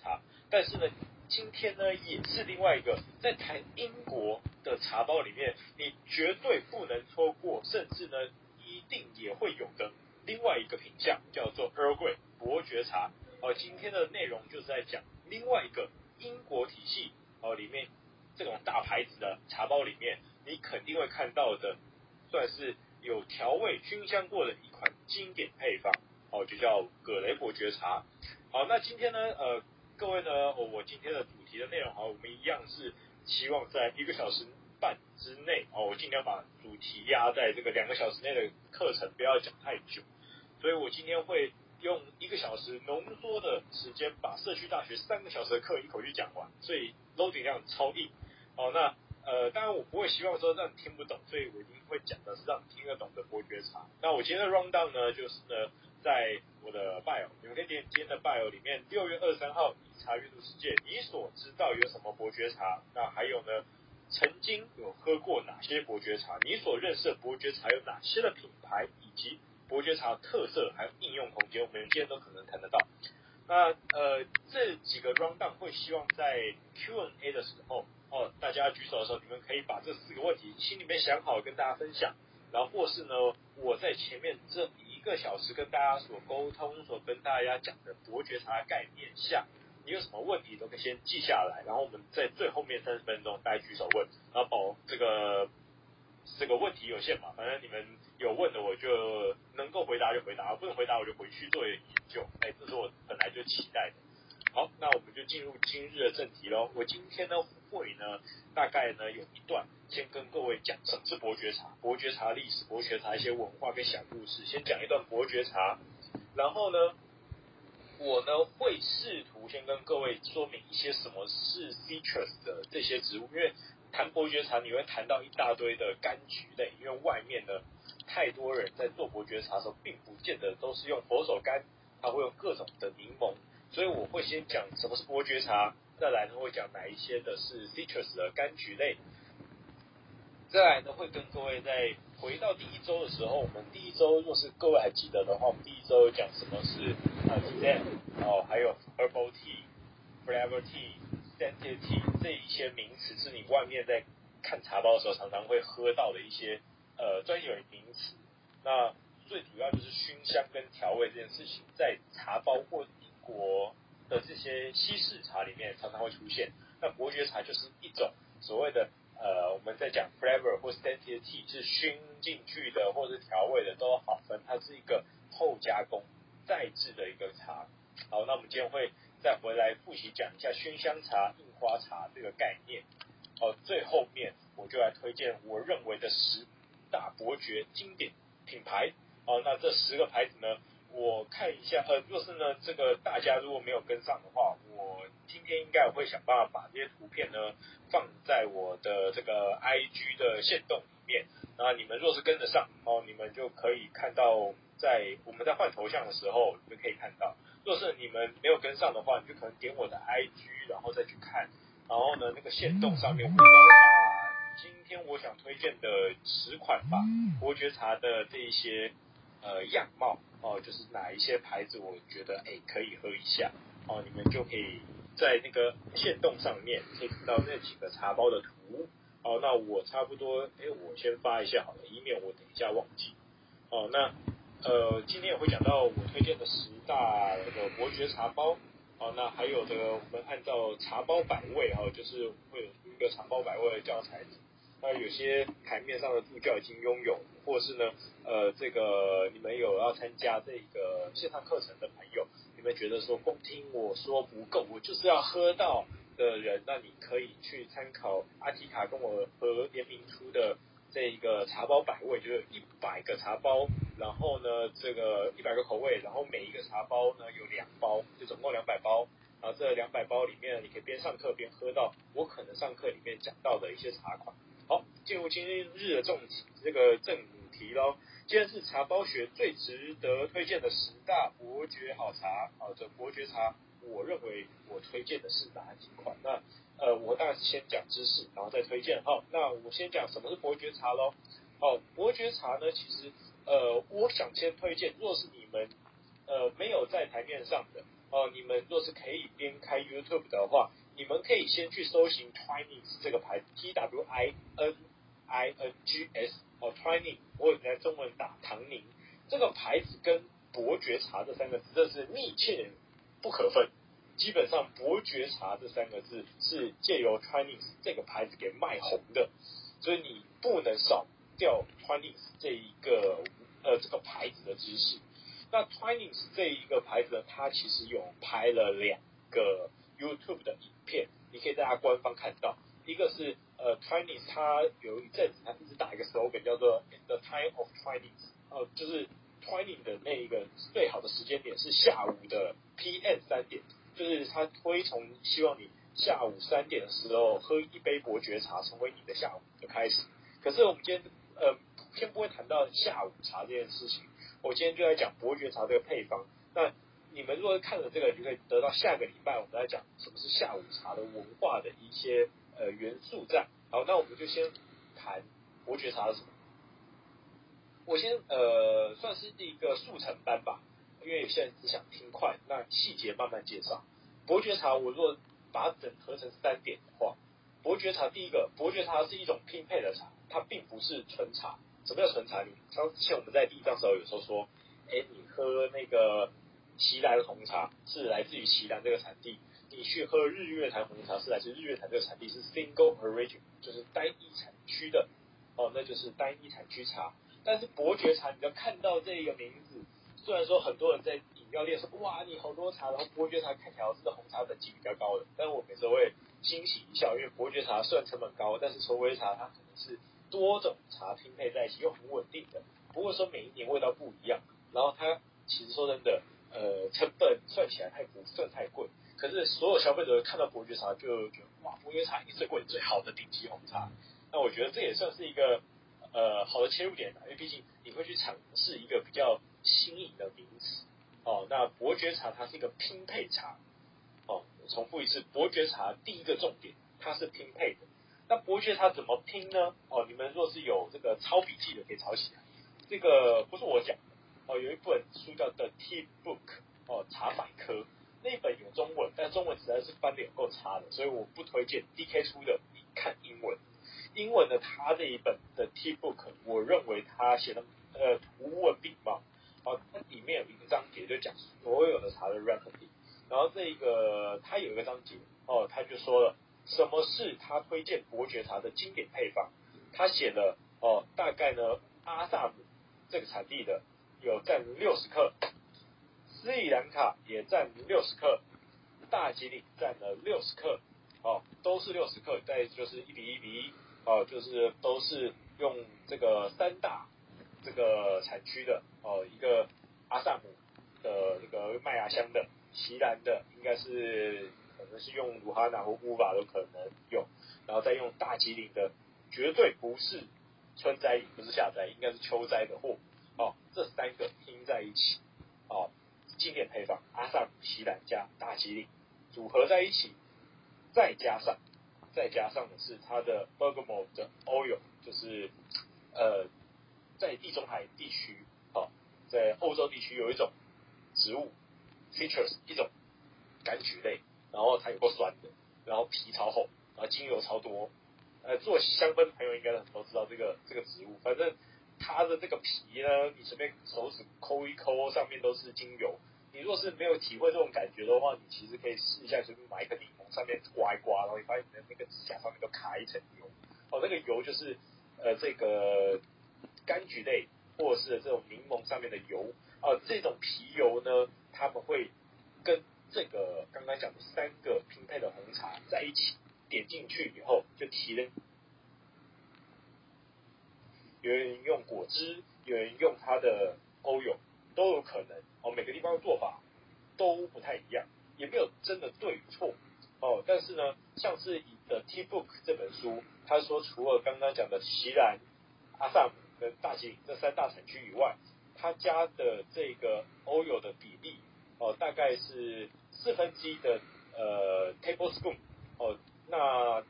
茶，但是呢，今天呢也是另外一个在谈英国的茶包里面，你绝对不能错过，甚至呢一定也会有的另外一个品项，叫做 Earl Grey 伯爵茶。哦，今天的内容就是在讲另外一个英国体系哦里面这种大牌子的茶包里面，你肯定会看到的，算是有调味熏香过的一款经典配方。哦，就叫葛雷伯爵茶。好，那今天呢，呃，各位呢，哦，我今天的主题的内容，好，我们一样是希望在一个小时半之内，哦，我尽量把主题压在这个两个小时内的课程，不要讲太久。所以我今天会用一个小时浓缩的时间，把社区大学三个小时的课一口气讲完，所以 loading 量超硬。好，那呃，当然我不会希望说让你听不懂，所以我一定会讲的是让你听得懂的伯爵茶。那我今天的 rundown 呢，就是呢。在我的 bio，你们可以点今天的 bio 里面，六月二十三号以茶阅读世界，你所知道有什么伯爵茶？那还有呢，曾经有喝过哪些伯爵茶？你所认识的伯爵茶有哪些的品牌？以及伯爵茶特色还有应用空间，我们今天都可能谈得到。那呃，这几个 rundown 会希望在 Q&A 的时候，哦，大家举手的时候，你们可以把这四个问题心里面想好，跟大家分享。然后或是呢，我在前面这。一一个小时跟大家所沟通、所跟大家讲的伯爵茶概念下，你有什么问题都可以先记下来，然后我们在最后面三十分钟大家举手问，然后保这个这个问题有限嘛，反正你们有问的我就能够回答就回答，不能回答我就回去做研究，哎，这是我本来就期待的。好，那我们就进入今日的正题喽。我今天呢会呢大概呢有一段。先跟各位讲什么是伯爵茶，伯爵茶历史，伯爵茶一些文化跟小故事。先讲一段伯爵茶，然后呢，我呢会试图先跟各位说明一些什么是 citrus 的这些植物，因为谈伯爵茶你会谈到一大堆的柑橘类，因为外面呢太多人在做伯爵茶的时候，并不见得都是用佛手柑，他会用各种的柠檬，所以我会先讲什么是伯爵茶，再来呢会讲哪一些的是 citrus 的柑橘类。再来呢，会跟各位在回到第一周的时候，我们第一周若是各位还记得的话，我们第一周有讲什么是呃 Zen 哦，还有 Herbal Tea、Flavor Tea、Scented Tea 这一些名词，是你外面在看茶包的时候常常会喝到的一些呃专业名词。那最主要就是熏香跟调味这件事情，在茶包或国的这些西式茶里面常常会出现。那伯爵茶就是一种所谓的。呃，我们在讲 flavor 或 scented tea 是熏进去的，或者是调味的都好分，它是一个后加工再制的一个茶。好，那我们今天会再回来复习讲一下熏香茶、印花茶这个概念。好，最后面我就来推荐我认为的十大伯爵经典品牌。好，那这十个牌子呢，我看一下，呃，若是呢这个大家如果没有跟上的话，我今天应该会想办法把这些图片呢。放在我的这个 IG 的线动里面，那你们若是跟得上哦，你们就可以看到，在我们在换头像的时候，你们可以看到。若是你们没有跟上的话，你就可能点我的 IG，然后再去看。然后呢，那个线动上面我会标打今天我想推荐的十款吧，伯爵茶的这一些呃样貌哦，就是哪一些牌子我觉得哎可以喝一下哦，你们就可以。在那个线动上面可以看到那几个茶包的图，哦，那我差不多，哎，我先发一下好了，以免我等一下忘记。哦，那呃，今天也会讲到我推荐的十大的伯爵茶包，哦，那还有这个我们按照茶包百味哈，就是会有一个茶包百味的教材，那有些台面上的助教已经拥有，或是呢，呃，这个你们有要参加这个线上课程的朋友。你们觉得说光听我说不够，我就是要喝到的人，那你可以去参考阿提卡跟我和联名出的这一个茶包百味，就是一百个茶包，然后呢，这个一百个口味，然后每一个茶包呢有两包，就总共两百包，然后这两百包里面你可以边上课边喝到我可能上课里面讲到的一些茶款。好，进入今日的重题，这个正题喽。今天是茶包学最值得推荐的十大伯爵好茶，好，的伯爵茶，我认为我推荐的是哪几款？那呃，我当然是先讲知识，然后再推荐。好，那我先讲什么是伯爵茶喽。好，伯爵茶呢，其实呃，我想先推荐，若是你们呃没有在台面上的，哦，你们若是可以边开 YouTube 的话，你们可以先去搜寻 Twinings 这个牌子，T W I N I N G S 哦，Twinings，我有在中文打唐宁，这个牌子跟伯爵茶这三个字这是密切不可分。基本上伯爵茶这三个字是借由 Twinings 这个牌子给卖红的，所以你不能少掉 Twinings 这一个呃这个牌子的知识。那 Twinings 这一个牌子呢，它其实有拍了两个 YouTube 的影片，你可以在它官方看到。一个是呃 Twinings，它有一阵子它一直打一个 slogan 叫做 The Time of Twinings，呃，就是 Twinings 的那一个最好的时间点是下午的 PM 三点，就是它推崇希望你下午三点的时候喝一杯伯爵茶，成为你的下午的开始。可是我们今天呃先不会谈到下午茶这件事情。我今天就在讲伯爵茶这个配方。那你们如果看了这个，就可以得到下个礼拜我们来讲什么是下午茶的文化的一些呃元素在。好，那我们就先谈伯爵茶是什么。我先呃算是一个速成班吧，因为有些人只想听快，那细节慢慢介绍。伯爵茶我若把它整合成三点的话，伯爵茶第一个，伯爵茶是一种拼配的茶，它并不是纯茶。什么叫纯茶？你像之前我们在第一章时候有时候说，哎，你喝那个奇兰红茶是来自于奇兰这个产地，你去喝日月潭红茶是来自日月潭这个产地，是 single origin，就是单一产区的，哦，那就是单一产区茶。但是伯爵茶，你要看到这个名字，虽然说很多人在饮料店说，哇，你好多茶，然后伯爵茶看起来是红茶等级比较高的，但我每次会欣喜一笑，因为伯爵茶虽然成本高，但是稠微茶它可能是。多种茶拼配在一起又很稳定的，不过说每一年味道不一样，然后它其实说真的，呃，成本算起来太不算太贵，可是所有消费者看到伯爵茶就觉得哇，伯爵茶一定最贵最好的顶级红茶，那我觉得这也算是一个呃好的切入点吧，因为毕竟你会去尝试一个比较新颖的名词哦。那伯爵茶它是一个拼配茶哦，我重复一次，伯爵茶第一个重点它是拼配的。那伯爵茶怎么拼呢？哦，你们若是有这个抄笔记的，可以抄起来。这个不是我讲的哦，有一本书叫《The Tea Book》哦，茶百科那本有中文，但中文实在是翻的有够差的，所以我不推荐 DK 出的，你看英文。英文的他这一本的《tea book》，我认为他写的呃图文并茂。哦，它里面有一个章节就讲所有的茶的 recipe，然后这个他有一个章节哦，他就说了。什么是他推荐伯爵茶的经典配方？他写了哦，大概呢，阿萨姆这个产地的有占六十克，斯里兰卡也占六十克，大吉岭占了六十克，哦，都是六十克，再就是一比一比一，哦，就是都是用这个三大这个产区的哦，一个阿萨姆的这个麦芽香的，锡兰的应该是。可能是用鲁哈纳或乌瓦都可能用，然后再用大吉岭的，绝对不是春摘，不是夏摘，应该是秋摘的货。哦，这三个拼在一起，哦，经典配方，阿萨姆、西兰加大吉岭组合在一起，再加上再加上的是它的 bergamot 的 oil，就是呃，在地中海地区，哦，在欧洲地区有一种植物 citrus 一种柑橘类。然后它有够酸的，然后皮超厚，然后精油超多。呃，做香氛朋友应该很都知道这个这个植物。反正它的这个皮呢，你随便手指抠一抠，上面都是精油。你若是没有体会这种感觉的话，你其实可以试一下，随便买一个柠檬，上面刮一刮，然后你发现你的那个指甲上面都卡一层油。哦，那个油就是呃这个柑橘类或者是这种柠檬上面的油。哦，这种皮油呢，他们会跟这个刚刚讲的三个拼配的红茶在一起点进去以后，就提了。有人用果汁，有人用它的欧油，都有可能哦。每个地方的做法都不太一样，也没有真的对与错哦。但是呢，像是以的《T Book》这本书，他说除了刚刚讲的锡兰、阿萨姆跟大吉岭这三大产区以外，他加的这个欧油的比例哦，大概是。四分之一的呃 tablespoon 哦，那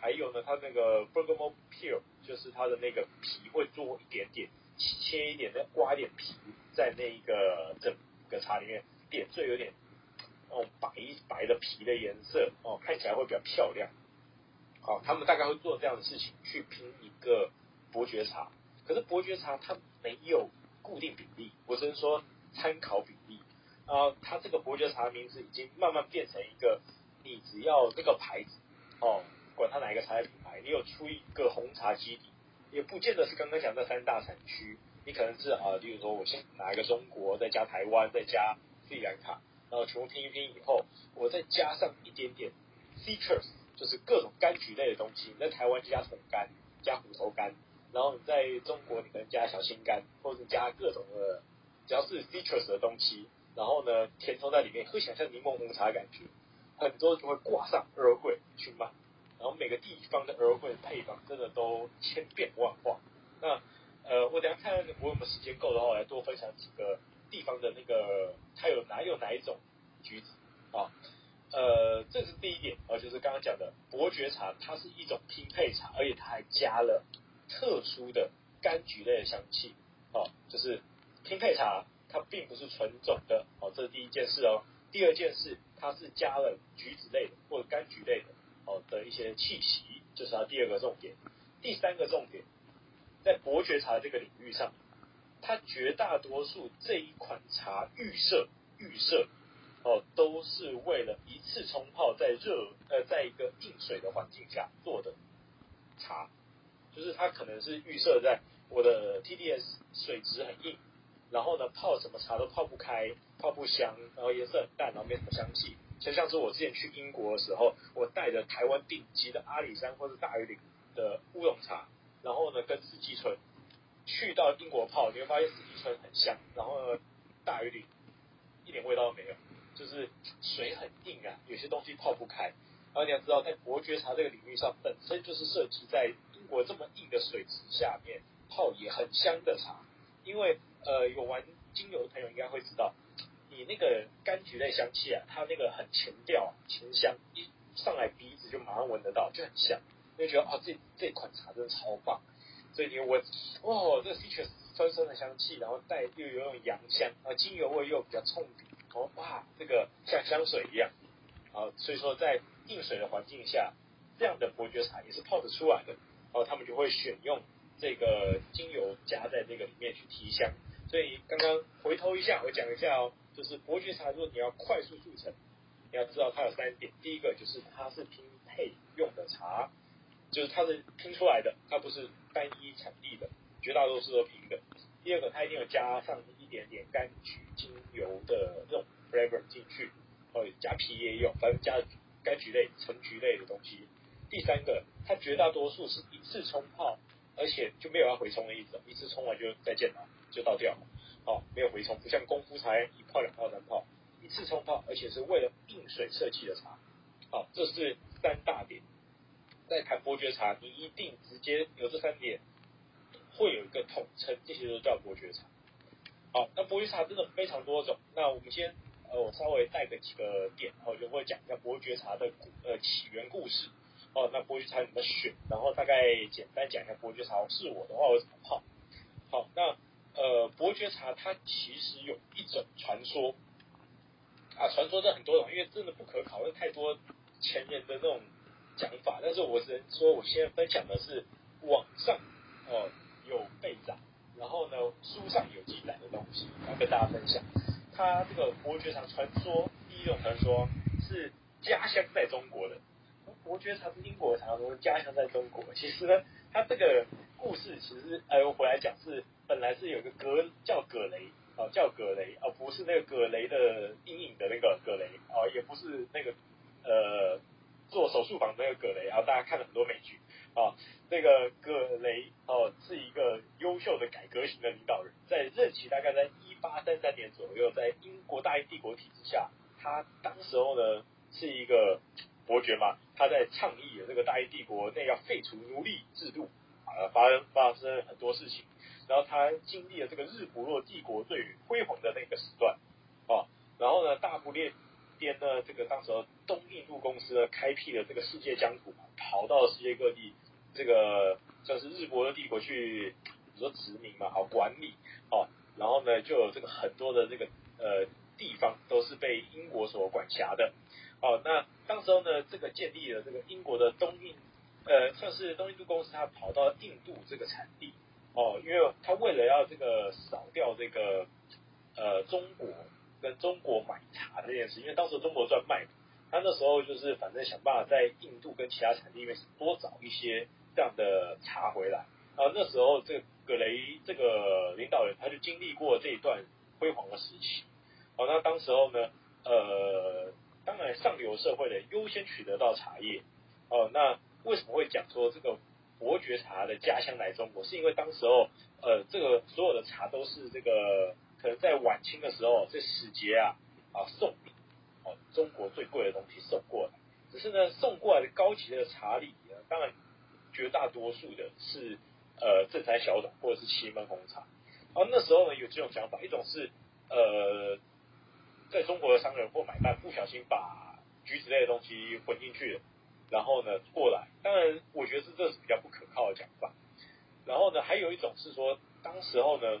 还有呢，它那个 bergamot peel 就是它的那个皮会做一点点切一点，再刮一点皮在那一个整个茶里面点缀有点哦白白的皮的颜色哦，看起来会比较漂亮。好，他们大概会做这样的事情去拼一个伯爵茶。可是伯爵茶它没有固定比例，我只能说参考比例。啊，它这个伯爵茶名字已经慢慢变成一个，你只要这个牌子哦，管它哪一个茶叶品牌，你有出一个红茶基底，也不见得是刚刚讲的三大产区，你可能是啊，例如说我先拿一个中国，再加台湾，再加斯里兰卡，然后全部拼一拼以后，我再加上一点点 citrus，就是各种柑橘类的东西，你在台湾就加桶柑，加虎头柑。然后你在中国，你可能加小青柑，或者加各种的，只要是 citrus 的东西，然后呢，填充在里面，会想像柠檬红茶的感觉，很多就会挂上玫瑰去卖。然后每个地方的 Earl Grey 配方真的都千变万化。那呃，我等下看我有没有时间够的话，我来多分享几个地方的那个它有哪有哪一种橘子啊？呃，这是第一点，呃，就是刚刚讲的伯爵茶，它是一种拼配茶，而且它还加了。特殊的柑橘类的香气，哦，就是拼配茶，它并不是纯种的，哦，这是第一件事哦。第二件事，它是加了橘子类的或者柑橘类的，哦的一些气息，就是它第二个重点。第三个重点，在伯爵茶这个领域上，它绝大多数这一款茶预设预设，哦，都是为了一次冲泡在热呃，在一个硬水的环境下做的茶。就是它可能是预设在我的 TDS 水质很硬，然后呢泡什么茶都泡不开，泡不香，然后颜色很淡，然后没什么香气。就像是我之前去英国的时候，我带着台湾顶级的阿里山或是大禹岭的乌龙茶，然后呢跟四季春去到英国泡，你会发现四季春很香，然后呢大禹岭一点味道都没有，就是水很硬啊，有些东西泡不开。然后你要知道，在伯爵茶这个领域上，本身就是设计在。英国这么硬的水池下面泡也很香的茶，因为呃有玩精油的朋友应该会知道，你那个柑橘类香气啊，它那个很前调前香，一上来鼻子就马上闻得到，就很香，就觉得啊这这款茶真的超棒，所以你闻哇这个 citrus 酸酸的香气，然后带又有那种洋香啊，精油味又比较冲鼻，哦哇这个像香水一样啊，所以说在硬水的环境下，这样的伯爵茶也是泡得出来的。然后他们就会选用这个精油加在这个里面去提香，所以刚刚回头一下，我讲一下哦，就是伯爵茶，如果你要快速速成，你要知道它有三点，第一个就是它是拼配用的茶，就是它是拼出来的，它不是单一产地的，绝大多数都拼的。第二个，它一定要加上一点点柑橘精油的这种 flavor 进去，哦，加皮也有，反正加柑橘类、橙橘类的东西。第三个，它绝大多数是一次冲泡，而且就没有要回冲的意思，一次冲完就再见了，就倒掉了，好，没有回冲，不像功夫茶一泡两泡三泡，一次冲泡，而且是为了硬水设计的茶，好，这是三大点。在谈伯爵茶，你一定直接有这三点，会有一个统称，这些都叫伯爵茶。好，那伯爵茶真的非常多种，那我们先呃，我稍微带个几个点，然后就会讲一下伯爵茶的呃起源故事。哦，那伯爵茶怎么选？然后大概简单讲一下伯爵茶。是我的话，我怎么泡？好，那呃，伯爵茶它其实有一种传说啊，传说这很多种，因为真的不可考，因太多前人的那种讲法。但是我只能说，我现在分享的是网上哦、呃、有被载，然后呢书上有记载的东西，来跟大家分享。它这个伯爵茶传说，第一种传说是家乡在中国的。伯爵茶是英国的茶，我家乡在中国。其实呢，他这个故事其实，哎，我回来讲是本来是有个葛叫葛雷，哦，叫葛雷，哦，不是那个葛雷的阴影的那个葛雷，哦，也不是那个呃做手术房的那个葛雷，啊，大家看了很多美剧，啊，这个葛雷哦是一个优秀的改革型的领导人，在任期大概在一八三三年左右，在英国大英帝国体制下，他当时候呢是一个。伯爵嘛，他在倡议这个大英帝国内要废除奴隶制度，啊，发生发生很多事情，然后他经历了这个日不落帝国最辉煌的那个时段，哦，然后呢，大不列颠呢，这个当时东印度公司呢，开辟了这个世界疆土，跑到世界各地，这个像是日不落帝国去，比如说殖民嘛，好管理，哦，然后呢，就有这个很多的这个呃地方都是被英国所管辖的。哦，那当时候呢，这个建立了这个英国的东印，呃，算是东印度公司，它跑到印度这个产地。哦，因为他为了要这个扫掉这个呃中国跟中国买茶这件事，因为当时中国专卖，他那时候就是反正想办法在印度跟其他产地里面多找一些这样的茶回来。然后那时候这个葛雷这个领导人他就经历过这一段辉煌的时期。好，那当时候呢，呃，当然上流社会的优先取得到茶叶。哦，那为什么会讲说这个？伯爵茶的家乡来中国，是因为当时候，呃，这个所有的茶都是这个，可能在晚清的时候，这使节啊啊送，哦，中国最贵的东西送过来。只是呢，送过来的高级的茶里，当然绝大多数的是呃正餐小种或者是祁门红茶。然后那时候呢，有几种想法，一种是呃，在中国的商人或买办不小心把橘子类的东西混进去了。然后呢，过来，当然，我觉得这这是比较不可靠的讲法。然后呢，还有一种是说，当时候呢，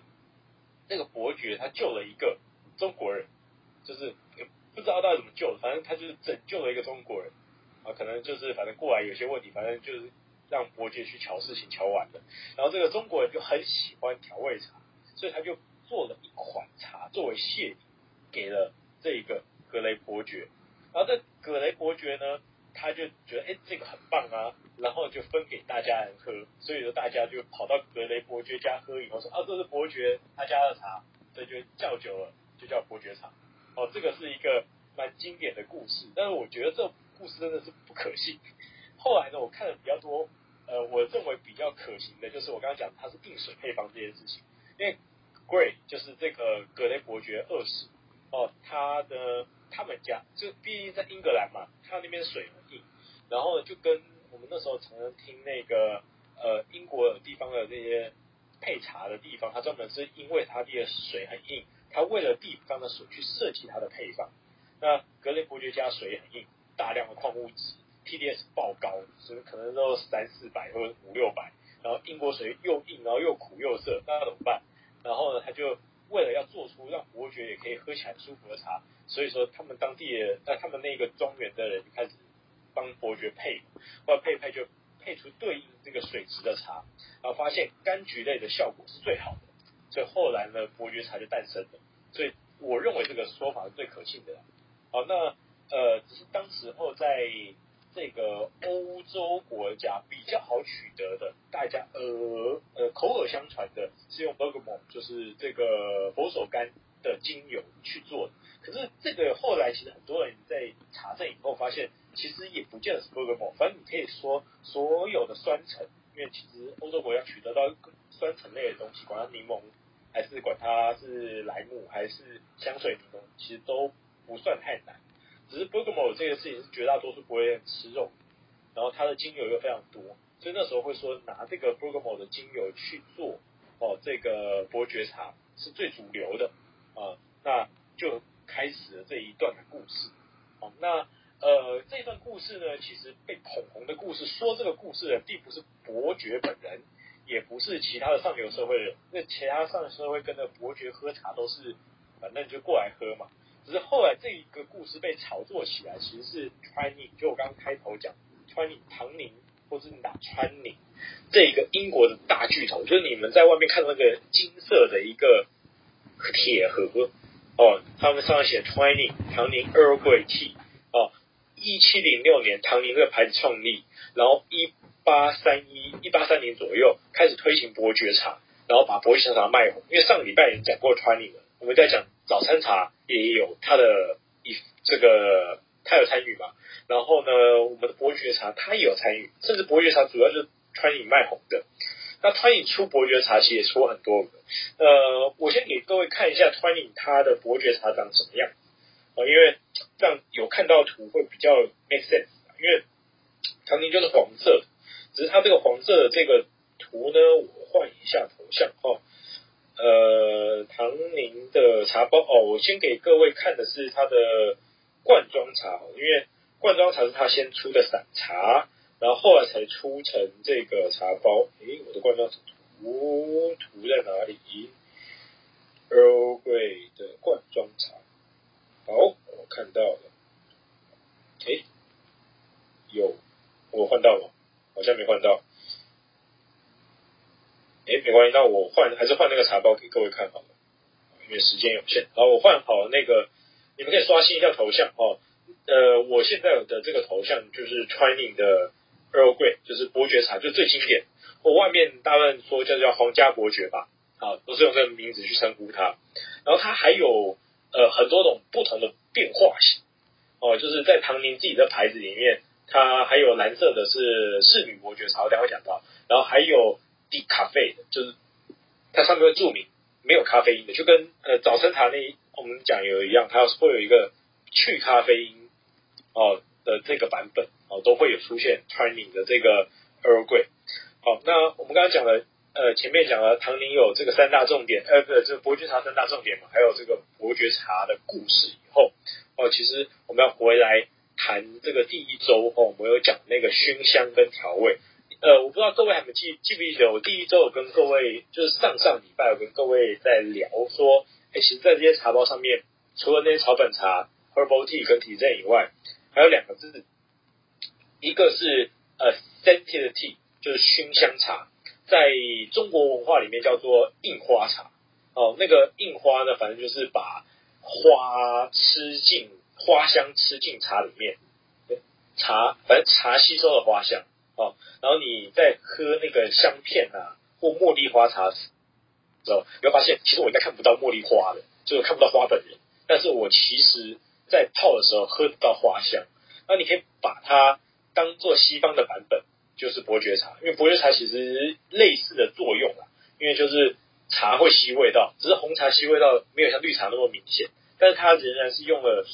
那个伯爵他救了一个中国人，就是不知道到底怎么救，反正他就是拯救了一个中国人啊，可能就是反正过来有些问题，反正就是让伯爵去瞧事情瞧完了。然后这个中国人就很喜欢调味茶，所以他就做了一款茶作为谢礼给了这个格雷伯爵。然后这格雷伯爵呢，他就觉得哎，这个很棒啊，然后就分给大家来喝，所以说大家就跑到格雷伯爵家喝以后说啊，这是伯爵他家的茶，所以就叫久了就叫伯爵茶。哦，这个是一个蛮经典的故事，但是我觉得这故事真的是不可信。后来呢，我看了比较多，呃，我认为比较可行的就是我刚刚讲它是硬水配方这件事情，因为 grey 就是这个格雷伯爵二世哦，他的。他们家就毕竟在英格兰嘛，他那边水很硬，然后，就跟我们那时候常常听那个呃英国地方的那些配茶的地方，他专门是因为他的水很硬，他为了地方的水去设计它的配方。那格雷伯爵家水很硬，大量的矿物质，TDS 爆高，所以可能都三四百或者五六百，然后英国水又硬，然后又苦又涩，那怎么办？然后呢，他就。为了要做出让伯爵也可以喝起来舒服的茶，所以说他们当地的他们那个庄园的人就开始帮伯爵配，后来配配就配出对应这个水质的茶，然后发现柑橘类的效果是最好的，所以后来呢伯爵茶就诞生了。所以我认为这个说法是最可信的。好，那呃只是当时候在。这个欧洲国家比较好取得的，大家呃呃口耳相传的是用 bergamot，就是这个佛手柑的精油去做的。可是这个后来其实很多人在查证以后发现，其实也不见得是 bergamot，反正你可以说所有的酸橙，因为其实欧洲国家取得到酸橙类的东西，管它柠檬还是管它是莱姆还是香水柠檬，其实都不算太难。只是 bergamot 这个事情是绝大多数不会吃肉，然后它的精油又非常多，所以那时候会说拿这个 bergamot 的精油去做哦，这个伯爵茶是最主流的啊，那就开始了这一段的故事。好，那呃这一段故事呢，其实被捧红的故事，说这个故事的并不是伯爵本人，也不是其他的上流社会人，那其他上流社会跟着伯爵喝茶都是反正就过来喝嘛。只是后来这一个故事被炒作起来，其实是 Twining，就我刚开头讲 Twining 唐宁，或是你打川宁，这一个英国的大巨头，就是你们在外面看到那个金色的一个铁盒哦，他们上面写 Twining 唐宁 Earl Grey Tea 哦，一七零六年唐宁这个牌子创立，然后一八三一一八三年左右开始推行伯爵茶，然后把伯爵茶卖红，因为上个礼拜已经讲过 Twining 了，我们在讲。早餐茶也有他的一这个，他有参与嘛？然后呢，我们的伯爵茶他也有参与，甚至伯爵茶主要就是川影卖红的。那川影出伯爵茶其实也出很多。呃，我先给各位看一下川影它的伯爵茶长什么样啊？因为这样有看到图会比较 make sense。因为唐宁就是黄色，只是它这个黄色的这个图呢，我换一下头像哦。呃，唐宁的茶包哦，我先给各位看的是它的罐装茶，因为罐装茶是它先出的散茶，然后后来才出成这个茶包。诶，我的罐装图图在哪里？Earl Grey 的罐装茶，好，我看到了。诶，有，我换到了，好像没换到。诶，没关系，那我换还是换那个茶包给各位看好了，因为时间有限。然后，我换好那个，你们可以刷新一下头像哦。呃，我现在的这个头像就是 Twining 的 Earl Grey，就是伯爵茶，就最经典。我外面大部分说叫叫皇家伯爵吧，啊，都是用这个名字去称呼它。然后它还有呃很多种不同的变化型哦，就是在唐宁自己的牌子里面，它还有蓝色的是侍女伯爵茶，我等会讲到。然后还有低咖啡的，就是它上面会注明没有咖啡因的，就跟呃早晨茶那我们讲有一样，它会有一个去咖啡因哦的这个版本哦，都会有出现 Twining 的这个 e a r g r e。好，那我们刚刚讲了，呃，前面讲了唐宁有这个三大重点，呃，不，这个伯爵茶三大重点嘛，还有这个伯爵茶的故事以后，哦，其实我们要回来谈这个第一周哦，我们有讲那个熏香跟调味，呃，我不知道各位还没记记不记得，我第一周有跟各位就是上上礼拜有跟各位在聊说，哎，其实在这些茶包上面，除了那些草本茶 herbal tea 跟 tisane 以外，还有两个字，一个是呃 scented tea。就是熏香茶，在中国文化里面叫做印花茶哦。那个印花呢，反正就是把花吃进花香吃进茶里面，茶反正茶吸收了花香哦。然后你在喝那个香片啊或茉莉花茶的时候，你会发现其实我应该看不到茉莉花的，就是看不到花本人，但是我其实在泡的时候喝得到花香。那你可以把它当做西方的版本。就是伯爵茶，因为伯爵茶其实类似的作用啦，因为就是茶会吸味道，只是红茶吸味道没有像绿茶那么明显，但是它仍然是用了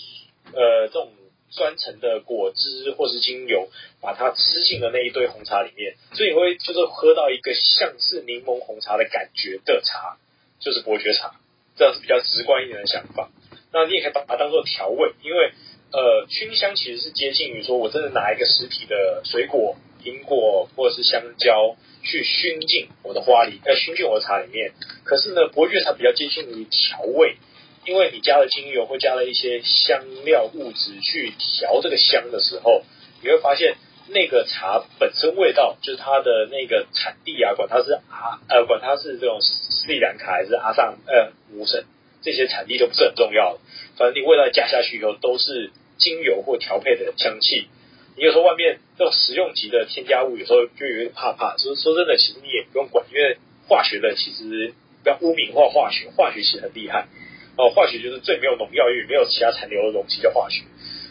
呃这种酸橙的果汁或是精油，把它吃进了那一堆红茶里面，所以你会就是喝到一个像是柠檬红茶的感觉的茶，就是伯爵茶，这样是比较直观一点的想法。那你也可以把它当做调味，因为呃熏香其实是接近于说我真的拿一个实体的水果。苹果或者是香蕉去熏进我的花里，呃，熏进我的茶里面。可是呢，伯爵茶比较接近于调味，因为你加了精油或加了一些香料物质去调这个香的时候，你会发现那个茶本身味道就是它的那个产地啊，管它是阿呃，管它是这种斯里兰卡还是阿萨呃姆省，这些产地都不是很重要，反正你味道加下去以后都是精油或调配的香气。你有时候外面这种食用级的添加物，有时候就有点怕怕。说说真的，其实你也不用管，因为化学的其实不要污名化化学，化学其实很厉害哦。化学就是最没有农药，因为没有其他残留的东西叫化学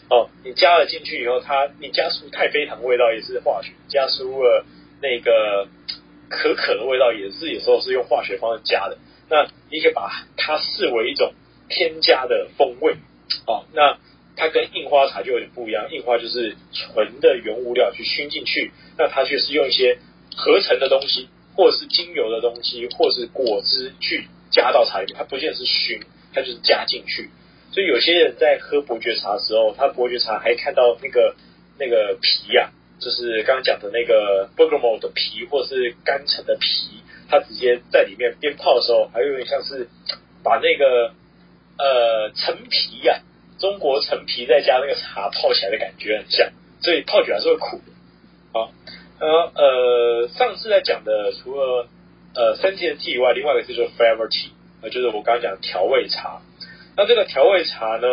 哦。你加了进去以后，它你加出太妃糖味道也是化学，加出了那个可可的味道也是有时候是用化学方式加的。那你可以把它视为一种添加的风味哦。那它跟印花茶就有点不一样，印花就是纯的原物料去熏进去，那它却是用一些合成的东西，或者是精油的东西，或是果汁去加到茶里面，它不见得是熏，它就是加进去。所以有些人在喝伯爵茶的时候，他伯爵茶还看到那个那个皮呀、就是刚刚讲的那个 bergamot 的皮，或是干橙的皮，它直接在里面边泡的时候，还有点像是把那个呃陈皮呀、中国陈皮再加那个茶泡起来的感觉很像，所以泡起来是会苦的。好，呃呃，上次在讲的除了呃 scented tea 以外，另外一个就是 flavor tea，就是我刚刚讲调味茶。那这个调味茶呢，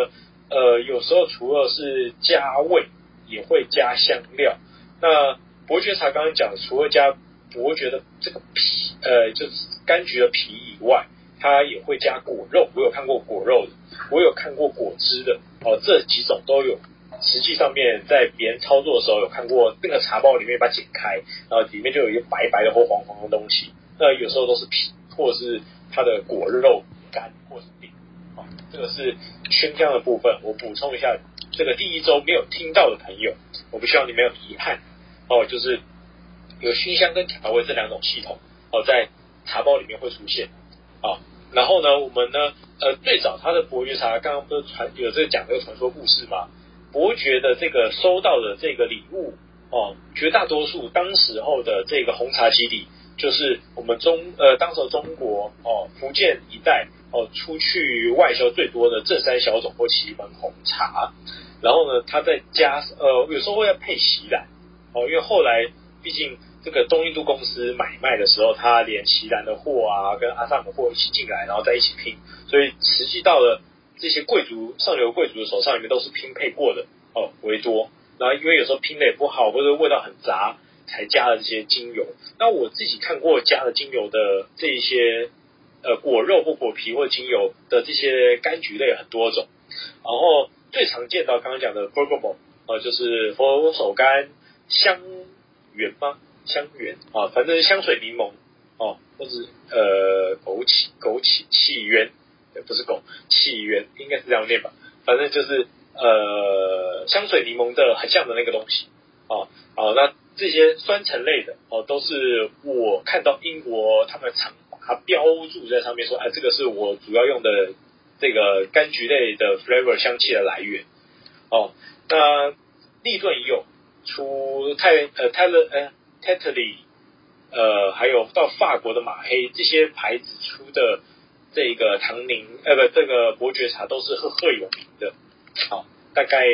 呃，有时候除了是加味，也会加香料。那伯爵茶刚刚讲，除了加伯爵的这个皮，呃，就是柑橘的皮以外。它也会加果肉，我有看过果肉的，我有看过果汁的，哦，这几种都有。实际上面在别人操作的时候，有看过那个茶包里面把它剪开，然后里面就有一个白白的或黄黄的东西。那有时候都是皮，或者是它的果肉干，或是饼。啊，这个是熏香的部分。我补充一下，这个第一周没有听到的朋友，我不希望你没有遗憾。哦，就是有熏香跟调味这两种系统，哦，在茶包里面会出现。啊。然后呢，我们呢，呃，最早他的伯爵茶，刚刚不是传有这个讲这个传说故事吗？伯爵的这个收到的这个礼物，哦，绝大多数当时候的这个红茶基底就是我们中呃当时中国哦福建一带哦出去外销最多的正山小种或祁门红茶，然后呢，它再加呃有时候会要配锡兰哦，因为后来毕竟这个东印度公司买卖的时候，它连锡兰的货啊跟阿萨姆货一起进来，然后在一起拼，所以实际到了这些贵族上流贵族的手上里面都是拼配过的哦为多，然后因为有时候拼的也不好或者味道很杂。才加了这些精油。那我自己看过加了精油的这一些呃果肉或果皮或精油的这些柑橘类很多种。然后最常见到刚刚讲的 bergamot 呃，就是佛手柑、香櫞吗？香櫞啊，反正香水柠檬哦，或是呃枸杞、枸杞、杞园，不是枸杞园，应该是这样念吧？反正就是呃香水柠檬的很像的那个东西哦。好，那。这些酸橙类的哦，都是我看到英国他们厂把它标注在上面说，哎，这个是我主要用的这个柑橘类的 flavor 香气的来源哦。那立顿也有出泰呃泰勒呃 t e t l y 呃，还有到法国的马黑这些牌子出的这个唐宁呃不这个伯爵茶都是赫赫有名的。好，大概。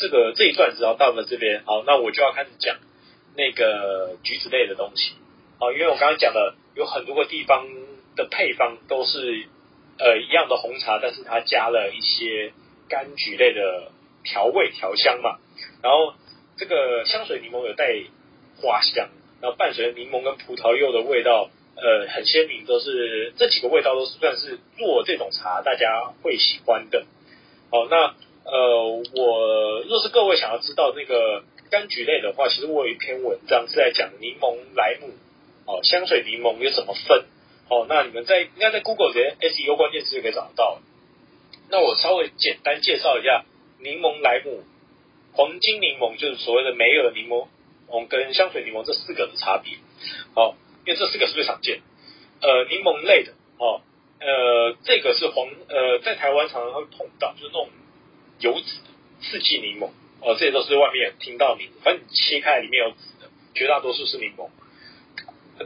这个这一段只要到了这边，好，那我就要开始讲那个橘子类的东西，好，因为我刚刚讲了有很多个地方的配方都是呃一样的红茶，但是它加了一些柑橘类的调味调香嘛，然后这个香水柠檬有带花香，然后伴随柠檬跟葡萄柚的味道，呃，很鲜明，都是这几个味道都是算是做这种茶大家会喜欢的，好，那。呃，我若是各位想要知道那个柑橘类的话，其实我有一篇文章是在讲柠檬、莱姆，哦，香水柠檬有怎么分？哦，那你们在应该在 Google 这些 SEO 关键词就可以找得到。那我稍微简单介绍一下柠檬、莱姆、黄金柠檬，就是所谓的梅尔柠檬，哦，跟香水柠檬这四个的差别。哦，因为这四个是最常见。呃，柠檬类的，哦，呃，这个是黄，呃，在台湾常常会碰到，就是那种。有籽的四季柠檬哦，这些都是外面听到名字，反正你切开里面有籽的，绝大多数是柠檬。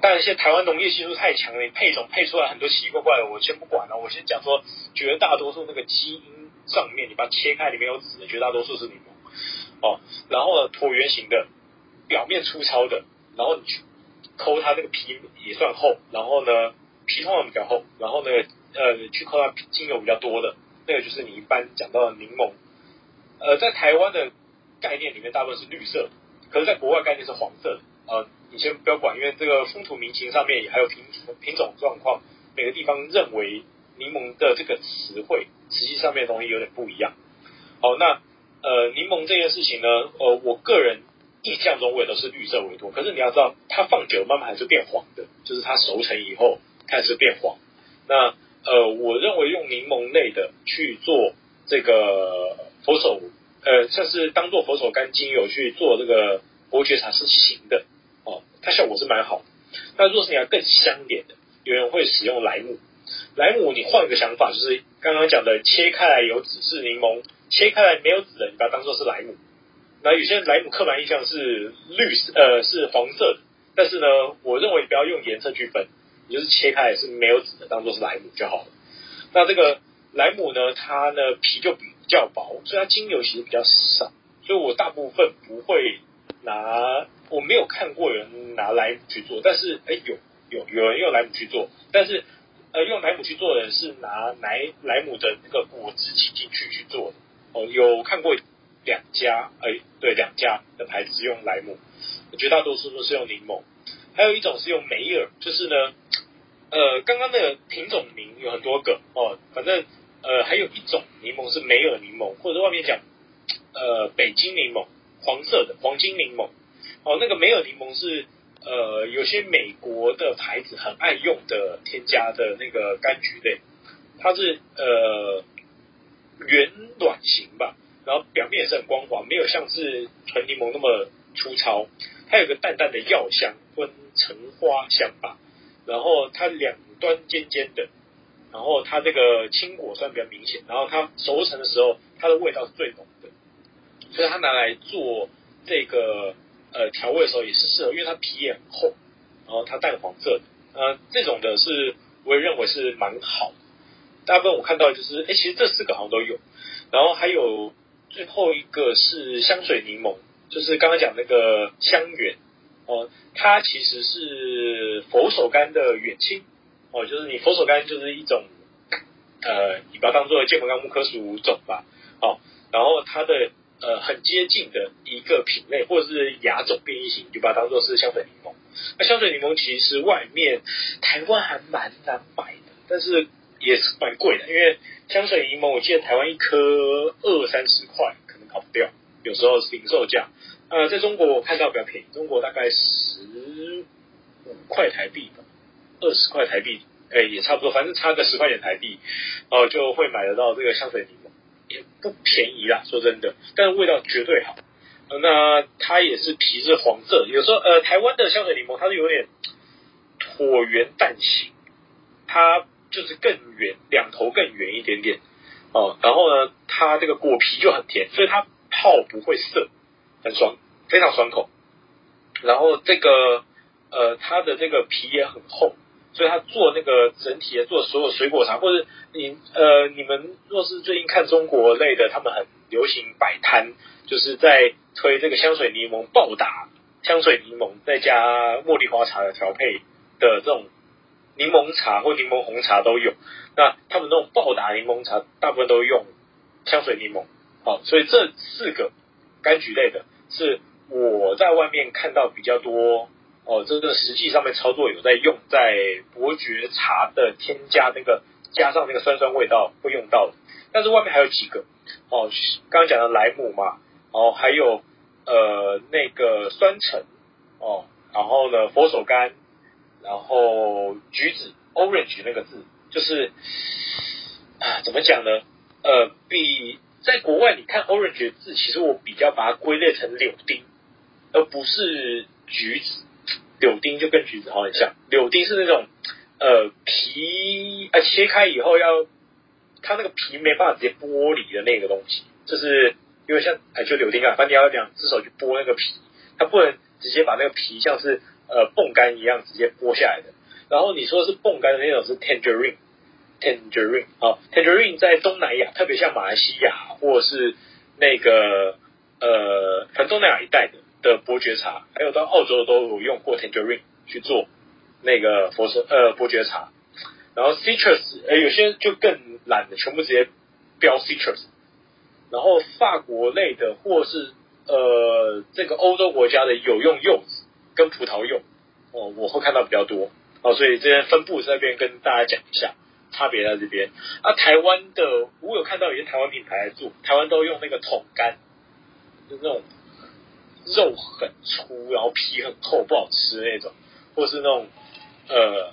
当然，现在台湾农业技术太强了，你配种配出来很多奇奇怪怪的，我先不管了。我先讲说，绝大多数那个基因上面，你把它切开里面有籽的，绝大多数是柠檬哦。然后呢，椭圆形的，表面粗糙的，然后你去抠它那个皮也算厚，然后呢，皮通常比较厚，然后呢，呃，去抠它精油比较多的，那个就是你一般讲到的柠檬。呃，在台湾的概念里面，大部分是绿色，可是在国外概念是黄色的。呃，你先不要管，因为这个风土民情上面还有品品种状况，每个地方认为柠檬的这个词汇，实际上面的东西有点不一样。好，那呃，柠檬这件事情呢，呃，我个人印象中我也都是绿色为多，可是你要知道，它放久了慢慢还是变黄的，就是它熟成以后开始变黄。那呃，我认为用柠檬类的去做这个。佛手，呃，像是当做佛手柑精油去做这个伯爵茶是行的哦，它效果是蛮好。那若是你要更香一点的，有人会使用莱姆。莱姆你换一个想法，就是刚刚讲的切开来有籽是柠檬，切开来没有籽的，你把它当做是莱姆。那有些莱姆刻板印象是绿色，呃，是黄色的，但是呢，我认为不要用颜色区分，你就是切开来是没有籽的，当做是莱姆就好了。那这个莱姆呢，它呢皮就比。较薄，所以它精油其实比较少，所以我大部分不会拿，我没有看过有人拿莱姆去做，但是哎有有有人用莱姆去做，但是呃用莱姆去做的人是拿莱莱姆的那个果汁挤进去去做的，哦有看过两家，哎对两家的牌子用莱姆，绝大多数都是用柠檬，还有一种是用梅尔，就是呢呃刚刚那个品种名有很多个哦，反正。呃，还有一种柠檬是梅尔柠檬，或者外面讲，呃，北京柠檬，黄色的黄金柠檬。哦，那个梅尔柠檬是呃，有些美国的牌子很爱用的添加的那个柑橘类，它是呃圆卵形吧，然后表面也是很光滑，没有像是纯柠檬那么粗糙，它有个淡淡的药香，跟橙花香吧，然后它两端尖尖的。然后它这个青果酸比较明显，然后它熟成的时候，它的味道是最浓的，所以它拿来做这个呃调味的时候也是适合，因为它皮也很厚，然后它淡黄色的，呃，这种的是我也认为是蛮好的。大部分我看到就是，哎，其实这四个好像都有，然后还有最后一个是香水柠檬，就是刚刚讲那个香櫞哦，它其实是佛手柑的远亲哦，就是你佛手柑就是一种呃，你把它当做芥末秆木科属种吧，哦，然后它的呃很接近的一个品类或者是亚种变异型，就把它当做是香水柠檬。那香水柠檬其实外面台湾还蛮难买的，但是。也是蛮贵的，因为香水柠檬，我记得台湾一颗二三十块，可能跑不掉。有时候是零售价，呃，在中国我看到比较便宜，中国大概十五块台币吧，二十块台币，哎，也差不多，反正差个十块钱台币，哦、就会买得到这个香水柠檬，也不便宜啦，说真的，但是味道绝对好。那它也是皮是黄色，有时候呃，台湾的香水柠檬它是有点椭圆蛋形，它。就是更圆，两头更圆一点点哦。然后呢，它这个果皮就很甜，所以它泡不会涩，很爽，非常爽口。然后这个呃，它的这个皮也很厚，所以他做那个整体的做所有水果茶，或者你呃，你们若是最近看中国类的，他们很流行摆摊，就是在推这个香水柠檬暴打香水柠檬，再加茉莉花茶的调配的这种。柠檬茶或柠檬红茶都有，那他们那种暴打柠檬茶，大部分都用香水柠檬。好，所以这四个柑橘类的是我在外面看到比较多哦，这个实际上面操作有在用，在伯爵茶的添加那个加上那个酸酸味道会用到的。但是外面还有几个哦，刚刚讲的莱姆嘛，哦，还有呃那个酸橙哦，然后呢佛手柑。然后橘子，orange 那个字就是啊，怎么讲呢？呃，比在国外你看 orange 的字，其实我比较把它归类成柳丁，而不是橘子。柳丁就跟橘子好很像，柳丁是那种呃皮呃切开以后要它那个皮没办法直接剥离的那个东西，就是因为像哎就柳丁啊，反正你要两只手去剥那个皮，它不能直接把那个皮像是。呃，泵干一样直接剥下来的。然后你说是泵干的那种是 tangerine，tangerine 啊，tangerine 在东南亚，特别像马来西亚或者是那个呃，反正东南亚一带的的伯爵茶，还有到澳洲都有用过 tangerine 去做那个佛手呃伯爵茶。然后 citrus，呃，有些就更懒的，全部直接标 citrus。然后法国类的或是呃这个欧洲国家的有用柚子。跟葡萄柚哦，我会看到比较多哦，所以这边分布在这边跟大家讲一下，差别在这边。啊，台湾的我有看到有些台湾品牌做，台湾都用那个桶干，就那种肉很粗，然后皮很厚，不好吃那种，或是那种呃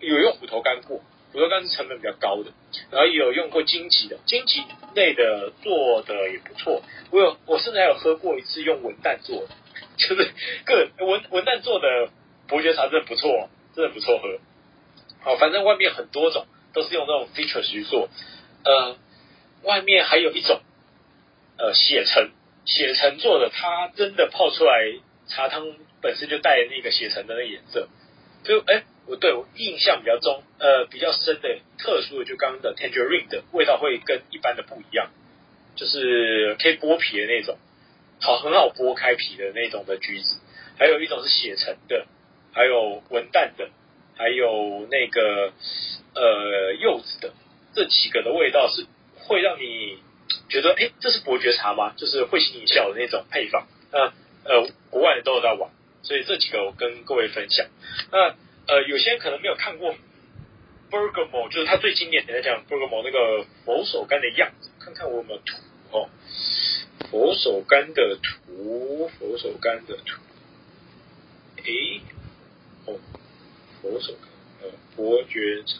有用虎头柑过，虎头柑是成本比较高的，然后也有用过荆棘的，荆棘类的做的也不错，我有我甚至还有喝过一次用文旦做的。就是个文文旦做的伯爵茶真的不错，真的不错喝。好，反正外面很多种都是用那种 citrus 去做。呃，外面还有一种呃血橙，血橙做的，它真的泡出来茶汤本身就带那个血橙的那个颜色。就哎，我对我印象比较中，呃比较深的特殊的，就刚刚的 tangerine 的味道会跟一般的不一样，就是可以剥皮的那种。好，很好剥开皮的那种的橘子，还有一种是血橙的，还有文旦的，还有那个呃柚子的，这几个的味道是会让你觉得，哎，这是伯爵茶吗？就是会心一笑的那种配方。那呃，国外的都有在玩，所以这几个我跟各位分享。那呃，有些人可能没有看过 Bergamo，就是他最经典的讲 Bergamo 那个佛手柑的样子，看看我有没有图哦。佛手柑的图，佛手柑的图，诶，哦，佛手柑，呃，伯爵茶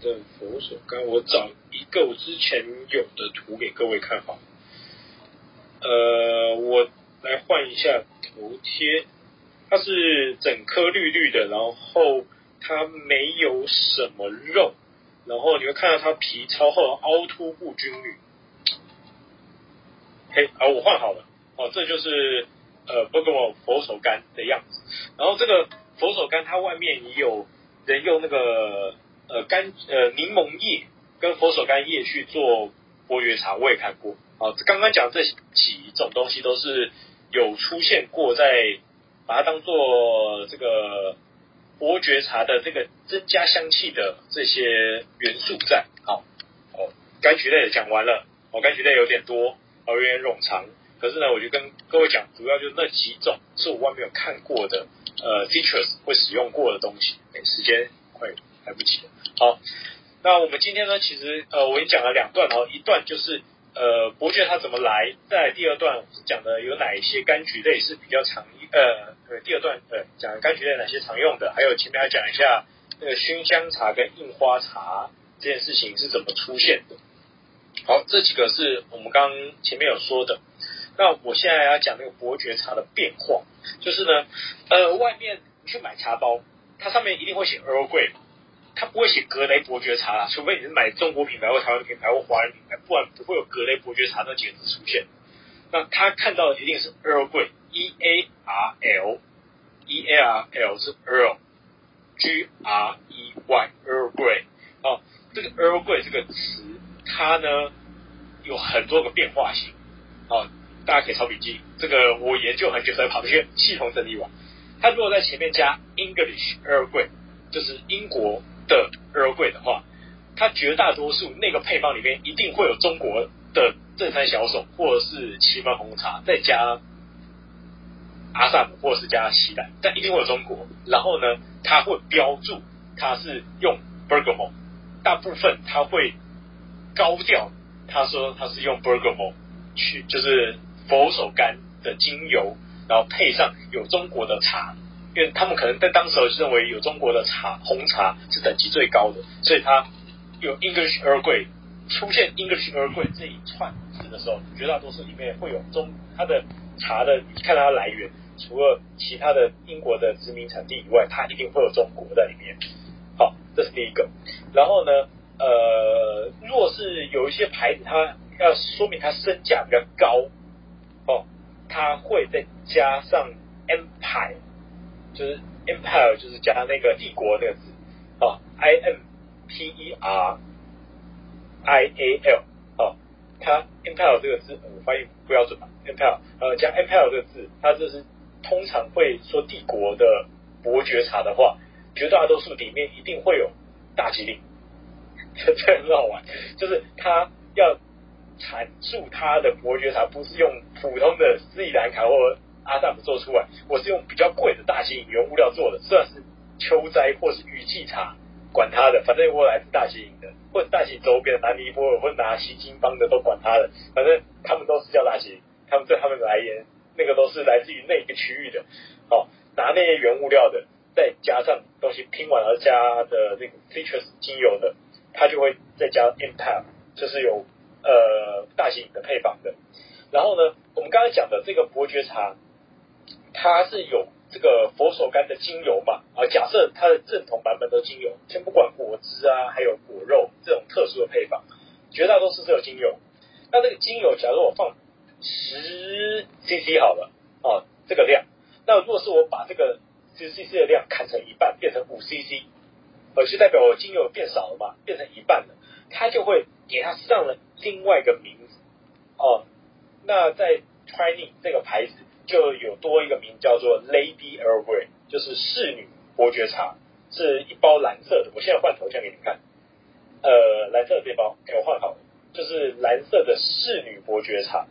的佛手柑，我找一个我之前有的图给各位看好。呃，我来换一下图贴，它是整颗绿绿的，然后它没有什么肉，然后你会看到它皮超厚，凹凸不均匀。嘿，好，我换好了，哦，这就是呃，Bergamo 佛手柑的样子。然后这个佛手柑它外面也有人用那个呃柑呃柠檬叶跟佛手柑叶去做伯爵茶，我也看过。好，刚刚讲这几种东西都是有出现过，在把它当做这个伯爵茶的这个增加香气的这些元素在。好，哦，柑橘类的讲完了，哦，柑橘类有点多，哦，有点冗长。可是呢，我就跟各位讲，主要就那几种是我外面有看过的，呃，citrus 会使用过的东西。哎，时间快来不及了。好，那我们今天呢，其实呃，我已经讲了两段哦，一段就是。呃，伯爵它怎么来？在第二段讲的有哪一些柑橘类是比较常呃呃，第二段呃讲柑橘类哪些常用的？还有前面要讲一下那个熏香茶跟印花茶这件事情是怎么出现的。好，这几个是我们刚前面有说的。那我现在要讲那个伯爵茶的变化，就是呢，呃，外面你去买茶包，它上面一定会写 Earl Grey。他不会写格雷伯爵茶啦，除非你是买中国品牌或台湾品牌或华人品牌，不然不会有格雷伯爵茶那几个字出现。那他看到的一定是 Earl Grey，E A R L，E A R L 是 Earl，G R E Y，Earl Grey。哦，这个 Earl Grey 这个词，它呢有很多个变化型。哦，大家可以抄笔记。这个我研究很久才跑这些系统整理完。它如果在前面加 English Earl Grey，就是英国。的 Earl Grey 的话，它绝大多数那个配方里面一定会有中国的正山小种或者是祁门红茶，再加阿萨姆或者是加西兰，但一定会有中国。然后呢，它会标注它是用 Bergamot，大部分它会高调，他说它是用 Bergamot 去，就是佛手柑的精油，然后配上有中国的茶。因为他们可能在当时是认为有中国的茶红茶是等级最高的，所以它有 English Earl Grey 出现 English Earl Grey 这一串字的时候，绝大多数里面会有中它的茶的，你看它来源，除了其他的英国的殖民产地以外，它一定会有中国在里面。好，这是第一个。然后呢，呃，若是有一些牌子，它要说明它身价比较高，哦，它会再加上 Empire。就是 empire，就是加那个帝国那个字，哦，I M P E R I A L，哦，它 empire 这个字，我发音不标准吧？empire，呃，加 empire 这个字，它就是通常会说帝国的伯爵茶的话，绝大多数里面一定会有大吉岭，这很好玩，就是它要阐述它的伯爵茶不是用普通的斯里兰卡或。阿萨姆做出来，我是用比较贵的大型原物料做的，算是秋摘或是雨季茶，管他的，反正我来自大吉岭的，或者大型周边的南尼泊尔或拿西金邦的都管他的，反正他们都是叫大型，他们对他们来言，那个都是来自于那个区域的，好、哦，拿那些原物料的，再加上东西拼完而加的那个 citrus 精油的，它就会再加 Empire，就是有呃大型的配方的，然后呢，我们刚才讲的这个伯爵茶。它是有这个佛手柑的精油嘛？啊，假设它的正统版本的精油，先不管果汁啊，还有果肉这种特殊的配方，绝大多数是有精油。那这个精油，假如我放十 CC 好了，啊，这个量。那如果是我把这个十 CC 的量砍成一半，变成五 CC，呃，就代表我精油变少了嘛，变成一半了，它就会给它上了另外一个名字。哦，那在 Twinings 这个牌子。就有多一个名叫做 Lady Earl Grey，就是侍女伯爵茶，是一包蓝色的。我现在换头像给你们看，呃，蓝色的这包给我换好了，就是蓝色的侍女伯爵茶。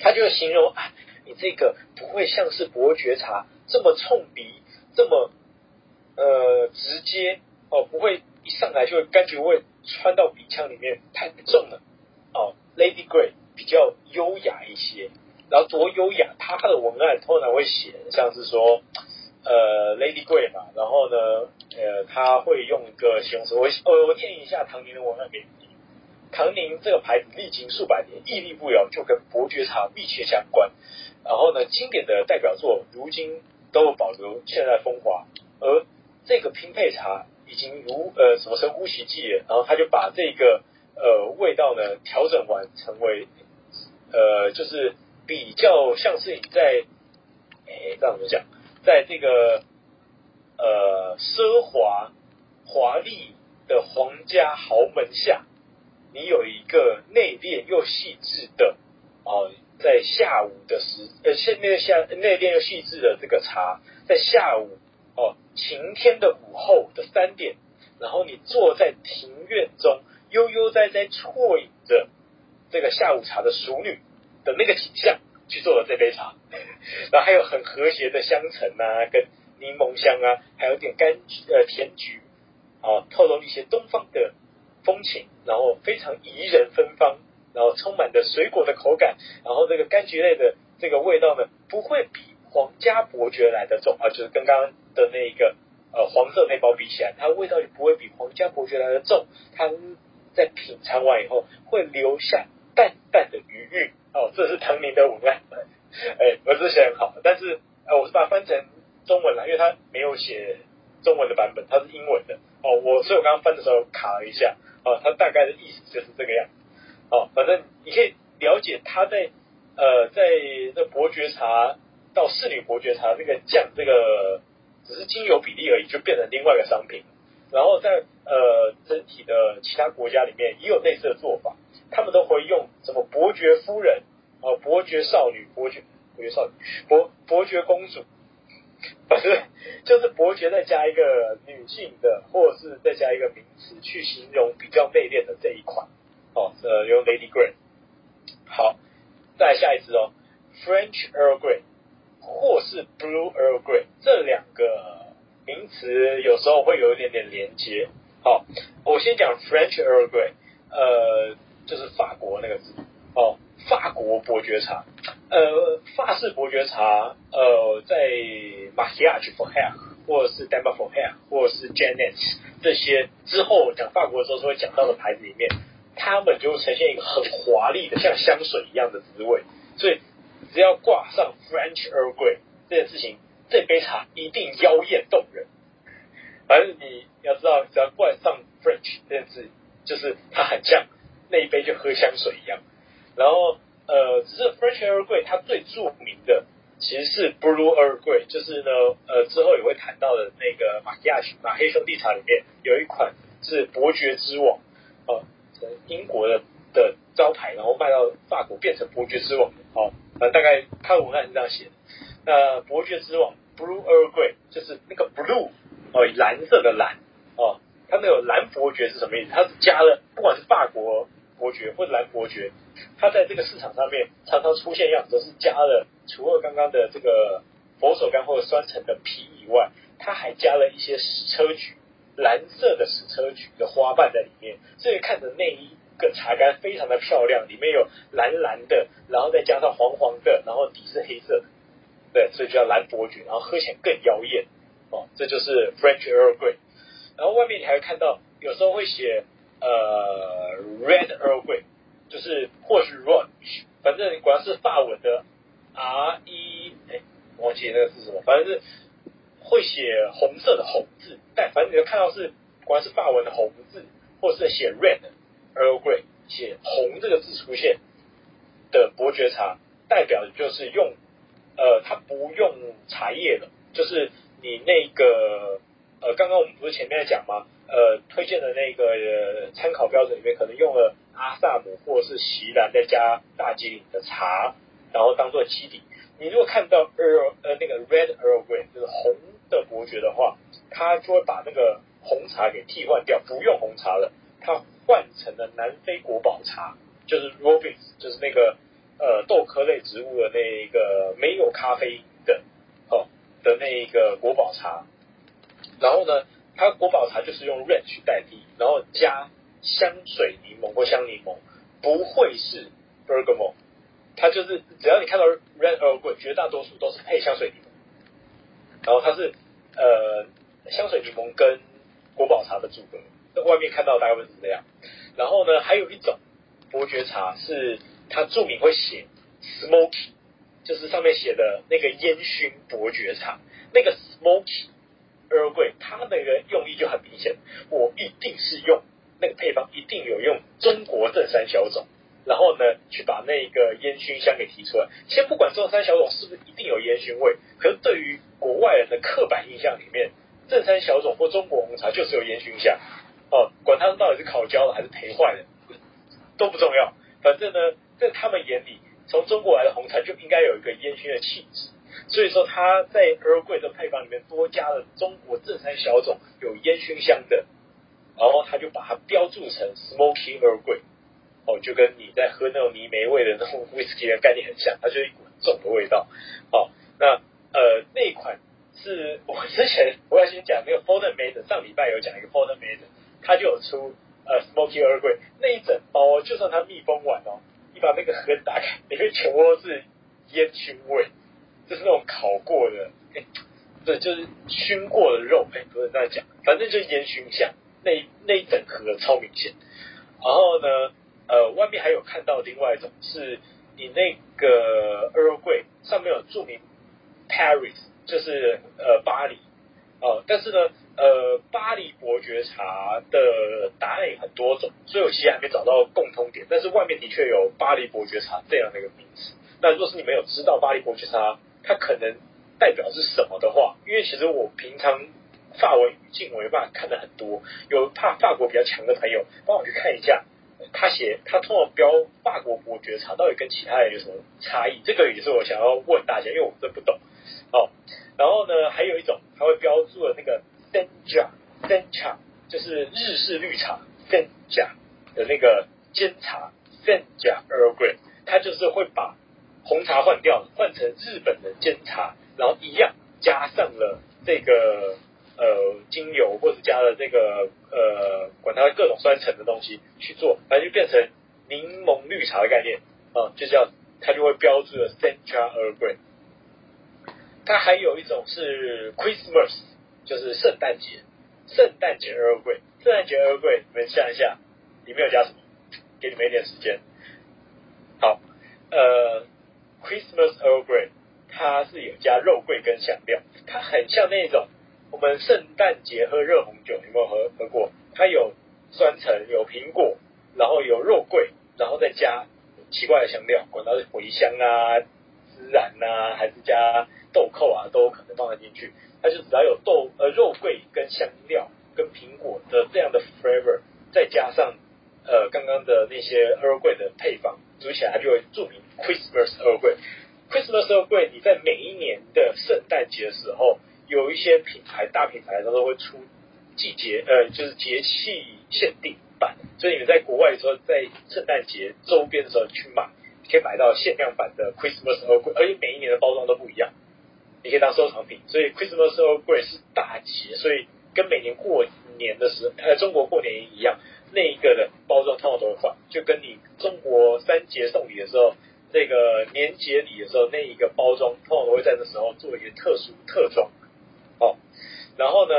它就形容啊，你这个不会像是伯爵茶这么冲鼻，这么呃直接哦，不会一上来就会柑橘味穿到鼻腔里面，太重了哦。Lady Grey。然后多优雅，它的文案通常会写像是说，呃，Lady Grey 嘛，然后呢，呃，他会用一个形容词，我，我念一下唐宁的文案给你。唐宁这个牌子历经数百年，屹立不摇，就跟伯爵茶密切相关。然后呢，经典的代表作如今都保留现在风华，而这个拼配茶已经如呃什么神乎其技了，然后他就把这个呃味道呢调整完，成为呃就是。比较像是你在，诶，这样怎么讲，在这个呃奢华华丽的皇家豪门下，你有一个内敛又细致的哦，在下午的时呃，现在下内敛又细致的这个茶，在下午哦晴天的午后的三点，然后你坐在庭院中，悠悠哉哉啜饮着这个下午茶的淑女的那个景象。去做了这杯茶，然后还有很和谐的香橙啊，跟柠檬香啊，还有点柑橘呃甜橘，啊，透露一些东方的风情，然后非常怡人芬芳，然后充满着水果的口感，然后这个柑橘类的这个味道呢，不会比皇家伯爵来的重啊，就是跟刚刚的那个呃黄色那包比起来，它味道也不会比皇家伯爵来的重，它在品尝完以后会留下淡淡的余韵。哦，这是唐宁的文案，哎，文字写很好，但是呃，我是把它翻成中文了，因为它没有写中文的版本，它是英文的。哦，我所以我刚刚翻的时候卡了一下，哦，它大概的意思就是这个样子。哦，反正你可以了解它在呃，在这伯爵茶到侍女伯爵茶那个酱这个只是精油比例而已，就变成另外一个商品。然后在呃整体的其他国家里面也有类似的做法。他们都会用什么伯爵夫人、哦伯爵少女、伯爵伯爵少女、伯伯爵公主，反 正就是伯爵再加一个女性的，或是再加一个名词去形容比较内敛的这一款。哦，呃，用 Lady Grey。好，再下一支哦，French Earl Grey 或是 Blue Earl Grey 这两个名词有时候会有一点点连接。好，我先讲 French Earl Grey，呃。就是法国那个字哦，法国伯爵茶，呃，法式伯爵茶，呃，在 Mariage Frères 或者是 Dames Frères 或者是 Janet 这些之后讲法国的时候会讲到的牌子里面，他们就呈现一个很华丽的像香水一样的滋味，所以只要挂上 French Earl Grey 这件事情，这杯茶一定妖艳动人。反正你要知道，只要挂上 French 这件事，就是它很像。那一杯就喝香水一样，然后呃，只是 French Earl Grey 它最著名的其实是 Blue Earl Grey，就是呢呃之后也会谈到的那个马亚马黑兄弟茶里面有一款是伯爵之王哦，从英国的的招牌，然后卖到法国变成伯爵之王哦，呃大概看文案是这样写的，那伯爵之王 Blue Earl Grey 就是那个 Blue 哦蓝色的蓝哦，它那个蓝伯爵是什么意思？它是加了不管是法国。伯爵或者蓝伯爵，它在这个市场上面常常出现样子，都是加了除了刚刚的这个佛手柑或者酸橙的皮以外，它还加了一些矢车菊，蓝色的矢车菊的花瓣在里面，所以看着那一个茶干非常的漂亮，里面有蓝蓝的，然后再加上黄黄的，然后底是黑色的，对，所以就叫蓝伯爵，然后喝起来更妖艳。哦，这就是 French Earl Grey，然后外面你还会看到有时候会写。呃，Red Earl Grey 就是或是 Rouge，反正果然是法文的 R E，哎，忘记那个是什么，反正是会写红色的红字，但反正你就看到是果然是法文的红字，或是写 Red Earl Grey 写红这个字出现的伯爵茶，代表的就是用呃，它不用茶叶了，就是你那个呃，刚刚我们不是前面讲吗？呃，推荐的那个呃参考标准里面，可能用了阿萨姆或者是席兰，再加大吉岭的茶，然后当做基底。你如果看到 Earl 呃那个 Red Earl Grey 就是红的伯爵的话，他就会把那个红茶给替换掉，不用红茶了，他换成了南非国宝茶，就是 Robins，就是那个呃豆科类植物的那个没有咖啡的哦的那一个国宝茶，然后呢，它国宝茶就是用 red 去代替，然后加香水柠檬或香柠檬，不会是 bergamot，它就是只要你看到 red Earl Grey，绝大多数都是配香水柠檬，然后它是呃香水柠檬跟国宝茶的组合，在外面看到大概会是这样。然后呢，还有一种伯爵茶是它注明会写 smoky，就是上面写的那个烟熏伯爵茶，那个 smoky。Earl Grey，它那个用意就很明显，我一定是用那个配方，一定有用中国正山小种，然后呢，去把那个烟熏香给提出来。先不管正山小种是不是一定有烟熏味，可是对于国外人的刻板印象里面，正山小种或中国红茶就是有烟熏香哦，管它到底是烤焦了还是焙坏的都不重要，反正呢，在他们眼里，从中国来的红茶就应该有一个烟熏的气质。所以说他在 Earl Grey 的配方里面多加了中国正山小种有烟熏香的，然后他就把它标注成 Smoky Earl Grey，哦，就跟你在喝那种泥煤味的那种 Whisky 的概念很像，它就一股很重的味道。好、哦，那呃那款是我之前我要先讲那个 Folden Mason，上礼拜有讲一个 Folden Mason，他就有出呃 Smoky Earl Grey 那一整包，就算它密封完哦，你把那个盒打开，里面全部都是烟熏味。就是那种烤过的，哎，对，就是熏过的肉，哎，不是在讲，反正就是烟熏香，那那一整盒超明显。然后呢，呃，外面还有看到另外一种，是你那个 Earl Grey 上面有注明 Paris，就是呃巴黎，哦、呃，但是呢，呃，巴黎伯爵茶的答案也很多种，所以我其实还没找到共通点，但是外面的确有巴黎伯爵茶这样的一个名词。那如果是你没有知道巴黎伯爵茶，它可能代表是什么的话，因为其实我平常法文语境我没办法看的很多，有怕法国比较强的朋友帮我去看一下，他写他通常标法国伯爵茶到底跟其他人有什么差异？这个也是我想要问大家，因为我真不懂。哦，然后呢，还有一种他会标注的那个 Senja Sencha，就是日式绿茶 Senja 的那个煎茶 Senja Earl Grey，他就是会把。红茶换掉了，换成日本的煎茶，然后一样加上了这个呃精油，或者加了这个呃管它各种酸橙的东西去做，反正就变成柠檬绿茶的概念啊，就叫它就会标注了 Central Earl Grey。它还有一种是 Christmas，就是圣诞节，圣诞节 Earl Grey，圣诞节 Earl Grey，你们想一下，里面有加什么？给你们一点时间。好，呃。Christmas Earl Grey，它是有加肉桂跟香料，它很像那种我们圣诞节喝热红酒，有没有喝喝过？它有酸橙，有苹果，然后有肉桂，然后再加奇怪的香料，管它是茴香啊、孜然啊，还是加豆蔻啊，都可能放得进去。它就只要有豆呃肉桂跟香料跟苹果的这样的 flavor，再加上呃刚刚的那些 Earl Grey 的配方。煮起来，它就会著名 Christmas Earl。Christmas Earl Grey，你在每一年的圣诞节的时候，有一些品牌大品牌它都会出季节呃，就是节气限定版。所以你们在国外的时候，在圣诞节周边的时候去买，可以买到限量版的 Christmas Earl Grey，而且每一年的包装都不一样，你可以当收藏品。所以 Christmas Earl Grey 是大节，所以跟每年过年的时候，呃，中国过年一样。那一个的包装通常都会换，就跟你中国三节送礼的时候，这个年节礼的时候，那一个包装通常都会在那时候做一个特殊特装。哦，然后呢，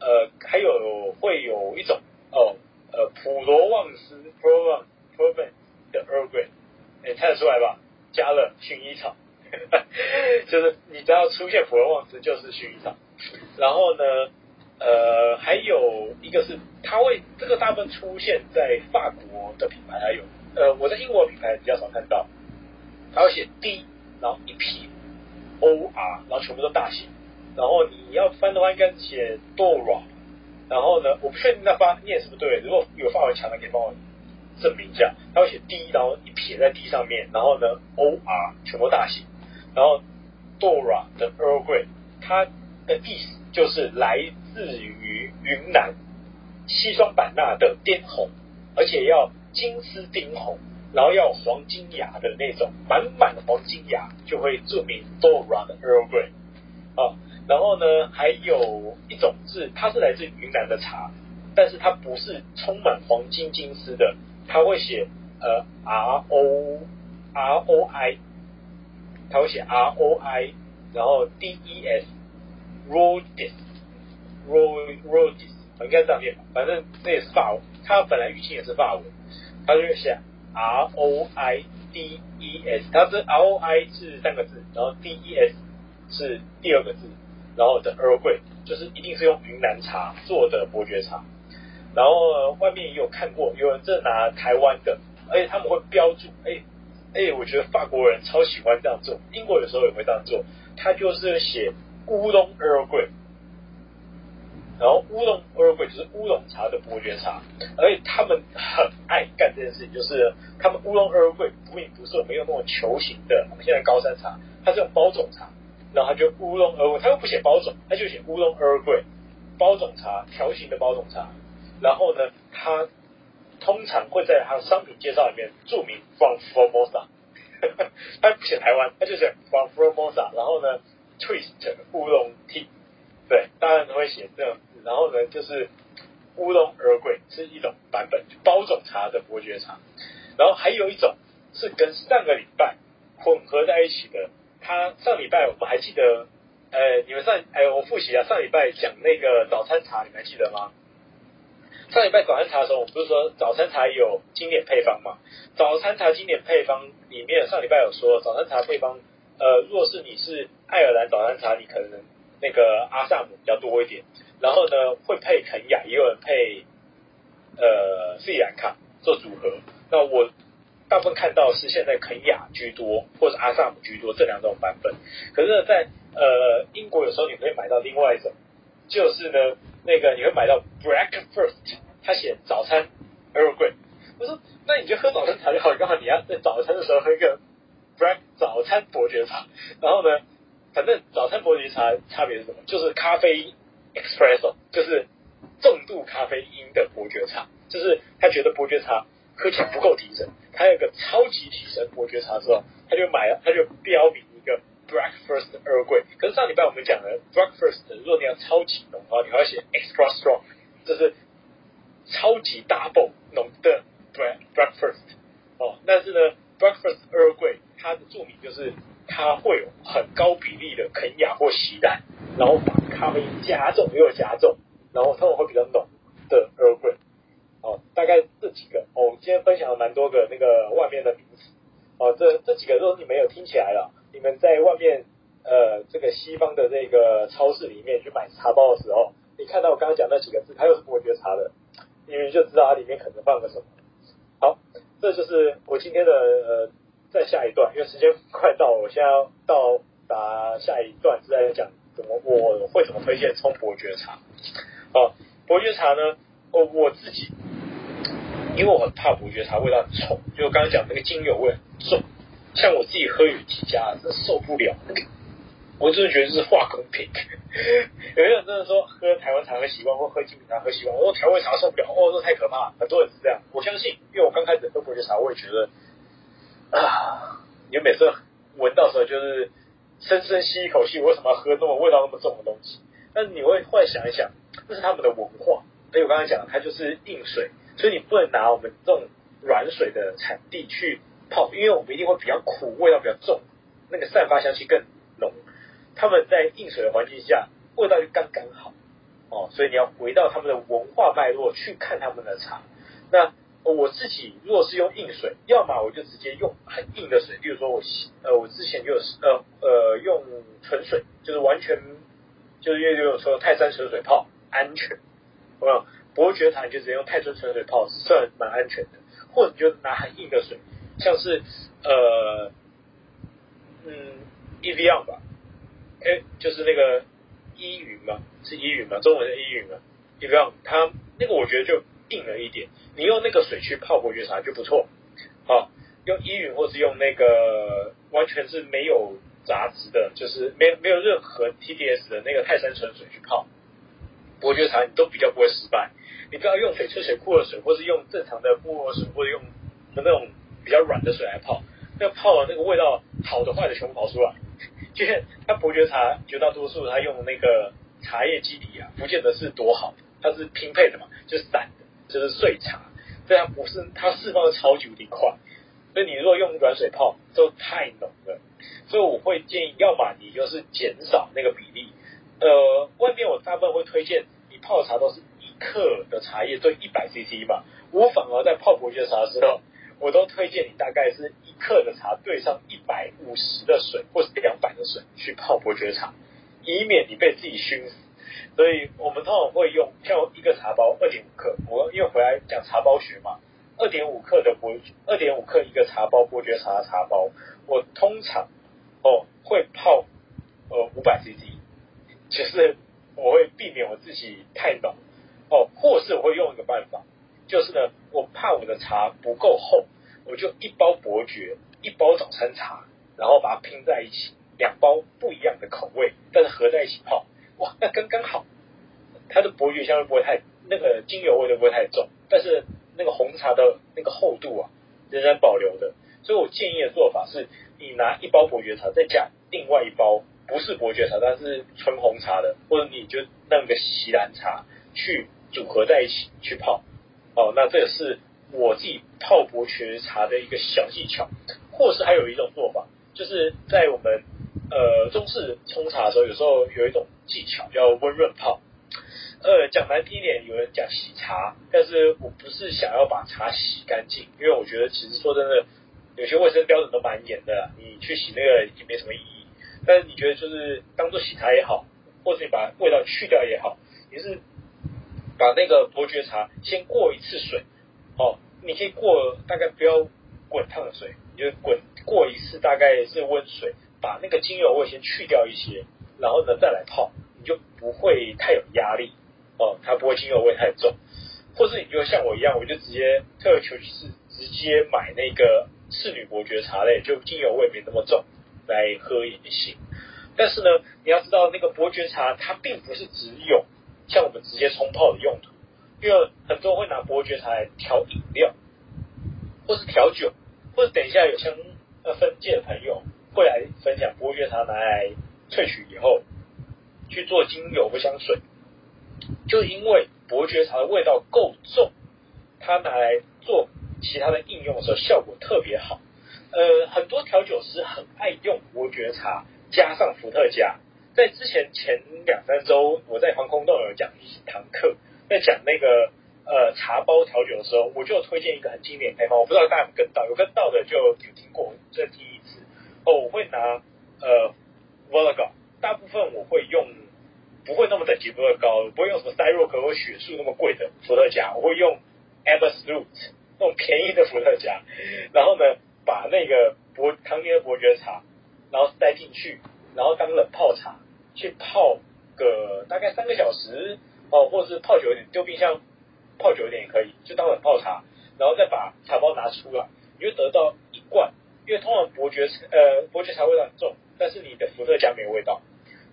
呃，还有会有一种哦，呃，普罗旺斯 Provence Provence 的 Earl Grey，哎，猜得出来吧？加了薰衣草，就是你只要出现普罗旺斯就是薰衣草。然后呢，呃，还有一个是。它会这个大部分出现在法国的品牌还有，呃，我在英国品牌比较少看到，它会写 D，然后一撇 O R，然后全部都大写，然后你要翻的话应该写 Dora，然后呢，我不确定那发念是不是对，如果有范围强的可以帮我证明一下，它会写 D，然后一撇在 D 上面，然后呢 O R 全部大写，然后 Dora 的 Earl Grey，它的意思就是来自于云南。西双版纳的滇红，而且要金丝滇红，然后要黄金芽的那种，满满的黄金芽就会注明 Dora 的 Earl Grey 啊。然后呢，还有一种是它是来自云南的茶，但是它不是充满黄金金丝的，它会写呃 R O R O I，它会写 R O I，然后 D E S Rhodus Rhodus 应该这样念吧，反正这也是法文，它本来语境也是法文，它就写 R O I D E S，它是 R O I 是三个字，然后 D E S 是第二个字，然后的 Earl Grey 就是一定是用云南茶做的伯爵茶，然后外面也有看过，有人正拿台湾的，而且他们会标注，哎哎，我觉得法国人超喜欢这样做，英国有时候也会这样做，他就是写乌龙 Earl Grey。然后乌龙 Earl Grey 就是乌龙茶的伯爵茶，而且他们很爱干这件事情，就是他们乌龙 Earl Grey 并不是我们用那种球形的，我们现在高山茶，它是用包种茶，然后他就乌龙 Earl 他又不写包种，他就写乌龙 Earl Grey 包种茶，条形的包种茶，然后呢，他通常会在他的商品介绍里面注明 From Formosa，他不写台湾，他就写 From Formosa，然后呢 Twist 乌龙 Tea。对，当然都会写这种字。然后呢，就是乌龙 Earl Grey 是一种版本，包种茶的伯爵茶。然后还有一种是跟上个礼拜混合在一起的。他上礼拜我们还记得，呃，你们上哎，我复习啊，上礼拜讲那个早餐茶，你们还记得吗？上礼拜早餐茶的时候，我们不是说早餐茶有经典配方嘛？早餐茶经典配方里面，上礼拜有说早餐茶配方，呃，若是你是爱尔兰早餐茶，你可能。那个阿萨姆比较多一点，然后呢会配肯亚，也有人配呃斯里兰卡做组合。那我大部分看到是现在肯亚居多，或者阿萨姆居多这两种版本。可是呢，在呃英国有时候你可以买到另外一种，就是呢那个你会买到 breakfast，他写早餐 e r g r e e。我说那你就喝早餐茶就好，刚好你要在早餐的时候喝一个 break 早餐伯爵茶，然后呢。反正早餐伯爵茶差别是什么？就是咖啡 espresso，就是重度咖啡因的伯爵茶。就是他觉得伯爵茶喝起来不够提神，他有个超级提神伯爵茶之后，他就买了，他就标明一个 breakfast Earl Grey。可是上礼拜我们讲了 breakfast，如果你要超级浓的话，你还要写 extra strong，就是超级 double 浓的 breakfast 哦。但是呢，breakfast Earl Grey 它的著名就是。它会有很高比例的肯亚或锡兰，然后把咖啡加重又加重，然后它会比较浓的 e a r Grey。哦，大概这几个哦，我今天分享了蛮多个那个外面的名词。哦，这这几个如果你没有听起来了，你们在外面呃这个西方的那个超市里面去买茶包的时候，你看到我刚刚讲那几个字，它又是伯爵茶的，你们就知道它里面可能放了什么。好，这就是我今天的呃。再下一段，因为时间快到了，我现在要到达下一段是在讲怎么我会怎么推荐冲伯爵茶。哦，伯爵茶呢，我我自己，因为我很怕伯爵茶味道很冲，就刚刚讲那个精油味很重，像我自己喝有几家真受不了，我真的觉得是化工品。有些人真的说喝台湾茶喝习惯，或喝精品茶喝习惯，我说调味茶受不了，哦，这太可怕，很多人是这样，我相信，因为我刚开始喝伯爵茶，我也觉得。啊！你每次闻到时候，就是深深吸一口气，为什么要喝那么味道那么重的东西？但你会后来想一想，这是他们的文化。所以我刚才讲，它就是硬水，所以你不能拿我们这种软水的产地去泡，因为我们一定会比较苦，味道比较重，那个散发香气更浓。他们在硬水的环境下，味道就刚刚好哦。所以你要回到他们的文化脉络去看他们的茶。那我自己如果是用硬水，要么我就直接用很硬的水，比如说我呃我之前就是呃呃用纯水，就是完全就是因为有说泰山纯水泡安全，有没有？伯爵茶就直接用泰山纯水泡算蛮安全的，或者你就拿很硬的水，像是呃嗯 Evian 吧，哎就是那个依云嘛，是依云嘛，中文是依云嘛，Evian 它那个我觉得就。硬了一点，你用那个水去泡伯爵茶就不错。好，用依云或是用那个完全是没有杂质的，就是没没有任何 TDS 的那个泰山纯水去泡伯爵茶，你都比较不会失败。你不要用翡翠水库的水，或是用正常的薄荷水，或者用那种比较软的水来泡，那泡了那个味道好的坏的全部跑出来。就像它伯爵茶绝大多数它用的那个茶叶基底啊，不见得是多好，它是拼配的嘛，就是散的。就是碎茶，这样不是它释放的超级无敌快，所以你如果用软水泡都太浓了，所以我会建议，要么你就是减少那个比例，呃，外面我大部分会推荐你泡茶都是一克的茶叶兑一百 CC 吧，我反而在泡伯爵茶的时候，我都推荐你大概是一克的茶兑上一百五十的水或是两百的水去泡伯爵茶，以免你被自己熏死。所以我们通常会用像一个茶包二点五克，我因为回来讲茶包学嘛，二点五克的伯二点五克一个茶包伯爵茶的茶包，我通常哦会泡呃五百 CC，就是我会避免我自己太浓哦，或是我会用一个办法，就是呢，我怕我的茶不够厚，我就一包伯爵，一包早餐茶，然后把它拼在一起，两包不一样的口味，但是合在一起泡，哇，那刚刚好，它的伯爵香味不会太，那个精油味都不会太重，但是那个红茶的那个厚度啊，仍然保留的。所以我建议的做法是，你拿一包伯爵茶，再加另外一包不是伯爵茶，但是纯红茶的，或者你就弄个锡兰茶去组合在一起去泡。哦，那这个是我自己泡伯爵茶的一个小技巧。或是还有一种做法，就是在我们呃中式冲茶的时候，有时候有一种技巧叫温润泡。呃，讲难听一点，有人讲洗茶，但是我不是想要把茶洗干净，因为我觉得其实说真的。有些卫生标准都蛮严的，你去洗那个已经没什么意义。但是你觉得就是当做洗茶也好，或者你把味道去掉也好，也是把那个伯爵茶先过一次水，哦，你可以过大概不要滚烫的水，你就滚过一次大概是温水，把那个精油味先去掉一些，然后呢再来泡，你就不会太有压力哦，它不会精油味太重。或是你就像我一样，我就直接退而求其次，直接买那个。侍女伯爵茶类就精油味没那么重，来喝也行。但是呢，你要知道那个伯爵茶它并不是只有像我们直接冲泡的用途，因为很多人会拿伯爵茶来调饮料，或是调酒，或者等一下有相呃分界的朋友会来分享伯爵茶拿来萃取以后去做精油或香水，就因为伯爵茶的味道够重，它拿来做。其他的应用的时候效果特别好，呃，很多调酒师很爱用伯爵茶加上伏特加。在之前前两三周，我在防空洞有讲一堂课，在讲那个呃茶包调酒的时候，我就推荐一个很经典配方，我不知道大家有没有跟到，有跟到的就有听过，再听一。哦，我会拿呃 Vodka，大部分我会用不会那么等级不会高，不会用什么塞洛克或雪树那么贵的伏特加，我会用 Absolut。那种便宜的伏特加，然后呢，把那个伯康涅伯爵茶，然后塞进去，然后当冷泡茶去泡个大概三个小时哦，或者是泡久一点，丢冰箱泡久一点也可以，就当冷泡茶，然后再把茶包拿出来，你就得到一罐，因为通常伯爵呃伯爵茶味道很重，但是你的伏特加没有味道，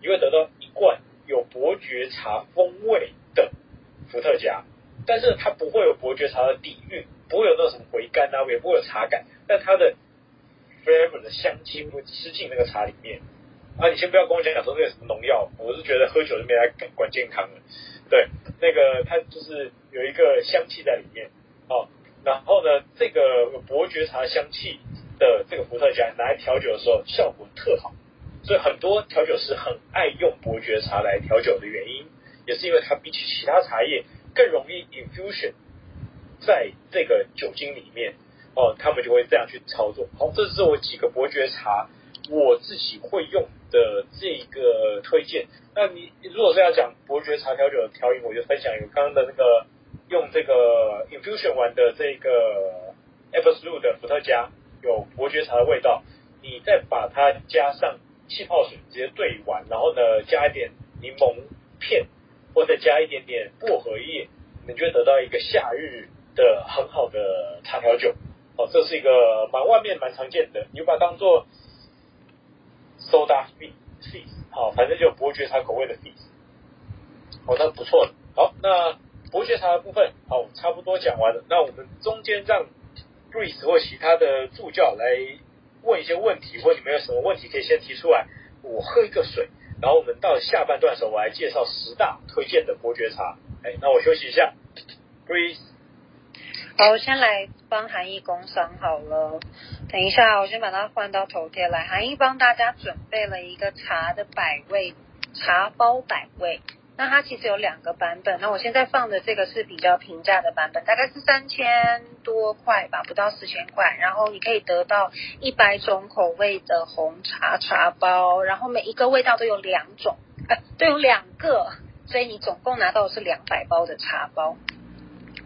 你会得到一罐有伯爵茶风味的伏特加，但是它不会有伯爵茶的底蕴。不会有那种什么回甘啊，也不会有茶感，但它的 flavor 的香气会吃进那个茶里面啊。你先不要跟我讲讲说那个什么农药，我是觉得喝酒就没来管健康了。对，那个它就是有一个香气在里面哦。然后呢，这个伯爵茶的香气的这个伏特加拿来调酒的时候效果特好，所以很多调酒师很爱用伯爵茶来调酒的原因，也是因为它比起其他茶叶更容易 infusion。在这个酒精里面，哦，他们就会这样去操作。好，这是我几个伯爵茶我自己会用的这个推荐。那你如果是要讲伯爵茶调酒的调饮，我就分享有刚刚的那个用这个 infusion 完的这个 Absolut 的伏特加，有伯爵茶的味道。你再把它加上气泡水，直接兑完，然后呢加一点柠檬片，或者加一点点薄荷叶，你就会得到一个夏日。的很好的茶调酒，哦，这是一个蛮外面蛮常见的，你把它当做 soda fizz，好，反正就伯爵茶口味的 fizz，哦，那不错的。好，那伯爵茶的部分，好，差不多讲完了。那我们中间让 Breeze 或其他的助教来问一些问题，或你们有什么问题可以先提出来。我喝一个水，然后我们到下半段的时候，我来介绍十大推荐的伯爵茶。哎，那我休息一下，Breeze。好，我先来帮韩义工商好了。等一下，我先把它换到头贴来。韩义帮大家准备了一个茶的百味茶包百味，那它其实有两个版本。那我现在放的这个是比较平价的版本，大概是三千多块吧，不到四千块。然后你可以得到一百种口味的红茶茶包，然后每一个味道都有两种，呃，都有两个，所以你总共拿到的是两百包的茶包。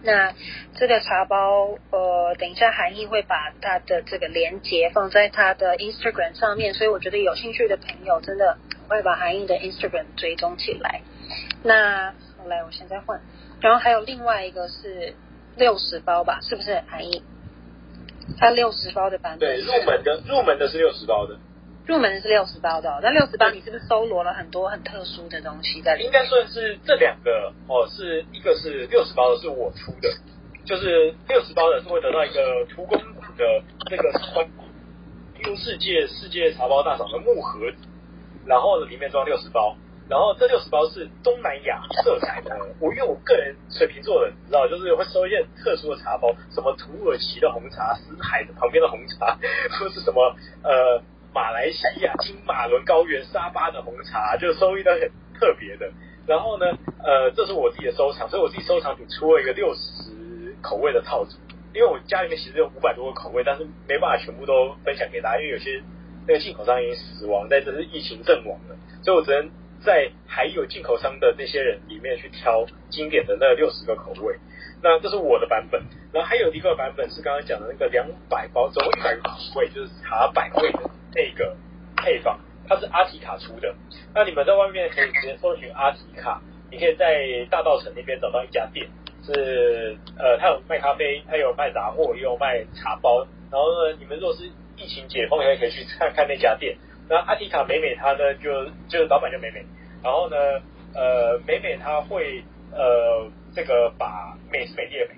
那这个茶包，呃，等一下韩毅会把它的这个链接放在他的 Instagram 上面，所以我觉得有兴趣的朋友真的会把韩毅的 Instagram 追踪起来。那来，我现在换。然后还有另外一个是六十包吧，是不是含义？它六十包的版本。对，入门的入门的是六十包的。入门的是六十包的，那六十包你是不是搜罗了很多很特殊的东西在里面？应该算是这两个哦，是一个是六十包的是我出的，就是六十包的是会得到一个图公股的那个关于世界世界茶包大赏的木盒，然后里面装六十包。然后这六十包是东南亚色彩的，我因为我个人水瓶座的，你知道，就是会收一些特殊的茶包，什么土耳其的红茶、死海的旁边的红茶，或是什么呃马来西亚金马伦高原沙巴的红茶，就收一堆很特别的。然后呢，呃，这是我自己的收藏，所以我自己收藏品出了一个六十口味的套组，因为我家里面其实有五百多个口味，但是没办法全部都分享给大家，因为有些那个进口商已经死亡，在这是疫情阵亡了，所以我只能。在还有进口商的那些人里面去挑经典的那六十个口味，那这是我的版本。然后还有一个版本是刚刚讲的那个两百包，总共一百个口味，就是茶百味的那个配方，它是阿提卡出的。那你们在外面可以直接搜寻阿提卡，你可以在大稻城那边找到一家店，是呃，它有卖咖啡，它有卖杂货，也有卖茶包。然后呢，你们若是疫情解封，也可以去看看那家店。那阿提卡美美她呢，就就是老板叫美美。然后呢，呃，美美她会呃，这个把美是美丽的美，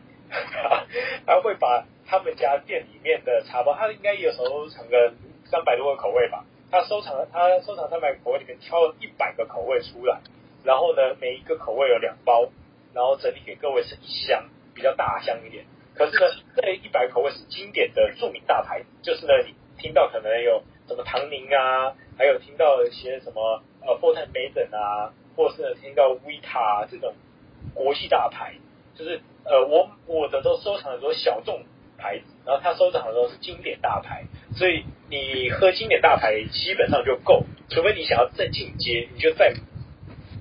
她 会把他们家店里面的茶包，她应该有收藏个三百多个口味吧。她收藏，她收藏三百个口味里面挑了一百个口味出来，然后呢，每一个口味有两包，然后整理给各位是一箱，比较大箱一点。可是呢，这一百口味是经典的著名大牌，就是呢，你听到可能有什么唐宁啊，还有听到一些什么。呃，波特梅等啊，或是听到维塔这种国际大牌，就是呃，我我的都收藏很多小众牌子，然后他收藏的都是经典大牌，所以你喝经典大牌基本上就够，除非你想要再进阶，你就再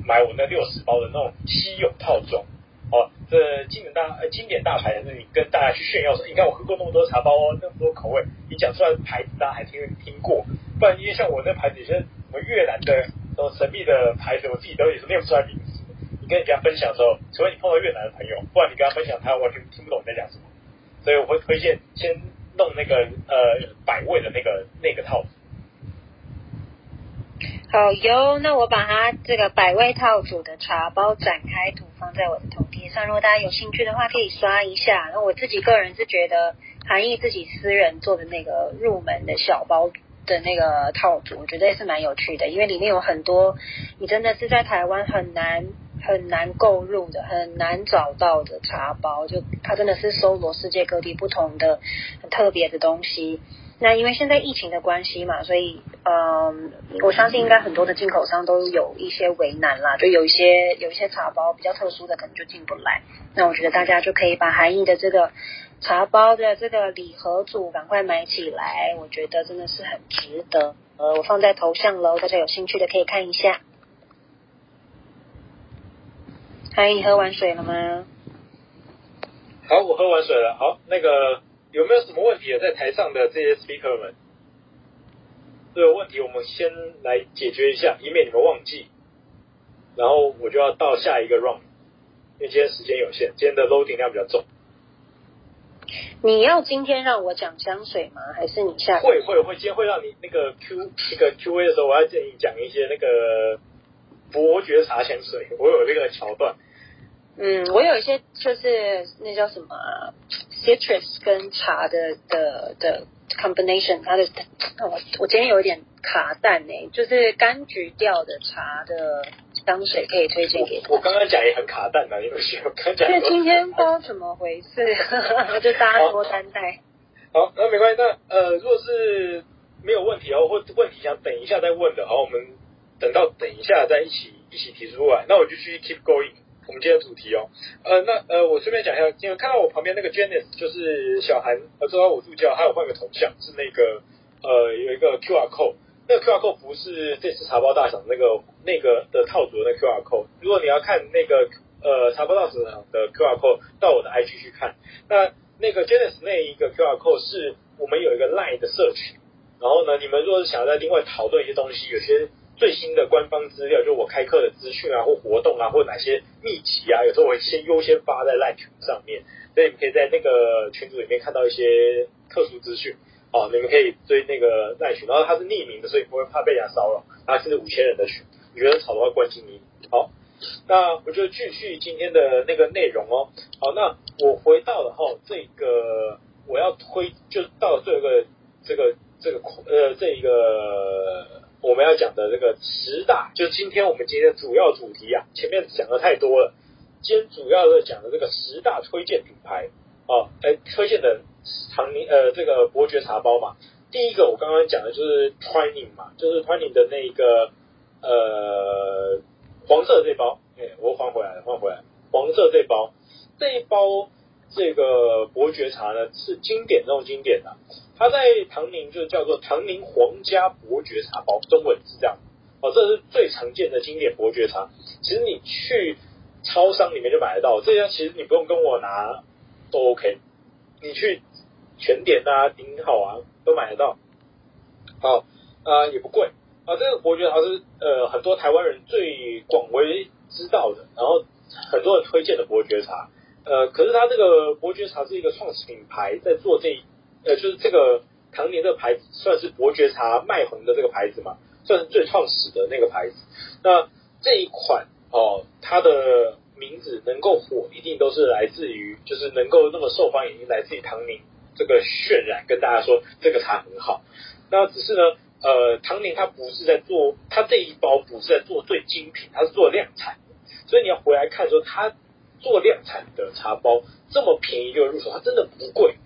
买我那六十包的那种稀有套装哦。这经典大呃经典大牌，那你跟大家去炫耀说，你看我喝过那么多茶包哦，那么多口味，你讲出来的牌子大家还听听过，不然因为像我那牌子，有些什么越南的。这种神秘的牌子，我自己都也是念不出来名字。你跟人家分享的时候，除非你碰到越南的朋友，不然你跟他分享，他完全听不懂你在讲什么。所以我会推荐先弄那个呃百味的那个那个套。好哟，那我把它这个百味套组的茶包展开图放在我的头贴上，如果大家有兴趣的话，可以刷一下。那我自己个人是觉得，韩义自己私人做的那个入门的小包。的那个套组，我觉得也是蛮有趣的，因为里面有很多你真的是在台湾很难很难购入的、很难找到的茶包，就它真的是搜罗世界各地不同的很特别的东西。那因为现在疫情的关系嘛，所以嗯，我相信应该很多的进口商都有一些为难啦，就有一些有一些茶包比较特殊的，可能就进不来。那我觉得大家就可以把韩义的这个。茶包的这个礼盒组，赶快买起来！我觉得真的是很值得。呃，我放在头像喽，大家有兴趣的可以看一下。嗨，你喝完水了吗？好，我喝完水了。好，那个有没有什么问题啊？在台上的这些 speaker 们，这个问题我们先来解决一下，以免你们忘记。然后我就要到下一个 round，因为今天时间有限，今天的 loading 量比较重。你要今天让我讲香水吗？还是你下会会会，今天会让你那个 Q 那个 Q A 的时候，我要建议讲一些那个伯爵茶香水，我有那个桥段。嗯，我有一些就是那叫什么 citrus 跟茶的的的 combination，它的我我今天有一点卡蛋呢，就是柑橘调的茶的。香水可以推荐给我。我刚刚讲也很卡蛋的，因为我刚讲。因为今天不知道怎么回事，就大家多担待。好，那没关系。那呃，如果是没有问题哦，或问题想等一下再问的，好，我们等到等一下再一起一起提出来。那我就去 keep going 我们今天的主题哦。呃，那呃，我顺便讲一下，今天看到我旁边那个 Janice 就是小韩，呃，知道我助教，他有换个头像，是那个呃有一个 QR code。那个 QR code 不是这次茶包大赏那个那个的套组的 QR code。如果你要看那个呃茶包大赏的 QR code，到我的 IG 去看。那那个 Janice 那一个 QR code 是我们有一个 Line 的社群。然后呢，你们如果是想要在另外讨论一些东西，有些最新的官方资料，就我开课的资讯啊，或活动啊，或哪些秘籍啊，有时候我会先优先发在赖群上面，所以你们可以在那个群组里面看到一些特殊资讯。哦，你们可以追那个赖群，然后它是匿名的，所以不会怕被人家骚扰。它是五千人的群，你觉得吵的话关心你。好，那我就继续今天的那个内容哦。好，那我回到了后这个我要推，就到了最后一个这个这个呃这一个我们要讲的这个十大，就今天我们今天的主要主题啊，前面讲的太多了，今天主要的讲的这个十大推荐品牌哦，哎推荐的。唐宁呃，这个伯爵茶包嘛，第一个我刚刚讲的就是 Twining 嘛，就是 Twining 的那个呃黄色这包，哎，我换回来了，换回来，黄色这包，这一包这个伯爵茶呢是经典中经典的，它在唐宁就叫做唐宁皇家伯爵茶包，中文是这样，哦，这是最常见的经典伯爵茶，其实你去超商里面就买得到，这家其实你不用跟我拿都 OK，你去。全点啊，顶好啊，都买得到。好啊、呃，也不贵啊。这个伯爵茶是呃很多台湾人最广为知道的，然后很多人推荐的伯爵茶。呃，可是它这个伯爵茶是一个创始品牌，在做这呃就是这个唐宁这个牌子算是伯爵茶卖红的这个牌子嘛，算是最创始的那个牌子。那这一款哦，它的名字能够火，一定都是来自于就是能够那么受欢迎，来自于唐宁。这个渲染跟大家说这个茶很好，那只是呢，呃，唐宁它不是在做，它这一包不是在做最精品，它是做量产，所以你要回来看说它做量产的茶包这么便宜就入手，它真的不贵，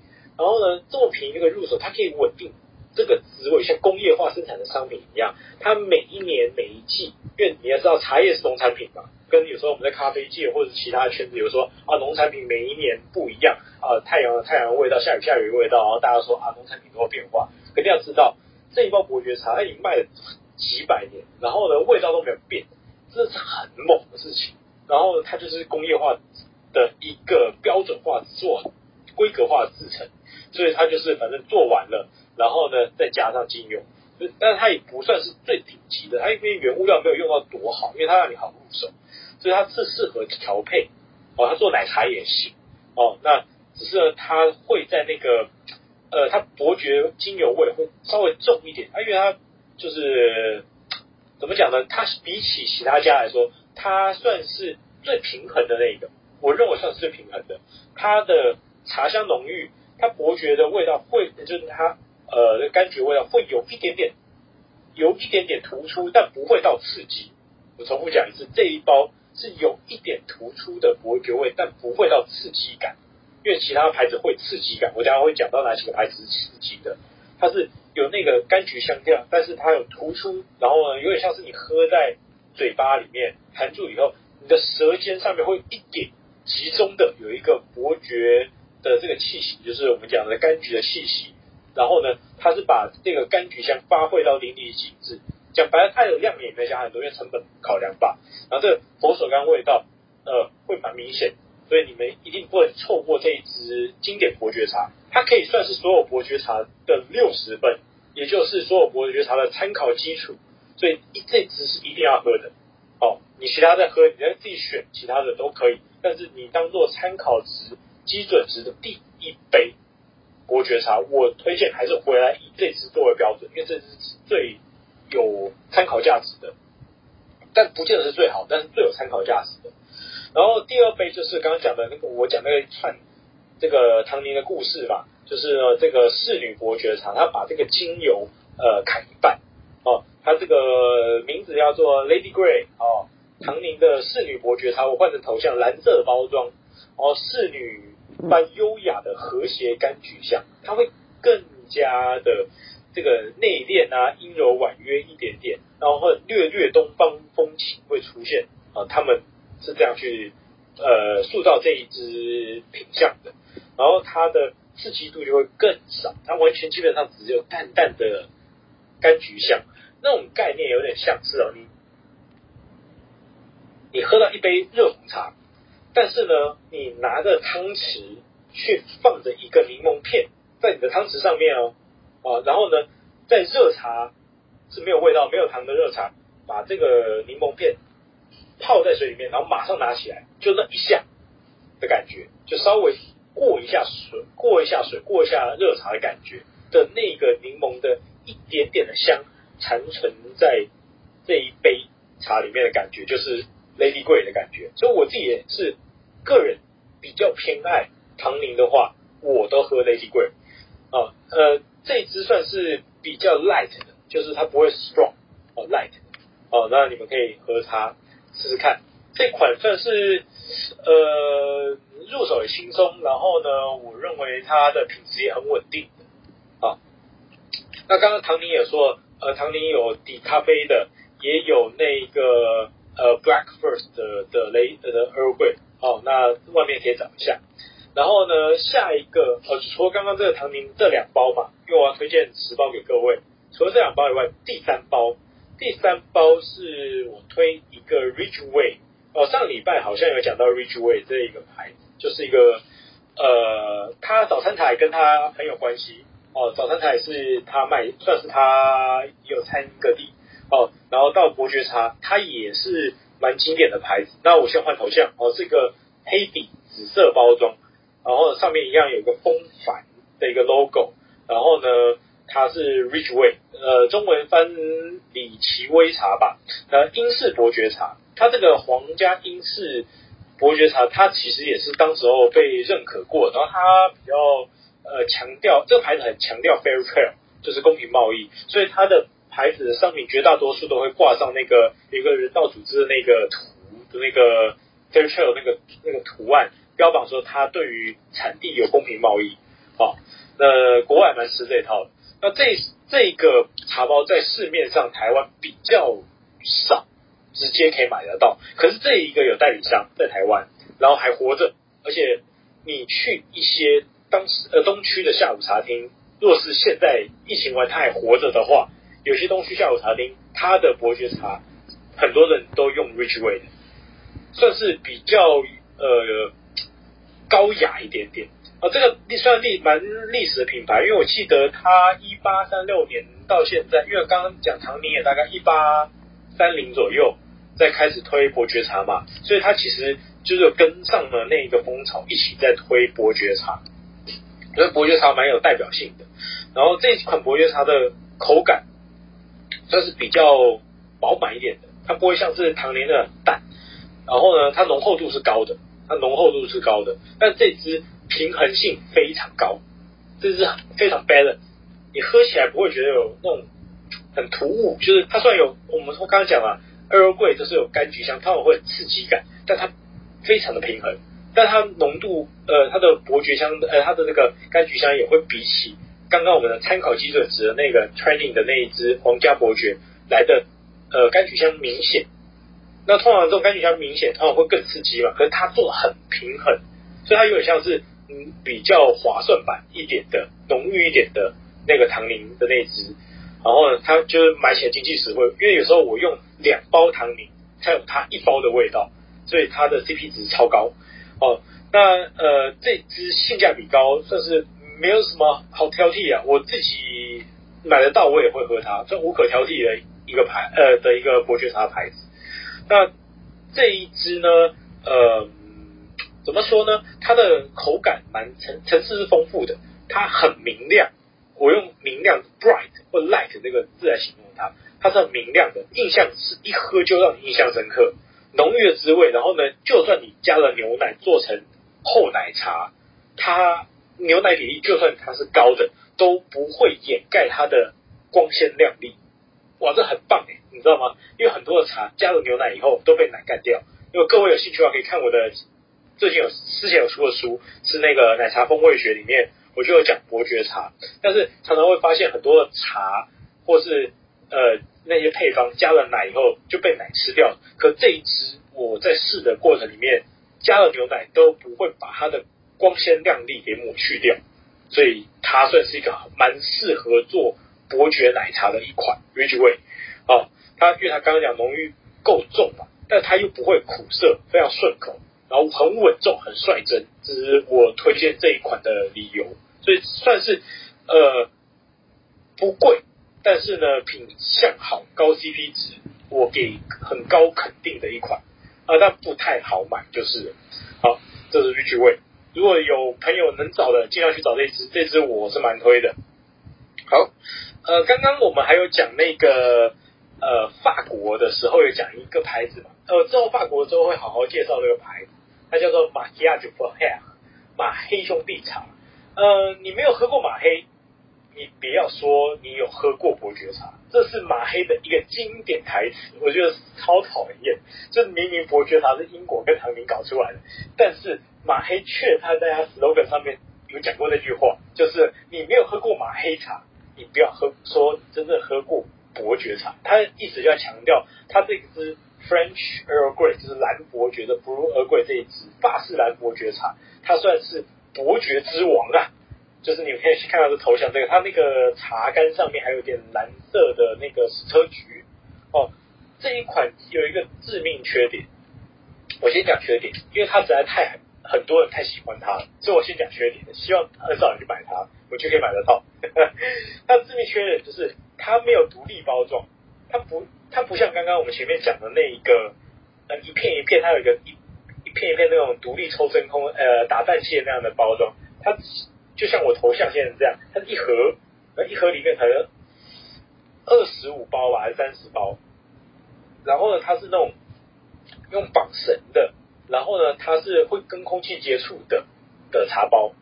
然后呢，这么便宜这个入手，它可以稳定这个滋味，像工业化生产的商品一样，它每一年每一季，因为你要知道茶叶是农产品嘛。跟有时候我们在咖啡界或者其他圈子，有说啊，农产品每一年不一样啊，太阳的太阳味道，下雨下雨的味道，然后大家说啊，农产品都会变化。肯定要知道，这一包伯爵茶它已经卖了几百年，然后呢，味道都没有变，这是很猛的事情。然后它就是工业化的一个标准化做规格化制成，所以它就是反正做完了，然后呢再加上精油，但是它也不算是最顶级的，它因为原物料没有用到多好，因为它让你好入手。所以它是适合调配哦，它做奶茶也行哦。那只是呢，它会在那个呃，它伯爵精油味会稍微重一点啊，因为它就是怎么讲呢？它比起其他家来说，它算是最平衡的那个。我认为算是最平衡的。它的茶香浓郁，它伯爵的味道会就是它呃柑橘味道会有一点点有一点点突出，但不会到刺激。我重复讲一次，这一包。是有一点突出的伯爵味，但不会到刺激感，因为其他牌子会刺激感。我等下会讲到哪几个牌子是刺激的，它是有那个柑橘香调，但是它有突出，然后呢，有点像是你喝在嘴巴里面含住以后，你的舌尖上面会一点集中的有一个伯爵的这个气息，就是我们讲的柑橘的气息。然后呢，它是把这个柑橘香发挥到淋漓尽致。讲白了，它有亮点，没加很多，因为成本考量吧。然后这个佛手柑味道，呃，会蛮明显，所以你们一定不能错过这一支经典伯爵茶。它可以算是所有伯爵茶的六十分，也就是所有伯爵茶的参考基础。所以一这支是一定要喝的。哦，你其他再喝，你再自己选其他的都可以。但是你当做参考值、基准值的第一杯伯爵茶，我推荐还是回来以这支作为标准，因为这支是最。有参考价值的，但不见得是最好，但是最有参考价值的。然后第二杯就是刚刚讲的那个，我讲那个一串这个唐宁的故事吧，就是这个侍女伯爵茶，他把这个精油呃砍一半哦，它这个名字叫做 Lady Grey 哦，唐宁的侍女伯爵茶，我换成头像蓝色的包装哦，侍女般优雅的和谐柑橘香，它会更加的。这个内敛啊，阴柔婉约一点点，然后略略东方风情会出现啊，他们是这样去呃塑造这一支品相的，然后它的刺激度就会更少，它完全基本上只有淡淡的柑橘香，那种概念有点像是哦，你你喝到一杯热红茶，但是呢，你拿着汤匙去放着一个柠檬片在你的汤匙上面哦。啊，然后呢，在热茶是没有味道、没有糖的热茶，把这个柠檬片泡在水里面，然后马上拿起来，就那一下的感觉，就稍微过一下水，过一下水，过一下热茶的感觉的那个柠檬的一点点的香残存在这一杯茶里面的感觉，就是 Lady Grey 的感觉。所以我自己也是个人比较偏爱唐宁的话，我都喝 Lady Grey 啊，呃，这一支算是比较 light 的，就是它不会 strong 哦，light 哦，那你们可以喝它试试看。这款算是呃入手也轻松，然后呢，我认为它的品质也很稳定啊。那刚刚唐宁也说，呃，唐宁有底咖啡的，也有那个呃 Black First 的的雷的 Earl Grey 哦，那外面可以找一下。然后呢，下一个呃，除了刚刚这个唐宁这两包嘛，因为我要推荐十包给各位。除了这两包以外，第三包，第三包是我推一个 Ridgeway 哦，上礼拜好像有讲到 Ridgeway 这一个牌子，就是一个呃，他早餐台跟他很有关系哦，早餐台是他卖，算是他有参与个地哦。然后到伯爵茶，它也是蛮经典的牌子。那我先换头像哦，这个黑底紫色包装。然后上面一样有个风帆的一个 logo，然后呢，它是 Ridgeway，呃，中文翻李奇威茶吧，呃，英式伯爵茶，它这个皇家英式伯爵茶，它其实也是当时候被认可过，然后它比较呃强调，这个牌子很强调 fair trade，就是公平贸易，所以它的牌子的商品绝大多数都会挂上那个一个人道组织的那个图的那个 fair trade 那个那个图案。标榜说它对于产地有公平贸易，好、那国外蛮吃这一套的。那这这个茶包在市面上台湾比较少，直接可以买得到。可是这一个有代理商在台湾，然后还活着，而且你去一些当时呃东区的下午茶厅，若是现在疫情完它还活着的话，有些东区下午茶厅它的伯爵茶很多人都用 Ridgeway 的，算是比较呃。高雅一点点啊，这个历算历蛮历史的品牌，因为我记得它一八三六年到现在，因为刚刚讲唐宁也大概一八三零左右在开始推伯爵茶嘛，所以它其实就是跟上了那一个风潮，一起在推伯爵茶，所以伯爵茶蛮有代表性的。然后这款伯爵茶的口感算是比较饱满一点的，它不会像是唐宁的很淡，然后呢，它浓厚度是高的。它浓厚度是高的，但这支平衡性非常高，这支非常 balance，你喝起来不会觉得有那种很突兀，就是它虽然有我们说刚刚讲了，Earl Grey 就是有柑橘香，它会很刺激感，但它非常的平衡，但它浓度呃它的伯爵香呃它的那个柑橘香也会比起刚刚我们的参考基准值的那个 Training 的那一支皇家伯爵来的呃柑橘香明显。那通常这种柑橘香明显，通常会更刺激嘛。可是它做的很平衡，所以它有点像是嗯比较划算版一点的浓郁一点的那个唐宁的那支。然后呢，它就是买起来经济实惠，因为有时候我用两包唐宁才有它一包的味道，所以它的 CP 值超高哦。那呃这支性价比高，算是没有什么好挑剔啊。我自己买得到，我也会喝它，这无可挑剔的一个牌呃的一个伯爵茶牌子。那这一支呢，呃，怎么说呢？它的口感蛮层层次是丰富的，它很明亮。我用明亮 （bright） 或 light 这个字来形容它，它是很明亮的，印象是一喝就让你印象深刻，浓郁的滋味。然后呢，就算你加了牛奶做成厚奶茶，它牛奶比例就算它是高的，都不会掩盖它的光鲜亮丽。哇，这很棒诶，你知道吗？因为很多的茶加了牛奶以后都被奶干掉。如果各位有兴趣的话，可以看我的最近有之前有出的书，是那个奶茶风味学里面，我就有讲伯爵茶。但是常常会发现很多的茶或是呃那些配方加了奶以后就被奶吃掉。可这一支我在试的过程里面加了牛奶都不会把它的光鲜亮丽给抹去掉，所以它算是一个蛮适合做。伯爵奶茶的一款 Ridgeway 哦，它因为它刚刚讲浓郁够重嘛，但它又不会苦涩，非常顺口，然后很稳重，很率真，这是我推荐这一款的理由。所以算是呃不贵，但是呢品相好，高 CP 值，我给很高肯定的一款啊，但不太好买，就是好，这是 Ridgeway 味。如果有朋友能找的，尽量去找这只，这只我是蛮推的。好，呃，刚刚我们还有讲那个呃法国的时候有讲一个牌子嘛，呃，之后法国之后会好好介绍这个牌子，它叫做马基亚酒服黑马黑兄弟茶。呃，你没有喝过马黑？你不要说你有喝过伯爵茶，这是马黑的一个经典台词，我觉得超讨厌。这明明伯爵茶是英国跟唐宁搞出来的，但是马黑却他在他 slogan 上面有讲过那句话，就是你没有喝过马黑茶，你不要喝说你真正喝过伯爵茶。他一直就要强调，他这支 French Earl Grey 就是蓝伯爵的 Blue Earl Grey 这一支法式蓝伯爵茶，它算是伯爵之王啊。就是你们可以去看到这头像，这个它那个茶干上面还有点蓝色的那个矢车菊哦。这一款有一个致命缺点，我先讲缺点，因为它实在太很多人太喜欢它，所以我先讲缺点，希望很少人去买它，我就可以买得到。它的致命缺点就是它没有独立包装，它不它不像刚刚我们前面讲的那一个呃一片一片，它有一个一一片一片那种独立抽真空呃打蛋器那样的包装，它。就像我头像现在这样，它一盒，那一盒里面可能二十五包吧，还是三十包？然后呢，它是那种用绑绳的，然后呢，它是会跟空气接触的的茶包。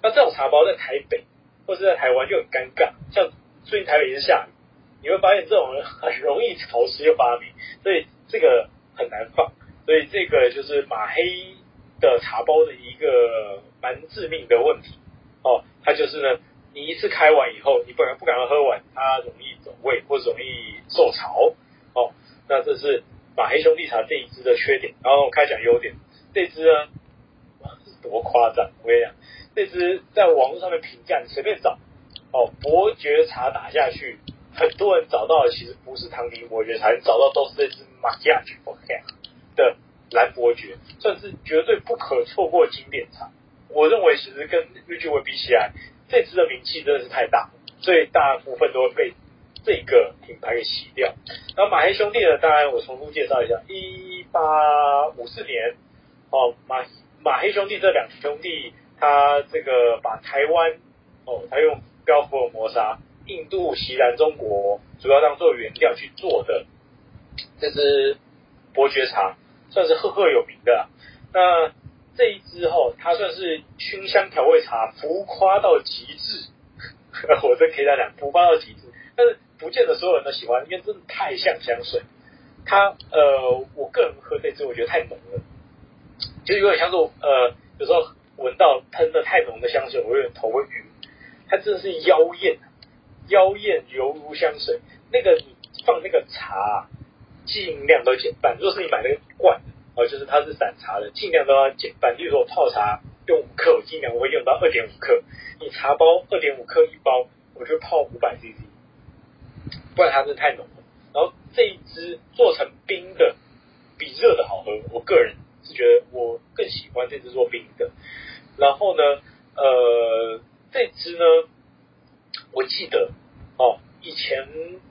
那这种茶包在台北或是在台湾就很尴尬，像最近台北一直下雨，你会发现这种很容易潮湿又发霉，所以这个很难放。所以这个就是马黑的茶包的一个蛮致命的问题。哦，它就是呢，你一次开完以后，你不敢不敢喝完，它容易走味或者容易受潮。哦，那这是马黑兄弟茶这一支的缺点。然后我开始讲优点，这支呢，多夸张！我跟你讲，这支在网络上面评价，你随便找，哦，伯爵茶打下去，很多人找到的其实不是唐宁伯爵茶，找到都是这支 Mariage Frères 的蓝伯爵，算是绝对不可错过经典茶。我认为其实跟 Ridgeway 比起来，这支的名气真的是太大，所以大部分都会被这个品牌给洗掉。那马黑兄弟呢，当然我重复介绍一下，一八五四年，哦马马黑兄弟这两兄弟，他这个把台湾哦，他用标普尔摩沙、印度、锡兰、中国主要当做原料去做的这支伯爵茶，算是赫赫有名的。那这一支后，它算是熏香调味茶，浮夸到极致。我真可以这样讲，浮夸到极致。但是不见得所有人都喜欢，因为真的太像香水。它呃，我个人喝这支，我觉得太浓了，就有点像是呃，有时候闻到喷的太浓的香水，我有点头会晕。它真的是妖艳，妖艳犹如香水。那个你放那个茶，尽量都减半。如果是你买那个罐的。哦，就是它是散茶的，尽量都要减半。例如说我泡茶用五克，我尽量我会用到二点五克。你茶包二点五克一包，我就泡五百 CC，不然它是太浓了。然后这一支做成冰的，比热的好喝。我个人是觉得我更喜欢这支做冰的。然后呢，呃，这支呢，我记得哦，以前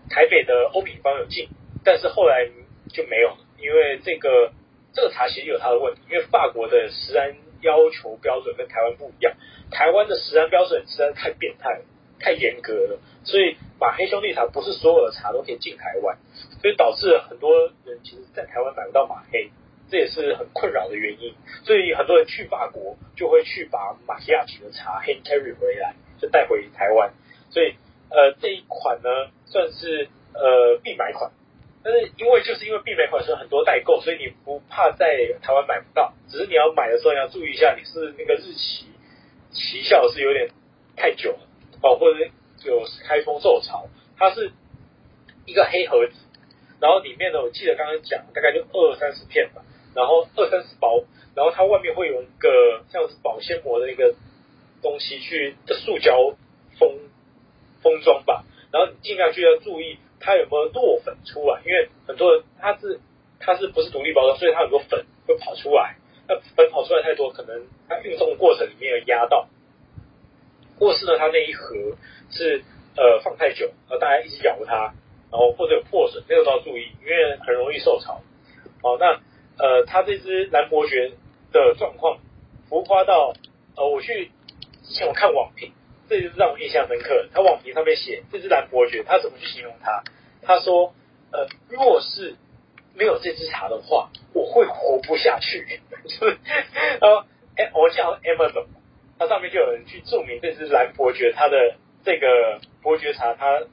台北的欧品坊有进，但是后来就没有了，因为这个。这个茶其实有它的问题，因为法国的食安要求标准跟台湾不一样，台湾的食安标准实在太变态了，太严格了，所以马黑兄弟茶不是所有的茶都可以进台湾，所以导致很多人其实在台湾买不到马黑，这也是很困扰的原因。所以很多人去法国就会去把马西亚奇的茶 hand carry 回来，就带回台湾。所以呃这一款呢算是呃必买款。但是因为就是因为必美款是很多代购，所以你不怕在台湾买不到。只是你要买的时候你要注意一下，你是那个日期期效是有点太久了哦，或者有开封受潮。它是一个黑盒子，然后里面呢，我记得刚刚讲大概就二三十片吧，然后二三十包，然后它外面会有一个像是保鲜膜的一个东西去的塑胶封封装吧，然后你尽量就要注意。它有没有落粉出来？因为很多人它是它是不是独立包装，所以它很多粉会跑出来。那粉跑出来太多，可能它运送过程里面有压到，或是呢它那一盒是呃放太久，呃大家一直咬它，然后或者有破损，那个都要注意，因为很容易受潮。好，那呃，它这支蓝伯爵的状况浮夸到呃，我去之前我看网评，这就是让我印象深刻。他网评上面写这支蓝伯爵，他怎么去形容它？他说呃，若是没有这支茶的话，我会活不下去。就是呃，哎，我记得好像 Amazon，它上面就有人去注明这支蓝伯爵它的这个伯爵茶，它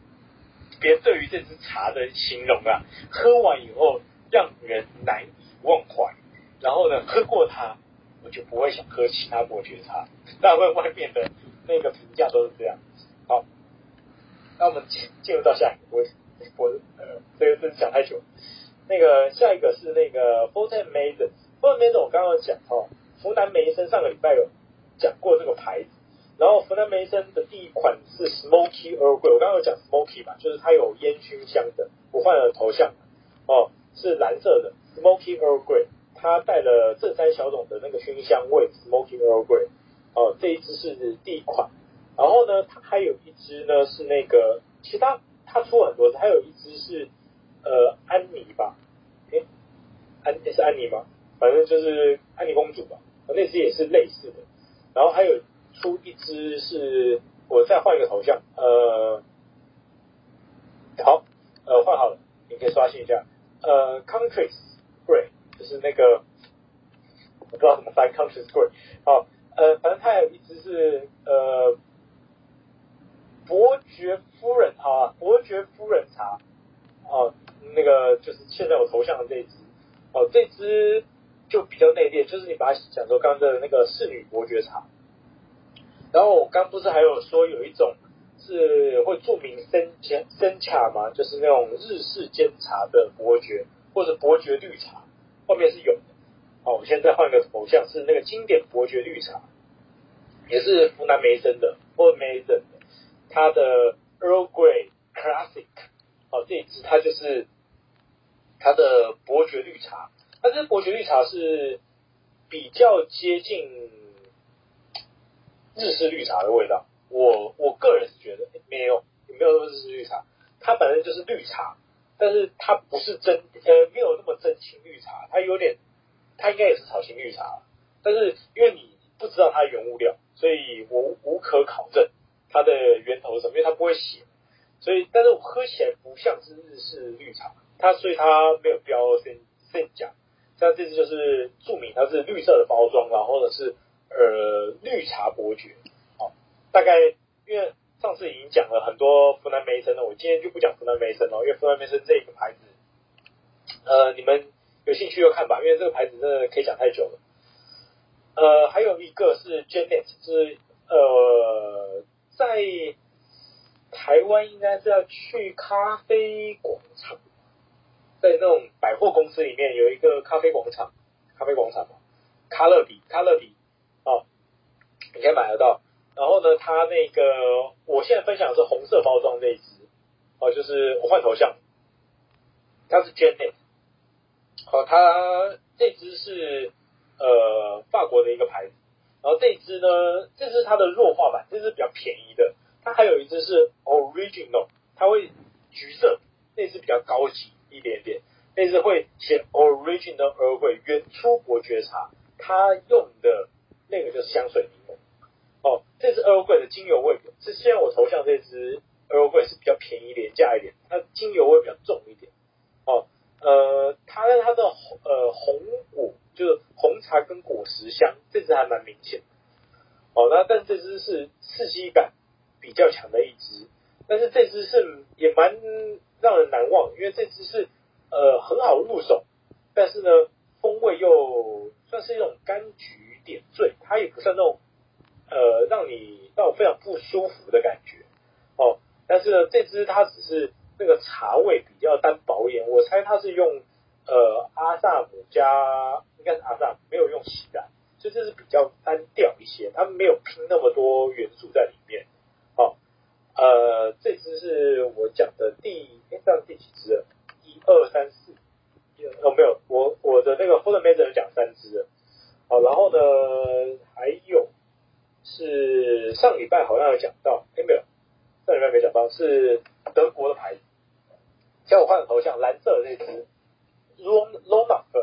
别人对于这支茶的形容啊，喝完以后。让人难以忘怀，然后呢，喝过它，我就不会想喝其他伯爵茶。大部分外面的那个评价都是这样。好，那我们进进入到下一个，我我呃，这个真是讲太久。那个下一个是那个 Fulton Mason，Fulton Mason 我刚刚讲哦，福南梅森上个礼拜有讲过这个牌子，然后福南梅森的第一款是 Smoky Earl Grey，我刚刚有讲 Smoky 吧，就是它有烟熏香的。我换了头像哦。是蓝色的 Smoky Earl Grey，它带了正山小种的那个熏香味 Smoky Earl Grey，哦，这一只是第一款。然后呢，它还有一只呢是那个，其他它出很多它，有一只是呃安妮吧，诶，安是安妮吗？反正就是安妮公主吧，那支也是类似的。然后还有出一只是，我再换一个头像，呃，好，呃换好了，你可以刷新一下。呃，countries Grey 就是那个我不知道怎么翻，countries Grey 好，呃，反正它有一支是呃伯爵夫人啊，伯爵夫人茶哦，那个就是现在我头像的这一支哦，这支就比较内敛，就是你把它想说刚刚的那个侍女伯爵茶，然后我刚不是还有说有一种。是会注明生煎生卡吗？就是那种日式煎茶的伯爵，或者伯爵绿茶，后面是有的。好，我现在换个头像，是那个经典伯爵绿茶，也是湖南梅森的，或梅森的，它的 Earl Grey Classic。好，这一支它就是它的伯爵绿茶，它这伯爵绿茶是比较接近日式绿茶的味道。我我个人是觉得没有，也没有日式绿茶，它本身就是绿茶，但是它不是真呃没有那么真情绿茶，它有点，它应该也是草青绿茶，但是因为你不知道它的原物料，所以我无，可考证它的源头是什么，因为它不会写，所以但是我喝起来不像是日式绿茶，它所以它没有标先先讲，像这次就是注明它是绿色的包装，然后呢是呃绿茶伯爵。好大概因为上次已经讲了很多福南梅森了，我今天就不讲福南梅森了，因为福南梅森这个牌子，呃，你们有兴趣就看吧，因为这个牌子真的可以讲太久了。呃，还有一个是 Janet，是呃，在台湾应该是要去咖啡广场，在那种百货公司里面有一个咖啡广场，咖啡广场嘛，卡乐比，卡乐比，哦，你可以买得到。然后呢，它那个我现在分享的是红色包装这一支，哦，就是我换头像，它是 Janet，哦，它这支是呃法国的一个牌子，然后这支呢，这支它的弱化版，这支比较便宜的，它还有一支是 Original，它会橘色，那支比较高级一点点，那支会写 Original Earl Grey 原初伯爵茶，它用的那个就是香水柠檬。哦，这支 Earl Grey 的精油味是现在我头像这支 Earl Grey 是比较便宜廉价一点，它精油味比较重一点。哦，呃，它的它的呃红果就是红茶跟果实香，这支还蛮明显。哦，那但这支是刺激感比较强的一支，但是这支是也蛮让人难忘，因为这支是呃很好入手，但是呢风味又算是一种柑橘点缀，它也不算那种。呃，让你到非常不舒服的感觉哦。但是呢，这支它只是那个茶味比较单薄一点，我猜它是用呃阿萨姆加，应该是阿萨姆，没有用锡兰，所以这是比较单调一些，它没有拼那么多元素在里面。哦，呃，这支是我讲的第，哎，这样第几支了？一二三四，哦，没有，我我的那个 Fulton Mason 讲三支了。好，然后呢，还有。是上礼拜好像有讲到，哎没有，上礼拜没讲到，是德国的牌子，像我换的头像，蓝色的这支龙龙纳菲，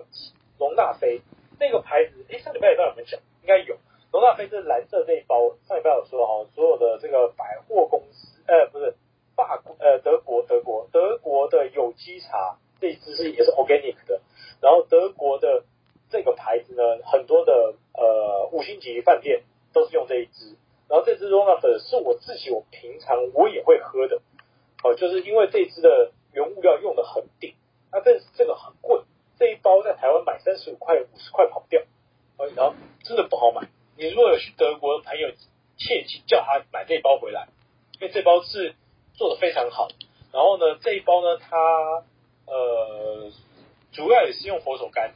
龙纳菲那个牌子，诶，上礼拜也不知道有没有讲，应该有。龙纳菲这蓝色这一包，上礼拜有说哈，所有的这个百货公司，呃，不是法国，呃，德国，德国，德国的有机茶这一支是也是 organic 的，然后德国的这个牌子呢，很多的呃五星级饭店都是用这一支，然后这支龙纳菲是我自己我平常我也会喝的，哦，就是因为这支的。原物料用的很顶，那这这个很贵，这一包在台湾买三十五块、五十块跑不掉，然后真的不好买。你如果有去德国的朋友，切记叫他买这一包回来，因为这包是做的非常好。然后呢，这一包呢，它呃主要也是用佛手柑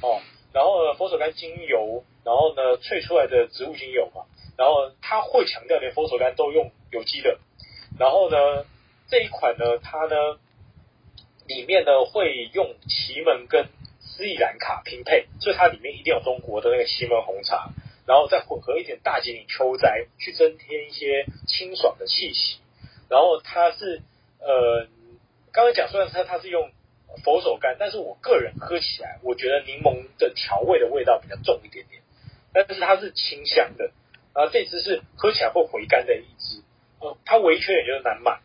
哦，然后呢佛手柑精油，然后呢萃出来的植物精油嘛，然后它会强调连佛手柑都用有机的，然后呢这一款呢它呢。里面呢会用祁门跟斯里兰卡拼配，所以它里面一定有中国的那个祁门红茶，然后再混合一点大吉岭秋摘，去增添一些清爽的气息。然后它是呃，刚才讲虽然它它是用佛手柑，但是我个人喝起来，我觉得柠檬的调味的味道比较重一点点，但是它是清香的。然后这支是喝起来会回甘的一支，呃，它唯一缺点就是难买，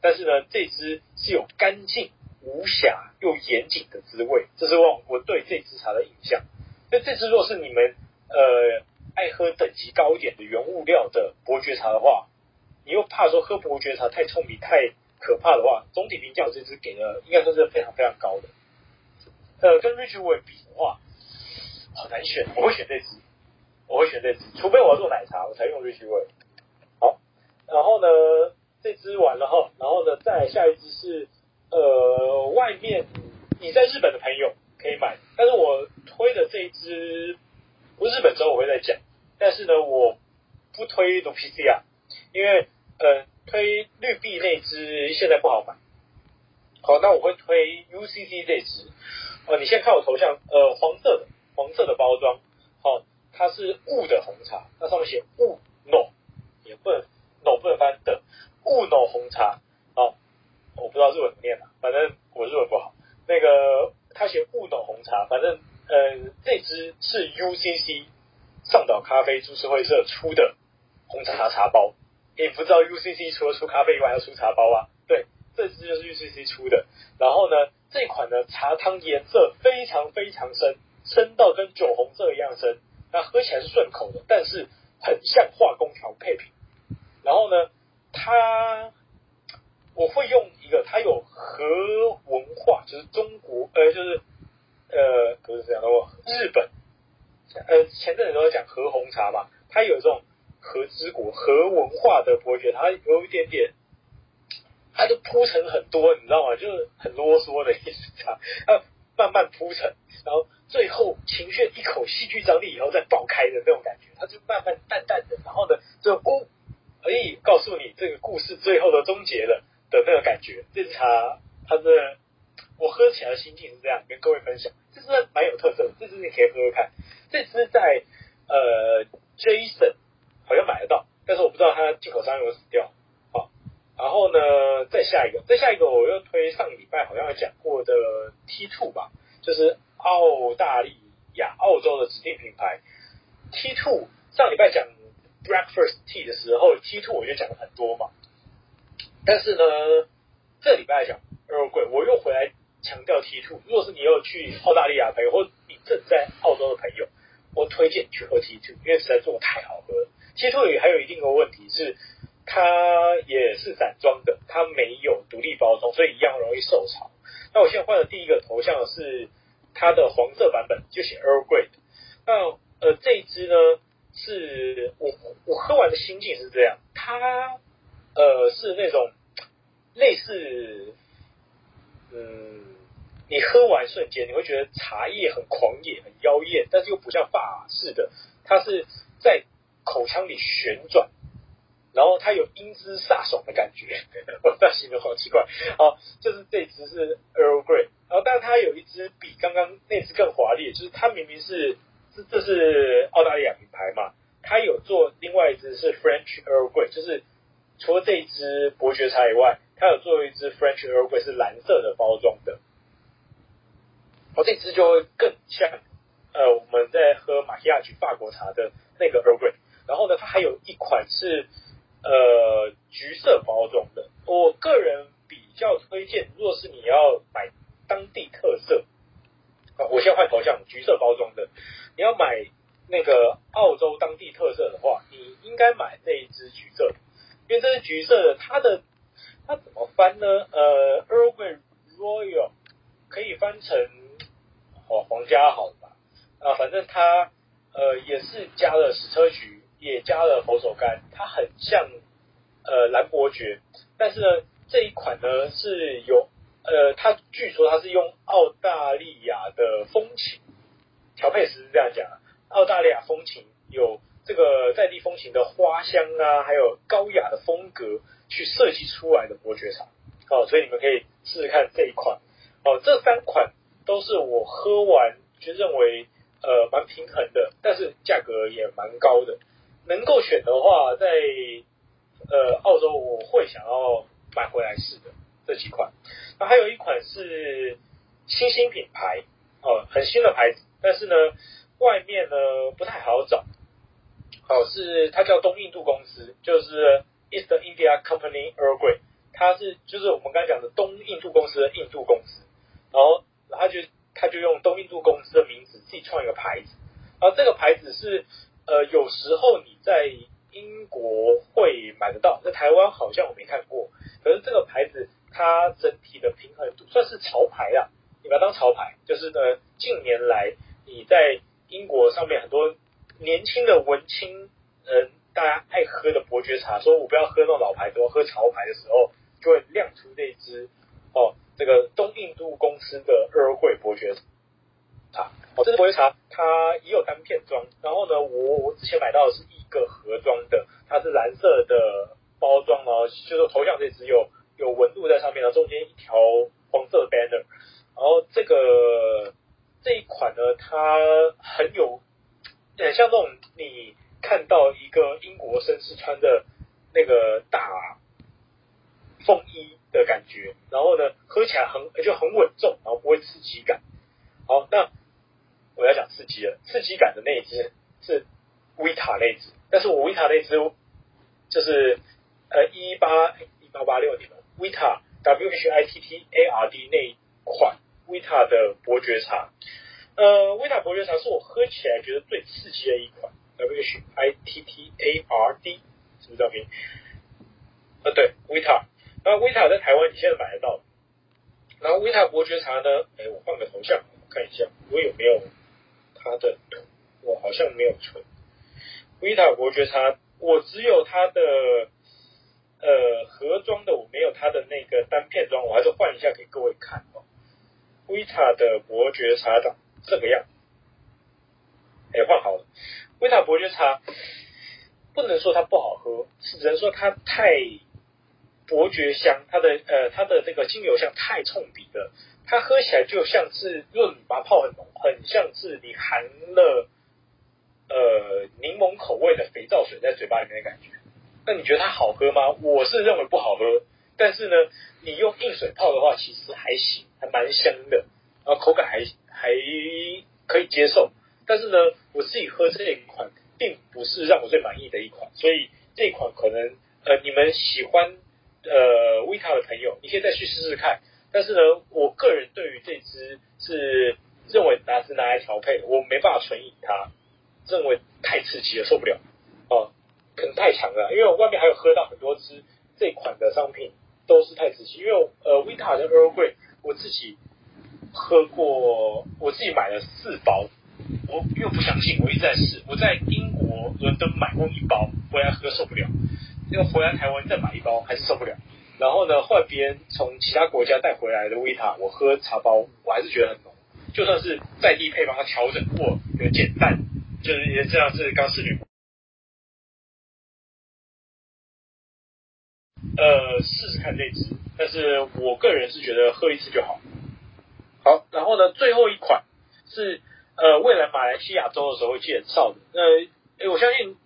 但是呢，这支是有干净。无瑕又严谨的滋味，这是我我对这支茶的印象。那这支若是你们呃爱喝等级高一点的原物料的伯爵茶的话，你又怕说喝伯爵茶太冲鼻太可怕的话，总体评价我这支给的应该算是非常非常高的。呃，跟 Richway 比的话，好难选，我会选这支，我会选这支，除非我要做奶茶，我才用 Richway。好，然后呢，这支完了哈，然后呢，再下一支是。呃，外面你在日本的朋友可以买，但是我推的这一支，不是日本之后我会再讲，但是呢，我不推 Lupisia，因为呃推绿碧那支现在不好买。好，那我会推 UCC 这支，呃，你先看我头像，呃，黄色的黄色的包装，好，它是雾的红茶，那上面写雾 no，也不能 no 不能翻的雾 no 红茶。不知道日文念了，反正我日文不好。那个他写不懂红茶，反正呃这支是 UCC 上岛咖啡株式会社出的红茶茶包。你不知道 UCC 除了出咖啡以外还出茶包啊？对，这支就是 UCC 出的。然后呢，这款呢茶汤颜色非常非常深，深到跟酒红色一样深。那喝起来是顺口的，但是很像化工调配品。然后呢，它。我会用一个，它有和文化，就是中国，呃，就是呃，不是这样的，我日本，呃，前阵子都在讲和红茶嘛，它有这种和之国、和文化的伯爵，它有一点点，它就铺陈很多，你知道吗？就是很啰嗦的意思，它慢慢铺陈，然后最后情绪一口戏剧张力以后再爆开的那种感觉，它就慢慢淡淡的，然后呢，就哦，可以告诉你这个故事最后的终结了。的那个感觉，这茶它的我喝起来的心境是这样，跟各位分享，这支蛮有特色的，这支你可以喝喝看。这支在呃 Jason 好像买得到，但是我不知道它进口商有没有死掉。好，然后呢，再下一个，再下一个我又推上礼拜好像讲过的 T Two 吧，就是澳大利亚澳洲的指定品牌 T Two。上礼拜讲 Breakfast Tea 的时候，T Two 我就讲了很多嘛。但是呢，这礼拜来讲，Earl Grey，我又回来强调 T two。如果是你有去澳大利亚朋友，或你正在澳洲的朋友，我推荐你去喝 T two，因为实在做的太好喝了。T two 也还有一定的问题是，它也是散装的，它没有独立包装，所以一样容易受潮。那我现在换的第一个头像是它的黄色版本，就写 Earl Grey。那呃，这一支呢，是我我喝完的心境是这样，它。呃，是那种类似，嗯，你喝完瞬间你会觉得茶叶很狂野、很妖艳，但是又不像法式的，它是在口腔里旋转，然后它有英姿飒爽的感觉。我那形容好奇怪。好，就是这支是 Earl Grey，然后但它有一支比刚刚那支更华丽，就是它明明是这这是澳大利亚品牌嘛，它有做另外一支是 French Earl Grey，就是。除了这一支伯爵茶以外，它有做一支 French Earl Grey 是蓝色的包装的，哦，这支就会更像呃我们在喝马希亚菊法国茶的那个 Earl Grey。然后呢，它还有一款是呃橘色包装的。我个人比较推荐，若是你要买当地特色，啊，我先换头像，橘色包装的，你要买那个澳洲当地特色的话，你应该买这一支橘色，因为这是橘色的，它的它怎么翻呢？呃，Earl Grey Royal 可以翻成哦皇家好了吧？啊，反正它呃也是加了矢车菊。也加了佛手柑，它很像呃蓝伯爵，但是呢这一款呢是有呃它据说它是用澳大利亚的风情调配师是这样讲，澳大利亚风情有这个在地风情的花香啊，还有高雅的风格去设计出来的伯爵茶，哦，所以你们可以试试看这一款哦，这三款都是我喝完就认为呃蛮平衡的，但是价格也蛮高的。能够选的话，在呃澳洲我会想要买回来试的这几款。那还有一款是新兴品牌哦，很新的牌子，但是呢外面呢不太好找。哦，是它叫东印度公司，就是 East India Company Earl Grey，它是就是我们刚才讲的东印度公司的印度公司，然后他就他就用东印度公司的名字自己创一个牌子，然后这个牌子是。呃，有时候你在英国会买得到，在台湾好像我没看过。可是这个牌子它整体的平衡度算是潮牌啊，你把它当潮牌。就是呢，近年来你在英国上面很多年轻的文青人，大家爱喝的伯爵茶，说我不要喝那种老牌，我喝潮牌的时候，就会亮出这支哦，这个东印度公司的 Earl Grey 伯爵茶。哦，这支伯爵茶它也有单片装，然后呢，我我之前买到的是一个盒装的，它是蓝色的包装哦，就是头像这支有有纹路在上面，然后中间一条黄色的 banner，然后这个这一款呢，它很有很像那种你看到一个英国绅士穿的那个大风衣的感觉，然后呢，喝起来很就很稳重，然后不会刺激感。好，那。我要讲刺激了，刺激感的那一支是维塔那支，但是我维塔那支就是呃一八一八八六年的维塔 W H I T T A R D 那一款维塔的伯爵茶，呃威塔伯爵茶是我喝起来觉得最刺激的一款 W H I T T A R D 什么照片？呃对威塔，那威塔在台湾你现在买得到，然后威塔伯爵茶呢，哎我换个头像看一下我有没有。它的图我好像没有存，威塔伯爵茶我只有它的呃盒装的，我没有它的那个单片装，我还是换一下给各位看哦。威塔的伯爵茶档这个样，哎换好了。维塔伯爵茶不能说它不好喝，只能说它太伯爵香，它的呃它的那个精油香太冲鼻了。它喝起来就像是，如果你把泡很浓，很像是你含了呃柠檬口味的肥皂水在嘴巴里面的感觉。那你觉得它好喝吗？我是认为不好喝。但是呢，你用硬水泡的话，其实还行，还蛮香的，然后口感还还可以接受。但是呢，我自己喝这一款，并不是让我最满意的一款。所以这一款可能呃你们喜欢呃维塔的朋友，你可以再去试试看。但是呢，我个人对于这支是认为拿是拿来调配的，我没办法纯饮它，认为太刺激了，受不了哦，可能太强了。因为我外面还有喝到很多支这款的商品都是太刺激，因为呃维塔的 Earl Grey 我自己喝过，我自己买了四包，我又不相信，我一直在试，我在英国伦敦买过一包，回来喝受不了，那个回来台湾再买一包还是受不了。然后呢，换别人从其他国家带回来的维塔，我喝茶包我还是觉得很浓，就算是在地配方它调整过，有减淡，就是也这样是刚试女，呃，试试看这支，但是我个人是觉得喝一次就好。好，然后呢，最后一款是呃，未来马来西亚州的时候会介绍的。呃，诶我相信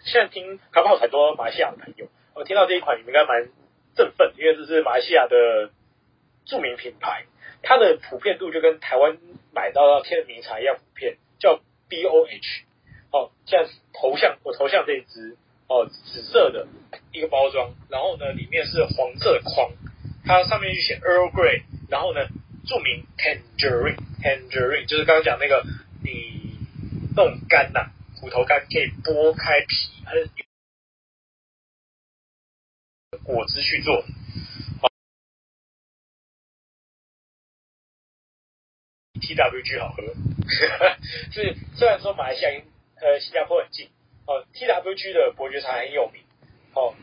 现在听卡不好很多马来西亚的朋友，我听到这一款你们应该蛮。振奋，因为这是马来西亚的著名品牌，它的普遍度就跟台湾买到的天名茶一样普遍，叫 B O H。哦，现在头像我头像这一支哦，紫色的一个包装，然后呢里面是黄色的框，它上面就写 Earl Grey，然后呢著名 Tangerine Tangerine 就是刚刚讲那个你那种干呐、啊，虎头干可以剥开皮，还是果汁去做。TWG 好喝，是虽然说马来西亚呃新加坡很近哦，TWG 的伯爵茶很有名哦，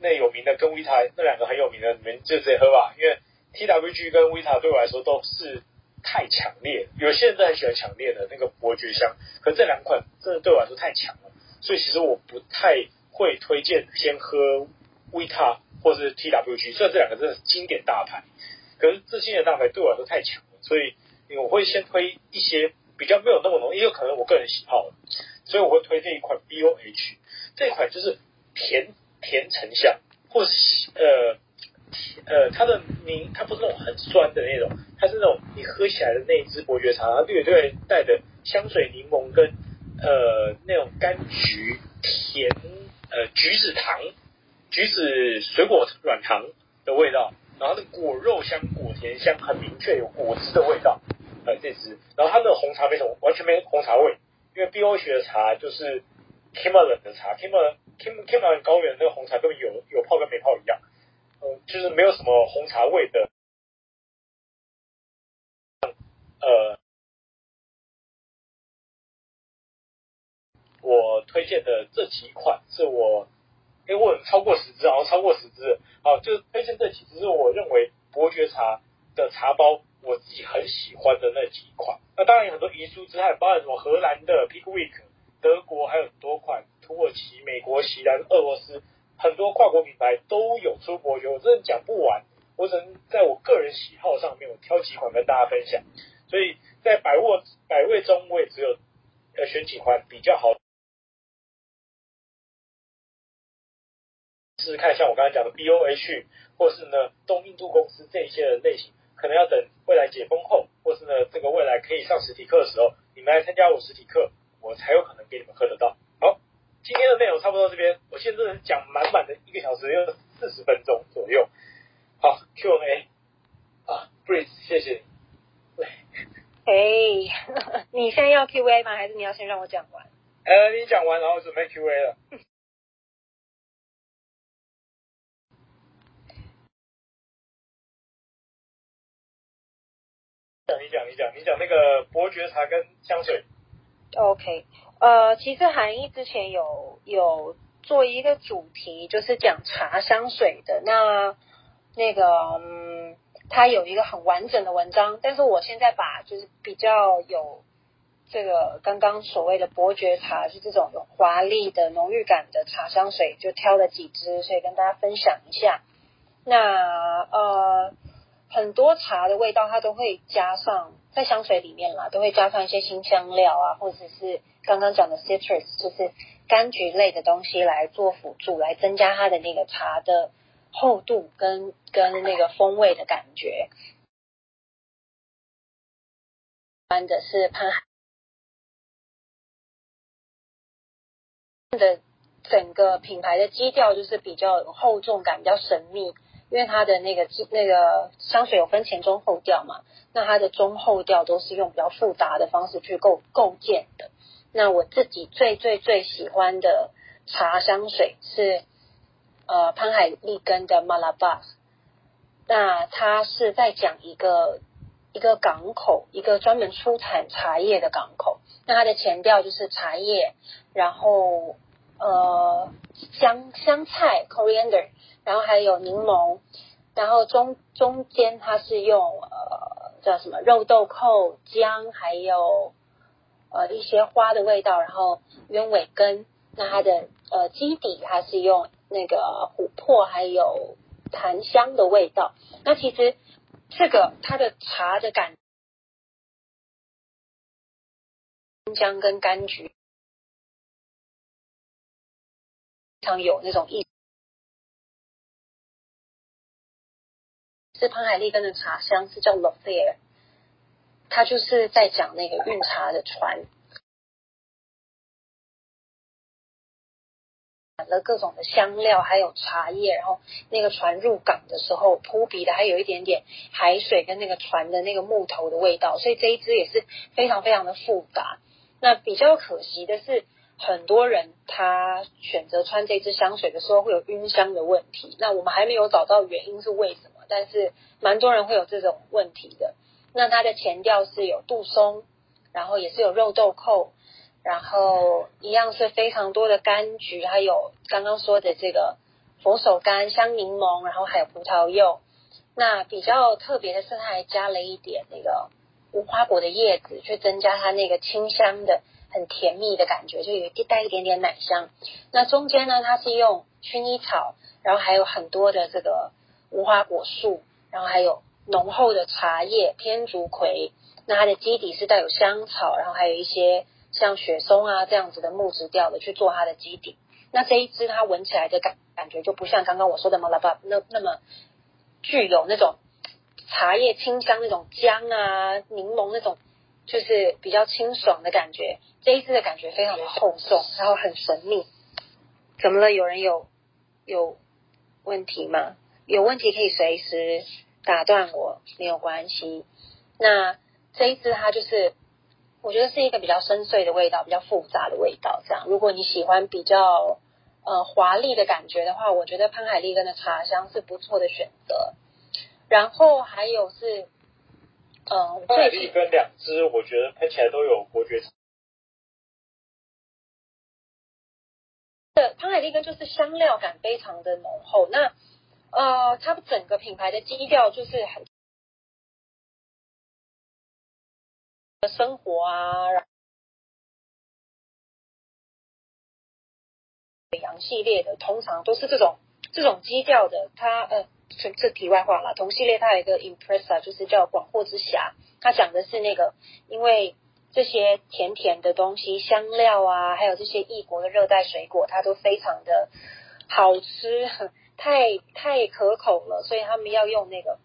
那有名的跟 V 他那两个很有名的，你们就直接喝吧，因为 TWG 跟 Vita 对我来说都是太强烈，有些人都很喜欢强烈的那个伯爵香，可这两款真的对我来说太强了，所以其实我不太会推荐先喝 Vita 或是 TWG，虽然这两个真的是经典大牌，可是这经典大牌对我来说太强了，所以。我会先推一些比较没有那么浓，也有可能我个人喜好，所以我会推这一款 B O H，这款就是甜甜橙香，或是呃呃它的柠，它不是那种很酸的那种，它是那种你喝起来的那一支伯爵茶，它略略带的香水柠檬跟呃那种柑橘甜呃橘子糖橘子水果软糖的味道，然后它的果肉香果甜香很明确有果汁的味道。呃，这支，然后它那个红茶没什么，完全没红茶味，因为 B O 学的茶就是 Kimberley 的茶，Kimberley Kim Kimberley 高原那个红茶根本有有泡跟没泡一样，就是没有什么红茶味的，呃，我推荐的这几款是我，因为我有超过十支，然后超过十支，好，就是推荐这几支是我认为伯爵茶的茶包。我自己很喜欢的那几款，那当然有很多遗书之憾，包含什么荷兰的 Pickwick，德国还有很多款，土耳其、美国、西兰、俄罗斯，很多跨国品牌都有出伯爵，我真的讲不完，我只能在我个人喜好上面，我挑几款跟大家分享。所以在百位百位中，我也只有呃选几款比较好，试试看，像我刚才讲的 BOH，或是呢东印度公司这一些的类型。可能要等未来解封后，或是呢这个未来可以上实体课的时候，你们来参加我实体课，我才有可能给你们喝得到。好，今天的内容差不多这边，我现在能讲满满的一个小时又四十分钟左右。好，Q&A 啊，Breeze，谢谢。喂，哎，你现在要 Q&A 吗？还是你要先让我讲完？呃，你讲完然后准备 Q&A 了。讲 你讲你讲你讲那个伯爵茶跟香水。OK，呃，其实韩义之前有有做一个主题，就是讲茶香水的。那那个嗯，他有一个很完整的文章，但是我现在把就是比较有这个刚刚所谓的伯爵茶是这种有华丽的浓郁感的茶香水，就挑了几支，所以跟大家分享一下。那呃。很多茶的味道，它都会加上在香水里面啦，都会加上一些新香料啊，或者是刚刚讲的 citrus，就是柑橘类的东西来做辅助，来增加它的那个茶的厚度跟跟那个风味的感觉。般的是潘海的整个品牌的基调就是比较有厚重感，比较神秘。因为它的那个那个香水有分前中后调嘛，那它的中后调都是用比较复杂的方式去构构建的。那我自己最最最喜欢的茶香水是呃潘海利根的 Malabar，，那它是在讲一个一个港口，一个专门出产茶叶的港口。那它的前调就是茶叶，然后呃香香菜 coriander。然后还有柠檬，然后中中间它是用呃叫什么肉豆蔻姜，还有呃一些花的味道，然后鸢尾根，那它的呃基底它是用那个琥珀还有檀香的味道。那其实这个它的茶的感，姜跟柑橘非常有那种意。是潘海利根的茶香是叫 Lothair，他就是在讲那个运茶的船。满了各种的香料，还有茶叶，然后那个船入港的时候，扑鼻的还有一点点海水跟那个船的那个木头的味道，所以这一支也是非常非常的复杂。那比较可惜的是，很多人他选择穿这支香水的时候会有晕香的问题。那我们还没有找到原因是为什么，但是蛮多人会有这种问题的。那它的前调是有杜松，然后也是有肉豆蔻。然后一样是非常多的柑橘，还有刚刚说的这个佛手柑、香柠檬，然后还有葡萄柚。那比较特别的是，它还加了一点那个无花果的叶子，去增加它那个清香的、很甜蜜的感觉，就有一带一点点奶香。那中间呢，它是用薰衣草，然后还有很多的这个无花果树，然后还有浓厚的茶叶、天竺葵。那它的基底是带有香草，然后还有一些。像雪松啊这样子的木质调的去做它的基底，那这一支它闻起来的感感觉就不像刚刚我说的 Malaba 那那么具有那种茶叶清香那种姜啊柠檬那种就是比较清爽的感觉，这一支的感觉非常的厚重，然后很神秘。怎么了？有人有有问题吗？有问题可以随时打断我，没有关系。那这一支它就是。我觉得是一个比较深邃的味道，比较复杂的味道。这样，如果你喜欢比较呃华丽的感觉的话，我觉得潘海利根的茶香是不错的选择。然后还有是，嗯、呃，潘海利根两支，我觉得喷起来都有伯爵茶。对，潘海利根就是香料感非常的浓厚。那呃，它整个品牌的基调就是很。生活啊，北洋系列的通常都是这种这种基调的。它呃，这这题外话了。同系列它有一个 Impressa，就是叫广货之霞。它讲的是那个，因为这些甜甜的东西、香料啊，还有这些异国的热带水果，它都非常的好吃，太太可口了，所以他们要用那个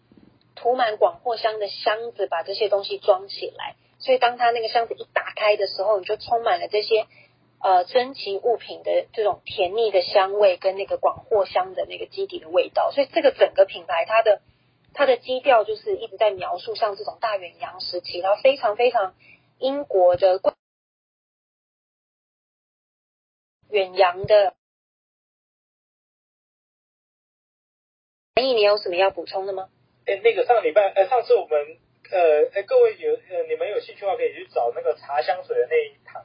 涂满广藿香的箱子，把这些东西装起来。所以，当它那个箱子一打开的时候，你就充满了这些呃珍奇物品的这种甜腻的香味，跟那个广藿香的那个基底的味道。所以，这个整个品牌它的它的基调就是一直在描述像这种大远洋时期，然后非常非常英国的远洋的。陈毅，你有什么要补充的吗？哎，那个上礼拜，呃，上次我们。呃，哎，各位有呃，你们有兴趣的话，可以去找那个茶香水的那一堂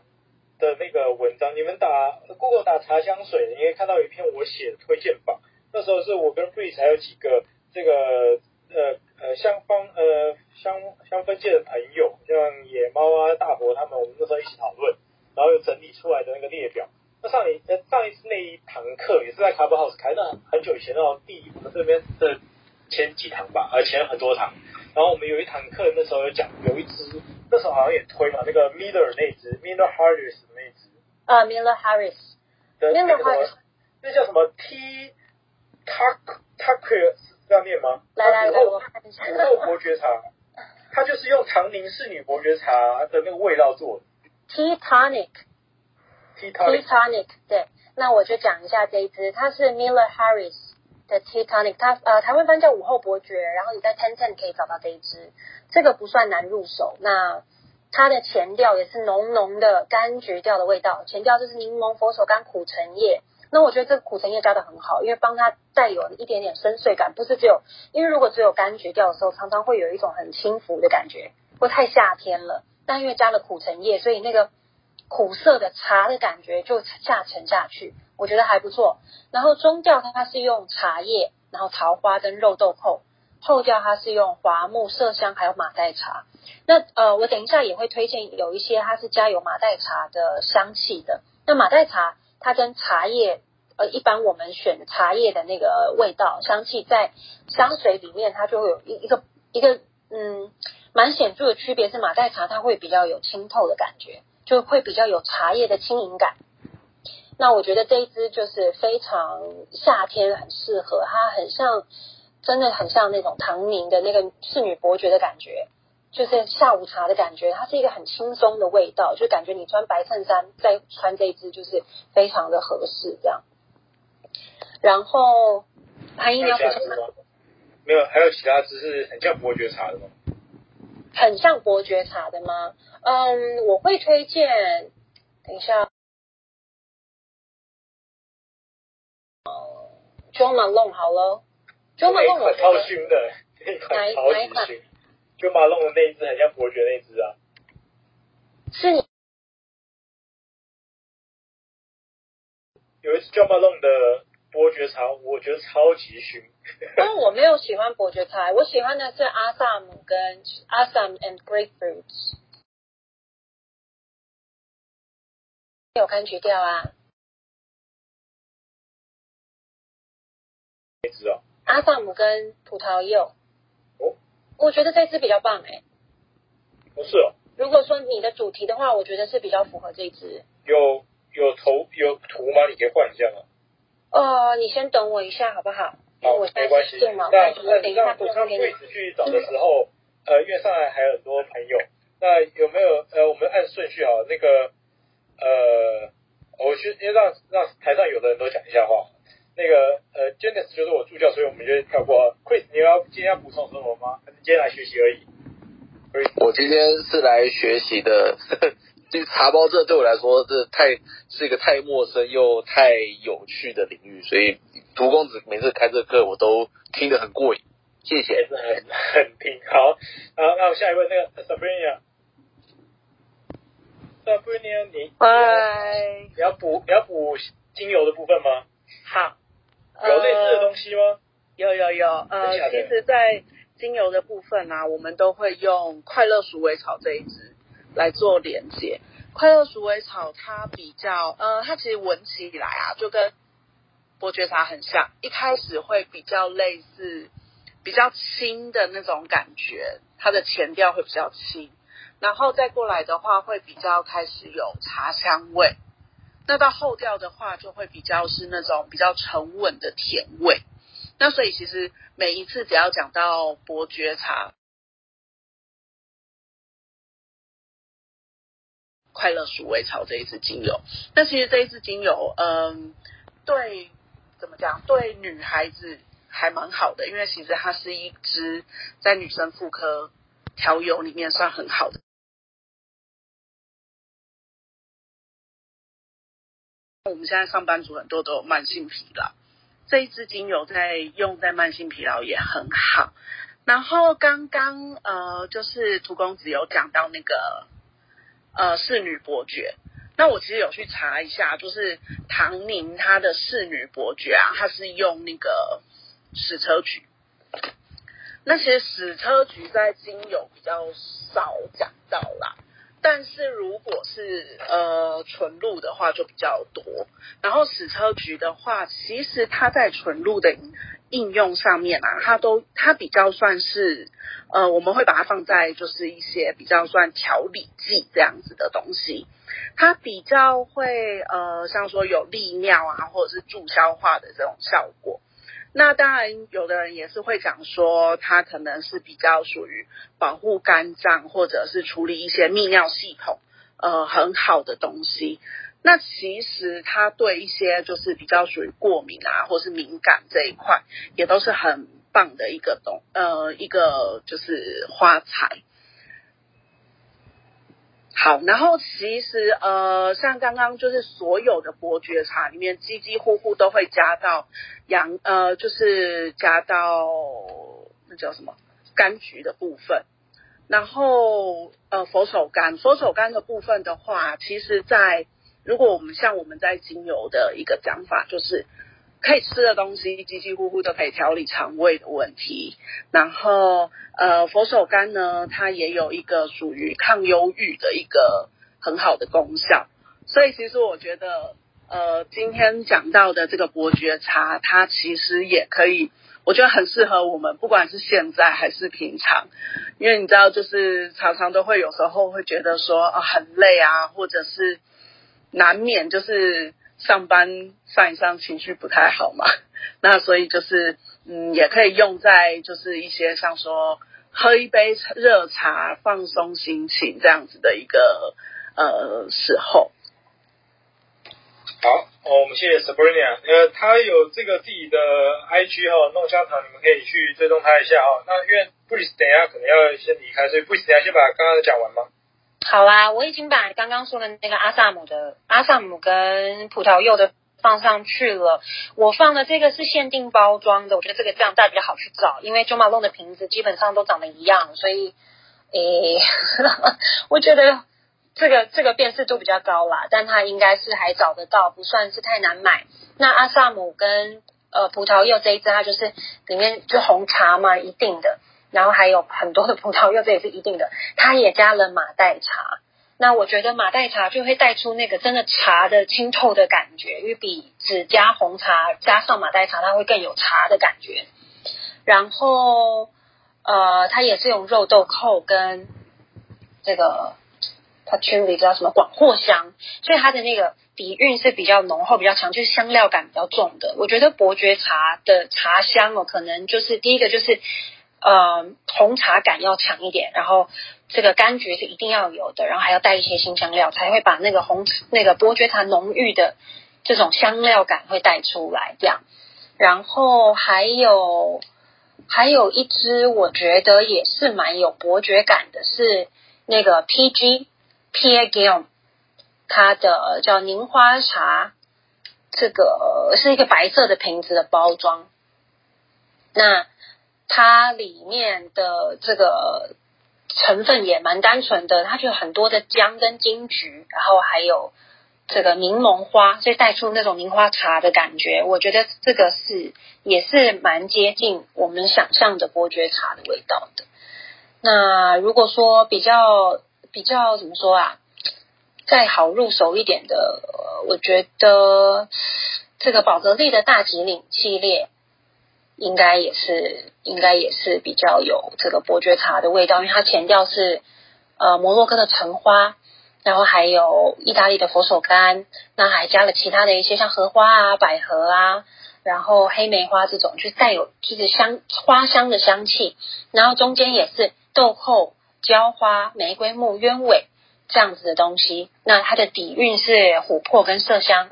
的那个文章。你们打 Google 打茶香水，你可以看到一篇我写的推荐榜。那时候是我跟 Breeze 还有几个这个呃呃香方呃香香氛界的朋友，像野猫啊、大伯他们，我们那时候一起讨论，然后又整理出来的那个列表。那上一呃上一次那一堂课也是在 Clubhouse 开，那很久以前哦，第一我们这边的前几堂吧，呃前很多堂。然后我们有一堂课，那时候有讲，有一只，那时候好像也推嘛，那个 Miller 那只，Miller Harris 的那只。啊、uh,，Miller Harris。Miller Harris。那叫什么 T Tuck Tucker 这样念吗？来来来，我看一下。午后伯爵茶，它就是用唐宁仕女伯爵茶的那个味道做的。Tea Tonic。Titanic，对。那我就讲一下这一支，它是 Miller Harris。的 Tea Tonic，它呃台湾翻叫午后伯爵，然后你在 Ten Ten 可以找到这一支，这个不算难入手。那它的前调也是浓浓的柑橘调的味道，前调就是柠檬、佛手柑、苦橙叶。那我觉得这个苦橙叶加的很好，因为帮它带有一点点深邃感，不是只有，因为如果只有柑橘调的时候，常常会有一种很轻浮的感觉，或太夏天了。但因为加了苦橙叶，所以那个苦涩的茶的感觉就下沉下去。我觉得还不错，然后中调它它是用茶叶，然后桃花跟肉豆蔻，后调它是用樺木、麝香还有马黛茶。那呃，我等一下也会推荐有一些它是加有马黛茶的香气的。那马黛茶它跟茶叶，呃，一般我们选茶叶的那个味道香气，在香水里面它就会有一一个一个嗯蛮显著的区别，是马黛茶它会比较有清透的感觉，就会比较有茶叶的轻盈感。那我觉得这一支就是非常夏天很适合，它很像真的很像那种唐宁的那个侍女伯爵的感觉，就是下午茶的感觉。它是一个很轻松的味道，就感觉你穿白衬衫再穿这一支就是非常的合适这样。然后韩姨你要补充吗？没有，还有其他支是很像伯爵茶的吗？很像伯爵茶的吗？嗯，我会推荐。等一下。Jo Malone 好了，Jo Malone 我超熏的，那一款超级熏。Jo Malone 的那一只很像伯爵那一支啊。是你。有一次 Jo Malone 的伯爵茶，我觉得超级熏。但我没有喜欢伯爵茶，我喜欢的是阿萨姆跟阿萨姆 and Grapefruits。有柑橘调啊。阿萨姆跟葡萄柚，哦，我觉得这支比较棒哎。不是哦。如果说你的主题的话，我觉得是比较符合这支。有有头有图吗？你可以换一下吗？哦，你先等我一下好不好？好，没关系。那那等一下补充给你。去找的时候，呃，因为上海还有很多朋友，那有没有呃，我们按顺序啊？那个呃，我去，因为让让台上有的人都讲一下话。那个呃，Janice 就是我助教，所以我们就跳过。Chris，你要今天要补充什么吗？还是今天来学习而已我今天是来学习的。这个茶包这对我来说，这太是一个太陌生又太有趣的领域，所以荼公子每次开这个课，我都听得很过瘾。谢谢。也是很很听好。好，那我下一位那个 Sabrina，Sabrina，你嗨，你要补你要补精油的部分吗？好。有类似的东西吗？呃、有有有，呃，其实，在精油的部分啊，我们都会用快乐鼠尾草这一支来做连接。快乐鼠尾草它比较，呃，它其实闻起来啊，就跟伯爵茶很像，一开始会比较类似，比较轻的那种感觉，它的前调会比较轻，然后再过来的话，会比较开始有茶香味。那到后调的话，就会比较是那种比较沉稳的甜味。那所以其实每一次只要讲到伯爵茶、快乐鼠尾草这一支精油，那其实这一支精油，嗯，对，怎么讲？对女孩子还蛮好的，因为其实它是一支在女生妇科调油里面算很好的。我们现在上班族很多都有慢性疲劳，这一支精油在用在慢性疲劳也很好。然后刚刚呃，就是涂公子有讲到那个呃侍女伯爵，那我其实有去查一下，就是唐宁他的侍女伯爵啊，他是用那个矢车菊。那其实矢车菊在精油比较少讲到啦。但是如果是呃纯露的话就比较多，然后矢车菊的话，其实它在纯露的应用上面啊，它都它比较算是呃我们会把它放在就是一些比较算调理剂这样子的东西，它比较会呃像说有利尿啊或者是助消化的这种效果。那当然，有的人也是会讲说，它可能是比较属于保护肝脏或者是处理一些泌尿系统，呃，很好的东西。那其实它对一些就是比较属于过敏啊，或是敏感这一块，也都是很棒的一个东，呃，一个就是花材。好，然后其实呃，像刚刚就是所有的伯爵茶里面，几几乎乎都会加到洋呃，就是加到那叫什么柑橘的部分。然后呃，佛手柑，佛手柑的部分的话，其实在如果我们像我们在精油的一个讲法，就是。可以吃的东西，几几乎乎都可以调理肠胃的问题。然后，呃，佛手柑呢，它也有一个属于抗忧郁的一个很好的功效。所以，其实我觉得，呃，今天讲到的这个伯爵茶，它其实也可以，我觉得很适合我们，不管是现在还是平常。因为你知道，就是常常都会有时候会觉得说啊，很累啊，或者是难免就是。上班上一上情绪不太好嘛，那所以就是嗯，也可以用在就是一些像说喝一杯热茶放松心情这样子的一个呃时候。好，哦，我们谢谢 Sabrina，呃，他有这个自己的 IG 哈，弄香肠，你们可以去追踪他一下哈。那因为 Bruce 等下可能要先离开，所以 Bruce 等下先把刚刚的讲完吗？好啊，我已经把刚刚说的那个阿萨姆的阿萨姆跟葡萄柚的放上去了。我放的这个是限定包装的，我觉得这个这样大家比较好去找，因为 Jo Malone 的瓶子基本上都长得一样，所以诶，我觉得。这个这个辨识度比较高啦，但它应该是还找得到，不算是太难买。那阿萨姆跟呃葡萄柚这一支，它就是里面就红茶嘛，一定的，然后还有很多的葡萄柚，这也是一定的。它也加了马黛茶，那我觉得马黛茶就会带出那个真的茶的清透的感觉，因为比只加红茶加上马黛茶，它会更有茶的感觉。然后呃，它也是用肉豆蔻跟这个。它圈里叫什么广藿香，所以它的那个底蕴是比较浓厚、比较强，就是香料感比较重的。我觉得伯爵茶的茶香哦，可能就是第一个就是呃红茶感要强一点，然后这个柑橘是一定要有的，然后还要带一些新香料，才会把那个红那个伯爵茶浓郁的这种香料感会带出来。这样，然后还有还有一支我觉得也是蛮有伯爵感的，是那个 PG。Pierre Gillon，它的叫凝花茶，这个是一个白色的瓶子的包装。那它里面的这个成分也蛮单纯的，它就很多的姜跟金桔，然后还有这个柠檬花，所以带出那种柠花茶的感觉。我觉得这个是也是蛮接近我们想象的伯爵茶的味道的。那如果说比较。比较怎么说啊？再好入手一点的，我觉得这个宝格丽的大吉岭系列应该也是应该也是比较有这个伯爵茶的味道，因为它前调是呃摩洛哥的橙花，然后还有意大利的佛手柑，那还加了其他的一些像荷花啊、百合啊，然后黑梅花这种，就带有就是香花香的香气，然后中间也是豆蔻。椒花、玫瑰木、鸢尾这样子的东西，那它的底蕴是琥珀跟麝香。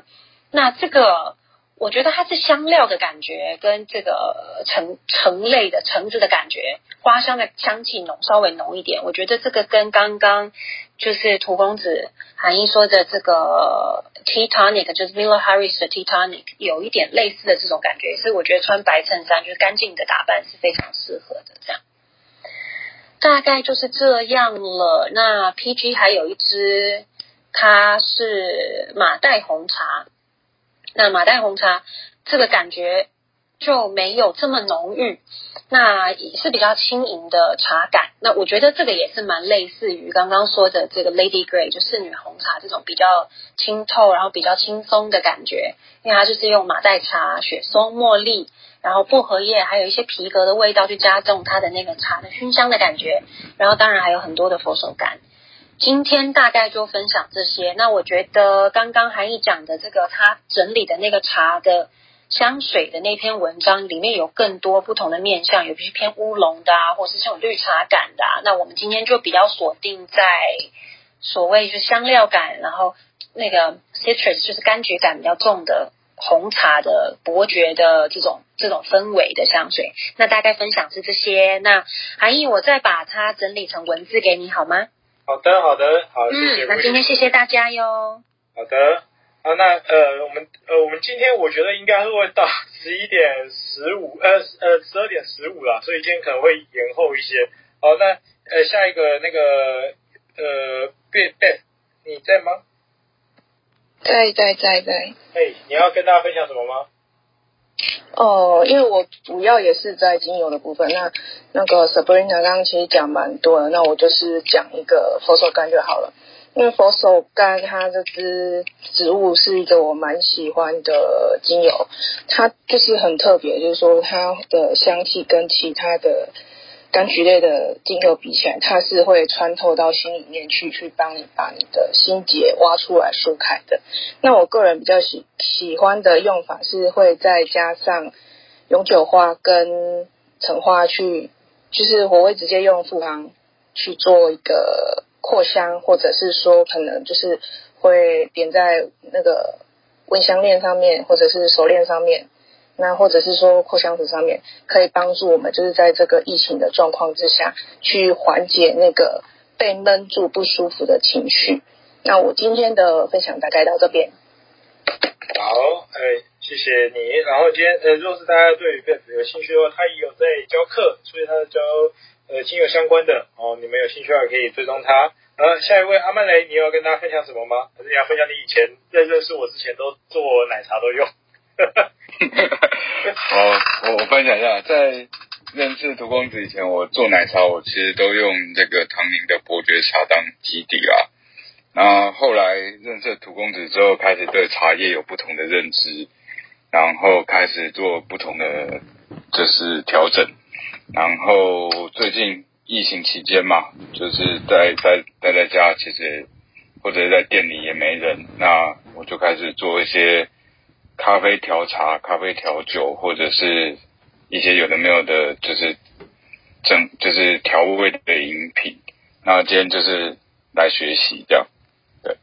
那这个我觉得它是香料的感觉，跟这个橙橙类的橙子的感觉，花香的香气浓稍微浓一点。我觉得这个跟刚刚就是涂公子韩一说的这个 t e t o n i c 就是 Miller Harris 的 t e t o n i c 有一点类似的这种感觉，所以我觉得穿白衬衫就是干净的打扮是非常适合的这样。大概就是这样了。那 PG 还有一支，它是马黛红茶。那马黛红茶这个感觉就没有这么浓郁，那也是比较轻盈的茶感。那我觉得这个也是蛮类似于刚刚说的这个 Lady Grey，就侍女红茶这种比较清透，然后比较轻松的感觉，因为它就是用马黛茶、雪松、茉莉。然后薄荷叶还有一些皮革的味道，去加重它的那个茶的熏香的感觉。然后当然还有很多的佛手柑。今天大概就分享这些。那我觉得刚刚韩毅讲的这个他整理的那个茶的香水的那篇文章里面有更多不同的面向，有些偏乌龙的啊，或者是这种绿茶感的啊。那我们今天就比较锁定在所谓就是香料感，然后那个 citrus 就是柑橘感比较重的。红茶的伯爵的这种这种氛围的香水，那大概分享是这些。那韩毅，我再把它整理成文字给你好吗？好的，好的，好，谢谢。嗯，那今天谢谢大家哟。好的，好，那呃，我们呃，我们今天我觉得应该是会到 十一点十五，呃呃，十二点十五了，所以今天可能会延后一些。好，那呃，下一个那个呃，Beth Beth，你在吗？在在在在，哎，你要跟大家分享什么吗？哦，因为我主要也是在精油的部分，那那个 Sabrina 刚刚其实讲蛮多的，那我就是讲一个佛手柑就好了。因为佛手柑它这支植物是一个我蛮喜欢的精油，它就是很特别，就是说它的香气跟其他的柑橘类的精油比起来，它是会穿透到心里面去，去帮你把你的心结挖出来疏开的。那我个人比较喜喜欢的用法是会再加上永久花跟橙花去，就是我会直接用复方去做一个扩香，或者是说可能就是会点在那个蚊香链上面，或者是手链上面。那或者是说扩香石上面可以帮助我们，就是在这个疫情的状况之下，去缓解那个被闷住不舒服的情绪。那我今天的分享大概到这边。好，哎，谢谢你。然后今天，呃，若是大家对于贝子有兴趣的话，他也有在教课，所以他教呃精油相关的哦，你们有兴趣的话可以追踪他。呃，下一位阿曼雷，你要跟大家分享什么吗？还是你要分享你以前在认识我之前都做奶茶都用？哈 哈好，我我分享一下，在认识涂公子以前，我做奶茶，我其实都用这个唐宁的伯爵茶当基底啦。然后后来认识涂公子之后，开始对茶叶有不同的认知，然后开始做不同的就是调整。然后最近疫情期间嘛，就是在在待在家，其实或者在店里也没人，那我就开始做一些。咖啡调茶、咖啡调酒，或者是一些有的没有的，就是整就是调味的饮品。那今天就是来学习这样，对。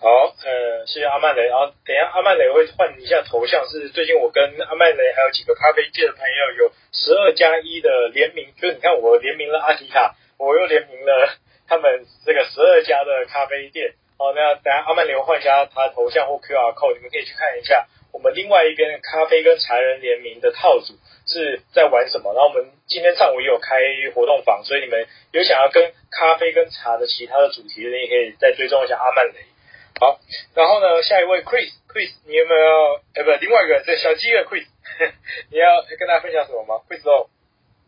好，呃，谢谢阿曼雷。然后等一下阿曼雷会换一下头像，是最近我跟阿曼雷还有几个咖啡界的朋友有十二加一的联名，就是你看我联名了阿提卡，我又联名了他们这个十二家的咖啡店。好，那等下阿曼联换一下他的头像或 QR code，你们可以去看一下我们另外一边的咖啡跟茶人联名的套组是在玩什么。然后我们今天上午也有开活动房，所以你们有想要跟咖啡跟茶的其他的主题的，你也可以再追踪一下阿曼雷。好，然后呢，下一位 Chris，Chris，你有没有？哎，不，另外一个这小鸡的 Chris，你要跟大家分享什么吗？Chris 哦。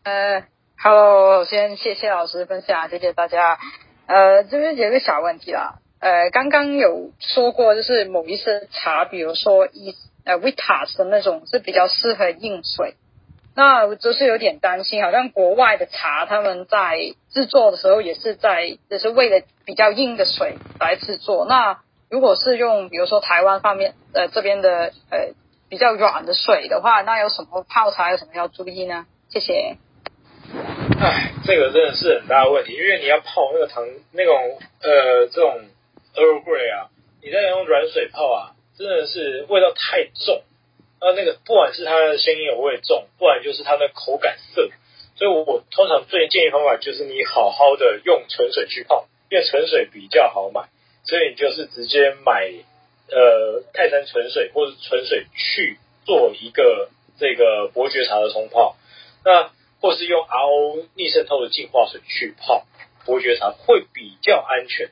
呃，Hello，先谢谢老师分享，谢谢大家。呃，这边有个小问题啦。呃，刚刚有说过，就是某一些茶，比如说一呃 Vitas 的那种是比较适合硬水，那我就是有点担心，好像国外的茶他们在制作的时候也是在，就是为了比较硬的水来制作。那如果是用比如说台湾方面呃这边的呃比较软的水的话，那有什么泡茶有什么要注意呢？谢谢。哎，这个真的是很大的问题，因为你要泡那个糖那种呃这种。Earl Grey 啊，你在用软水泡啊，真的是味道太重，啊，那个不管是它的鲜有味重，不然就是它的口感涩，所以我我通常最建议方法就是你好好的用纯水去泡，因为纯水比较好买，所以你就是直接买呃泰山纯水或者纯水去做一个这个伯爵茶的冲泡，那或是用 RO 逆渗透的净化水去泡伯爵茶会比较安全，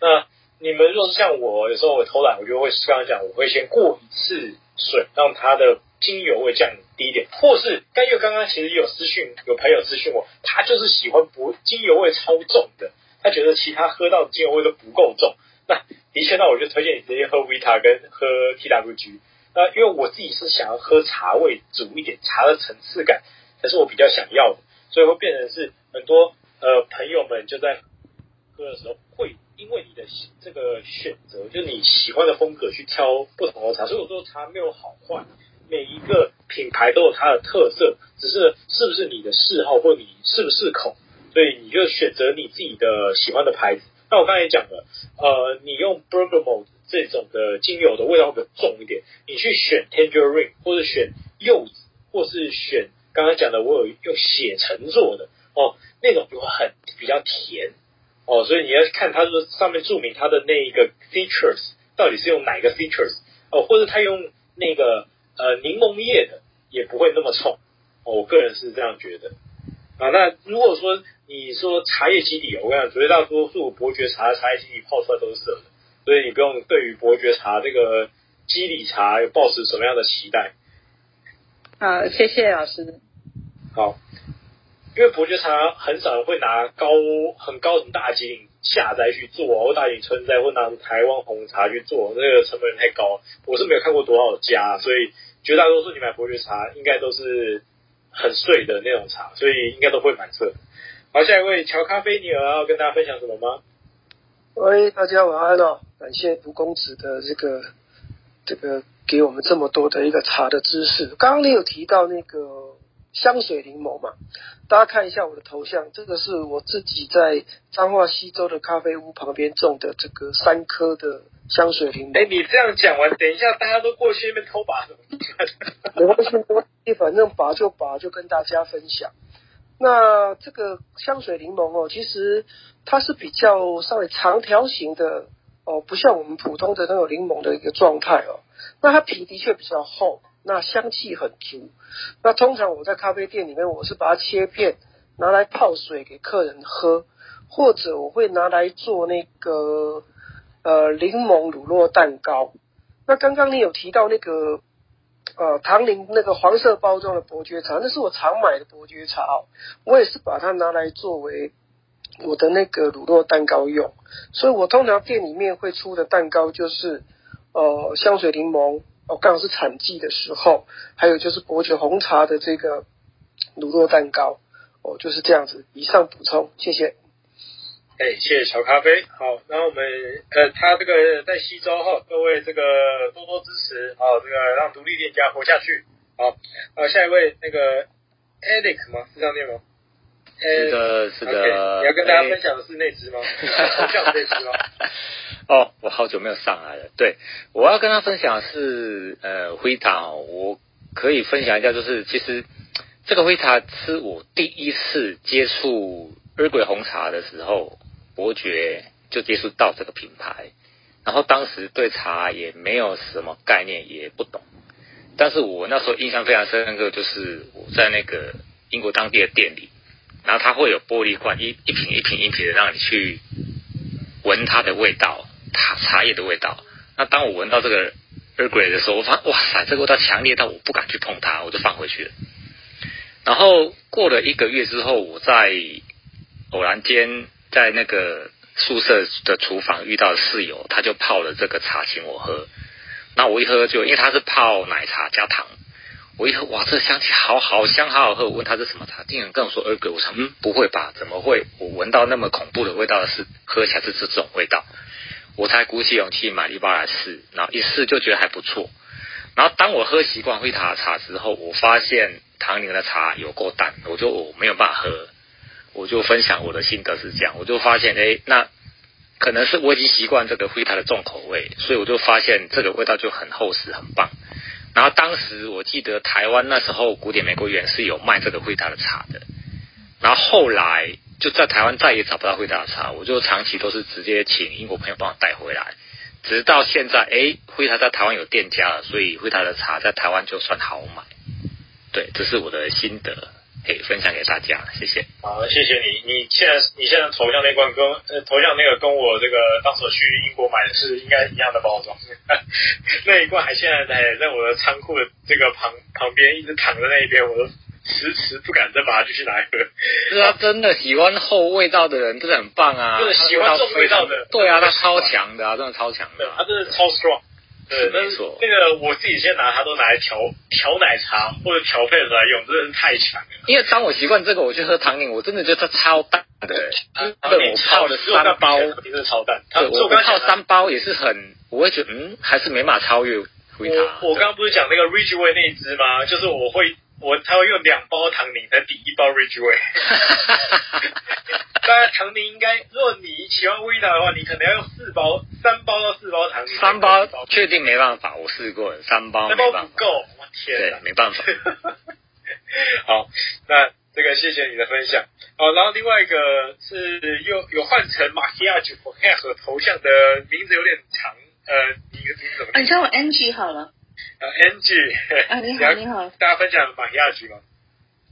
那。你们若是像我，有时候我偷懒，我就会刚刚讲，我会先过一次水，让它的精油味降低一点，或是甘月刚刚其实有私讯，有朋友私讯我，他就是喜欢不精油味超重的，他觉得其他喝到精油味都不够重。那的确，那我就推荐你直接喝 Vita 跟喝 TWG。那因为我自己是想要喝茶味足一点，茶的层次感，才是我比较想要的，所以会变成是很多呃朋友们就在喝的时候会。因为你的这个选择，就是你喜欢的风格去挑不同的茶，所以我说茶没有好坏，每一个品牌都有它的特色，只是是不是你的嗜好或你适不适口，所以你就选择你自己的喜欢的牌子。那我刚才也讲了，呃，你用 Bergamot 这种的精油的味道会比较重一点，你去选 Tangerine 或者选柚子，或是选刚刚讲的我有用血橙做的哦，那种就会很比较甜。哦，所以你要看它说上面注明它的那一个 features 到底是用哪个 features 哦，或者它用那个呃柠檬叶的也不会那么冲哦，我个人是这样觉得啊。那如果说你说茶叶基底，我跟你讲，绝大多数伯爵茶的茶叶基底泡出来都是涩的，所以你不用对于伯爵茶这个基底茶有抱持什么样的期待。好，谢谢老师。好。因为伯爵茶很少人会拿高很高很大吉岭下栽去做，或大吉岭春栽，或拿台湾红茶去做，那个成本太高。我是没有看过多少家，所以绝大多数你买伯爵茶应该都是很碎的那种茶，所以应该都会蛮色。好，下一位乔咖啡，你有要跟大家分享什么吗？喂，大家晚安哦，感谢独公子的这个这个给我们这么多的一个茶的知识。刚刚你有提到那个香水柠檬嘛？大家看一下我的头像，这个是我自己在彰化西州的咖啡屋旁边种的这个三颗的香水柠檬。哎，你这样讲完，等一下大家都过去那边偷拔？没关系，没关系，反正拔就拔，就跟大家分享。那这个香水柠檬哦，其实它是比较稍微长条形的哦，不像我们普通的那种柠檬的一个状态哦。那它皮的确比较厚，那香气很足。那通常我在咖啡店里面，我是把它切片拿来泡水给客人喝，或者我会拿来做那个呃柠檬乳酪蛋糕。那刚刚你有提到那个。呃，唐林那个黄色包装的伯爵茶，那是我常买的伯爵茶。我也是把它拿来作为我的那个乳酪蛋糕用，所以我通常店里面会出的蛋糕就是呃香水柠檬哦，刚好是产季的时候，还有就是伯爵红茶的这个乳酪蛋糕哦，就是这样子。以上补充，谢谢。哎，谢谢小咖啡。好，那我们呃，他这个在西周哈，各位这个多多支持，好，这个让独立店家活下去。好，呃，下一位那个 Alex 吗？是这样念吗？是的，是的。Okay, 你要跟大家分享的是那只吗？头像这只吗？哦，我好久没有上来了。对，我要跟他分享的是呃灰塔，我可以分享一下，就是其实这个灰塔是我第一次接触 Earl Grey 红茶的时候。伯爵就接触到这个品牌，然后当时对茶也没有什么概念，也不懂。但是我那时候印象非常深刻，就是我在那个英国当地的店里，然后它会有玻璃罐，一一瓶一瓶一瓶的让你去闻它的味道，茶茶叶的味道。那当我闻到这个 Earl Grey 的时候，我发哇塞，这个味道强烈到我不敢去碰它，我就放回去了。然后过了一个月之后，我在偶然间。在那个宿舍的厨房遇到室友，他就泡了这个茶请我喝。那我一喝就，因为他是泡奶茶加糖，我一喝哇，这香气好好香，好好喝。我问他是什么茶，竟然跟我说二哥。我说嗯，不会吧？怎么会？我闻到那么恐怖的味道的是喝起来是这种味道。我才鼓起勇气买了一包来试，然后一试就觉得还不错。然后当我喝习惯灰塔的茶之后，我发现唐宁的茶有够淡，我就我没有办法喝。我就分享我的心得是这样，我就发现，哎，那可能是我已经习惯这个灰塔的重口味，所以我就发现这个味道就很厚实，很棒。然后当时我记得台湾那时候古典玫瑰园是有卖这个惠达的茶的，然后后来就在台湾再也找不到惠达的茶，我就长期都是直接请英国朋友帮我带回来，直到现在，哎，惠达在台湾有店家了，所以惠达的茶在台湾就算好买。对，这是我的心得。可以分享给大家，谢谢。好，谢谢你。你现在你现在头像那罐跟呃头像那个跟我这个当时去英国买的是应该一样的包装，那一罐还现在在在我的仓库的这个旁旁边一直躺在那一边，我都迟迟不敢再把它继续拿来喝。是啊，真的喜欢厚味道的人真的很棒啊，就是喜欢重味道的。对啊，它超强的啊，真的超强的啊，它真的超 strong。对，没错。那个我自己现在拿它都拿来调调奶茶或者调配来用，真的是太强了。因为当我习惯这个，我去喝糖饮，我真的觉得它超淡的。对，我泡了三包，真的超淡。对，我泡三包也是很，我会觉得嗯，还是没法超越回它。我刚刚不是讲那个 Ridgeway 那一支吗？就是我会。我他会用两包唐宁来抵一包 Ridgeway。当然唐宁应该，如果你喜欢灰塔的话，你可能要用四包、三包到四包糖宁。三包确定没办法，我试过了，三包没办法。三包不够，我天。对，没办法。好，那这个谢谢你的分享。好，然后另外一个是又有换成 Macchiato 和头像的名字有点长，呃，你的名字怎么？你叫我 Angie 好了。呃，Angie，啊，你好，你好，大家分享马亚菊吗？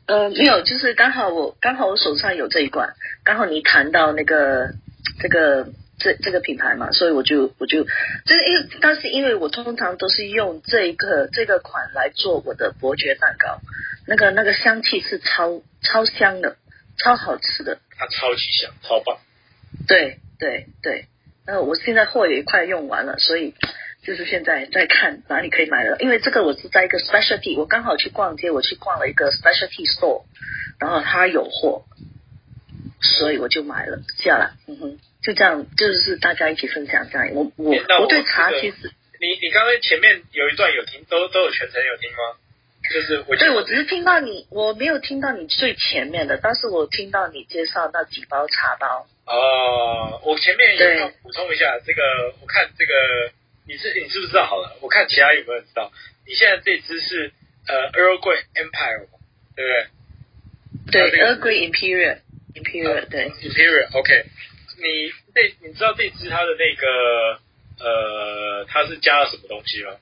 呃，没有，就是刚好我刚好我手上有这一罐，刚好你谈到那个这个这这个品牌嘛，所以我就我就就是因为当时因为我通常都是用这个这个款来做我的伯爵蛋糕，那个那个香气是超超香的，超好吃的，它超级香，超棒。对对对，那我现在货也快用完了，所以。就是现在在看哪里可以买了，因为这个我是在一个 specialty，我刚好去逛街，我去逛了一个 specialty store，然后它有货，所以我就买了下来。嗯哼，就这样，就是大家一起分享这样。我我我，我对茶其实，你你刚才前面有一段有听，都都有全程有听吗？就是我对我只是听到你，我没有听到你最前面的，但是我听到你介绍那几包茶包。哦，我前面也要补充一下，这个我看这个。你是你知不知道？好了，我看其他有没有人知道？你现在这支是呃 Earl Grey Empire，对不对？对，Earl Grey Imperial Imperial，对，Imperial OK。你这你知道这支它的那个呃，它是加了什么东西吗？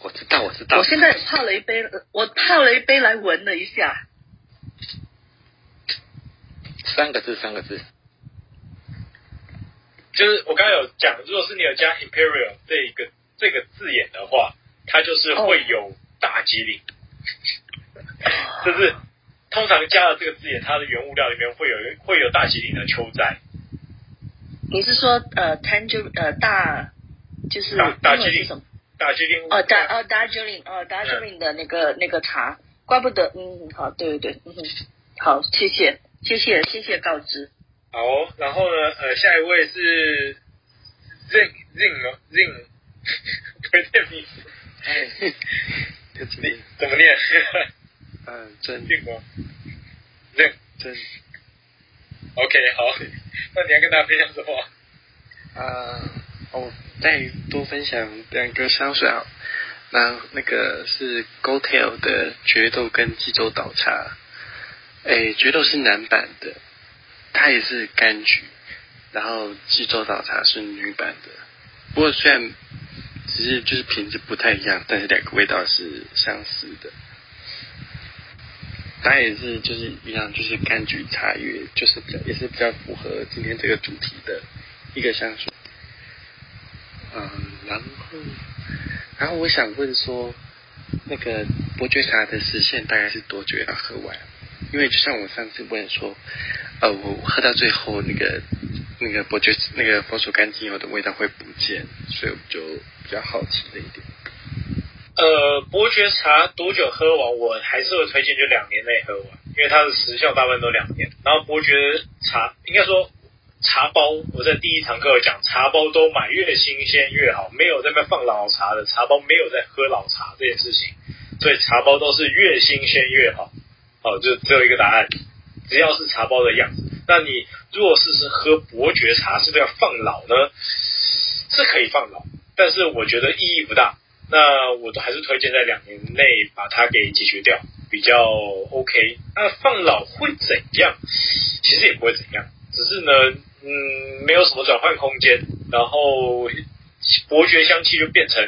我知道，我知道。我现在泡了一杯，我泡了一杯来闻了一下。三个字，三个字。就是我刚刚有讲，如果是你有加 Imperial 这一个这个字眼的话，它就是会有大吉岭。Oh. 就是通常加了这个字眼，它的原物料里面会有会有大吉岭的秋摘。你是说呃 Tangerine 呃大就是大大吉岭什么大吉岭哦大哦大吉岭哦大吉岭的那个、嗯、那个茶，怪不得嗯好对对对嗯好谢谢谢谢谢谢告知。好，然后呢？呃，下一位是 Zing Zing 吗？Zing，不念名字。哎，怎么怎么念？嗯，真。Zing 吗？Zing 真。OK，好。那你要跟大家分享什么？啊，哦，再多分享两个香水啊。那那个是 Gold Tail 的决斗跟济州岛茶。哎，决斗是男版的。它也是柑橘，然后济州岛茶是女版的。不过虽然只是就是品质不太一样，但是两个味道是相似的。它也是就是一样，就是柑橘茶叶，就是比较也是比较符合今天这个主题的一个香水。嗯，然后然后我想问说，那个伯爵茶的时限大概是多久要喝完？因为就像我上次问说。呃，我喝到最后那个那个伯爵那个佛手柑精油的味道会不见，所以我就比较好奇这一点。呃，伯爵茶多久喝完？我还是会推荐就两年内喝完，因为它的时效大部分都两年。然后伯爵茶应该说茶包，我在第一堂课讲茶包都买越新鲜越好，没有在那放老茶的茶包，没有在喝老茶这件事情，所以茶包都是越新鲜越好。好，就只有一个答案。只要是茶包的样子，那你如果是是喝伯爵茶，是不是要放老呢？是可以放老，但是我觉得意义不大。那我都还是推荐在两年内把它给解决掉，比较 OK。那放老会怎样？其实也不会怎样，只是呢，嗯，没有什么转换空间，然后伯爵香气就变成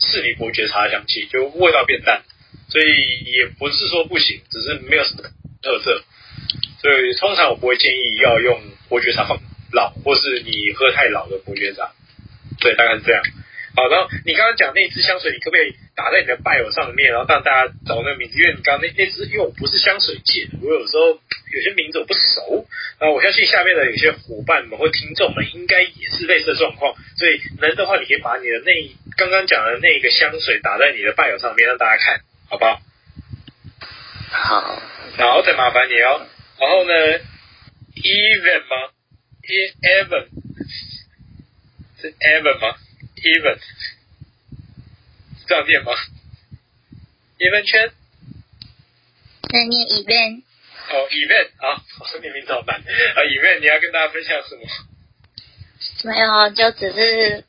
赤尼伯爵茶香气，就味道变淡，所以也不是说不行，只是没有什么特色。所以通常我不会建议要用伯爵茶放老，或是你喝太老的伯爵茶。对，大概是这样。好，然后你刚刚讲那支香水，你可不可以打在你的拜友上面，然后让大家找那个名字？因为你刚刚那那支，因为我不是香水界的，我有时候有些名字我不熟。啊，我相信下面的有些伙伴们或听众们应该也是类似的状况。所以能的话，你可以把你的那刚刚讲的那个香水打在你的拜友上面，让大家看，好不好？好，好，再麻烦你哦。然后呢，even 吗？even 是 even 吗？even 这样念吗？even 圈？那念 event。哦，event 啊，我说你名字好难啊，event 你要跟大家分享什么？没有，就只是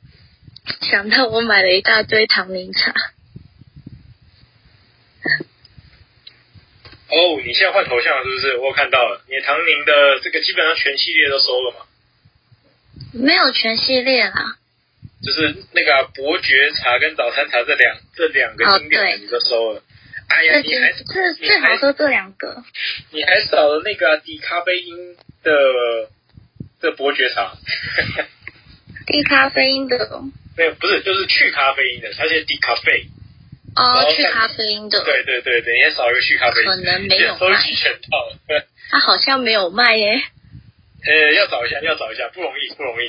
想到我买了一大堆唐明茶。哦，oh, 你现在换头像了是不是？我看到了，你唐宁的这个基本上全系列都收了吗？没有全系列啦，就是那个、啊、伯爵茶跟早餐茶这两这两个经典你都收了。哦、哎呀，你还这最好说这两个，你还少了那个低、啊、咖啡因的的伯爵茶。低咖啡因的？没有，不是，就是去咖啡因的，它是低咖啡。哦，去咖啡因的。对对对，等一下少一个去咖啡因。可能没有卖。他好像没有卖耶。呃，要找一下，要找一下，不容易，不容易。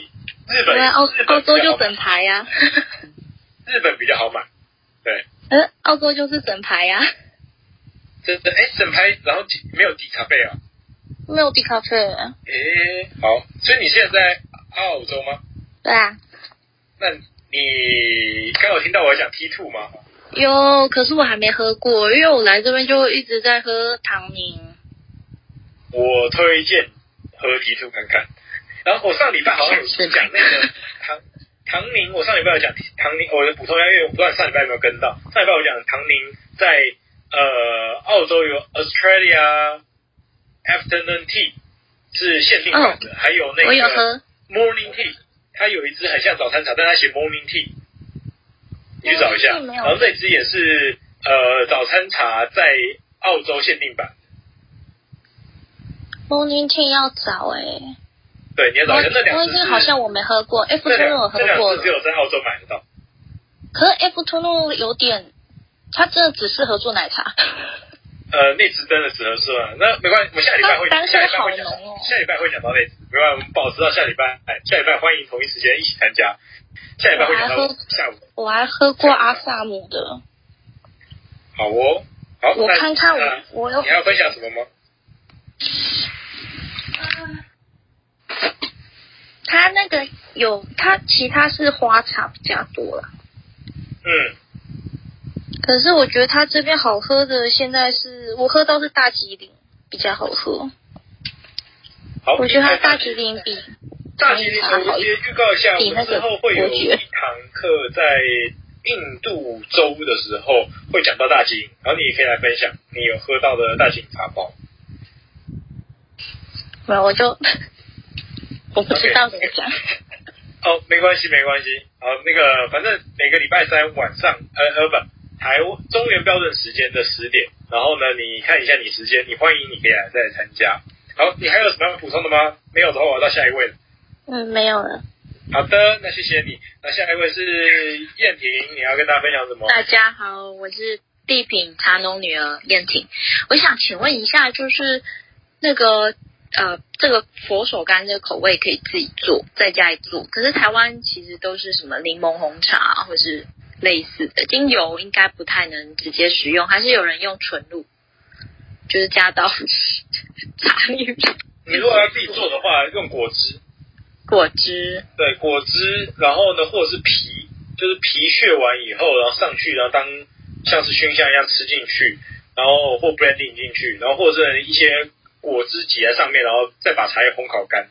日本，澳澳洲就整排呀。日本比较好买。对。呃，澳洲就是整排呀、啊。这这哎，整排然后没有底咖啡啊？没有底咖啡。哎，好，所以你现在在澳洲吗？对啊。那你刚有听到我讲 T two 吗？有，可是我还没喝过，因为我来这边就一直在喝唐宁。我推荐喝 T two 看看。然后我上礼拜好像有讲那个唐唐宁，我上礼拜有讲唐宁，我补充一下，因为我不知道上礼拜有没有跟到。上礼拜我讲唐宁在呃澳洲有 Australia Afternoon Tea 是限定版的，还有那个 Morning Tea，它有一支很像早餐茶，但它写 Morning Tea，你去找一下。然后那支也是呃早餐茶在澳洲限定版。Morning Tea 要找哎、欸。对，你要找一下那两支。好像我没喝过，Afternoon 我喝过。只有在澳洲买得到。可是 Afternoon 有点，它真的只适合做奶茶。呃，那支真的只能说，那没关系，我们下礼拜会，下礼拜会讲，哦、下礼拜会讲到那支，没关系，我们保持到下礼拜，哎，下礼拜欢迎同一时间一起参加，下礼拜会讲到下午。我还喝过阿萨姆的。好哦，好，我看看我，我有。你还要分享什么吗？他那个有，他其他是花茶比较多了。嗯。可是我觉得他这边好喝的，现在是我喝到是大吉岭比较好喝。好，我觉得它大吉岭比大吉岭好一些。预告一下，我们之后会有一堂课在印度州的时候会讲到大吉岭，然后你也可以来分享你有喝到的大吉岭茶包。没有，我就 我不知道怎么讲。哦，没关系，没关系。好，那个反正每个礼拜三晚上，呃呃不。台中原标准时间的十点，然后呢，你看一下你时间，你欢迎你可以来再来参加。好，你还有什么要补充的吗？没有的话，我要到下一位了。嗯，没有了。好的，那谢谢你。那下一位是燕婷，你要跟大家分享什么？大家好，我是地品茶农女儿燕婷。我想请问一下，就是那个呃，这个佛手柑这个口味可以自己做，在家里做。可是台湾其实都是什么柠檬红茶，或是。类似的精油应该不太能直接使用，还是有人用纯露，就是加到茶里面。你如果要自己做的话，用果汁。果汁。对，果汁，然后呢，或者是皮，就是皮削完以后，然后上去，然后当像是熏香一样吃进去，然后或 blending 进去，然后或者是一些果汁挤在上面，然后再把茶叶烘烤干。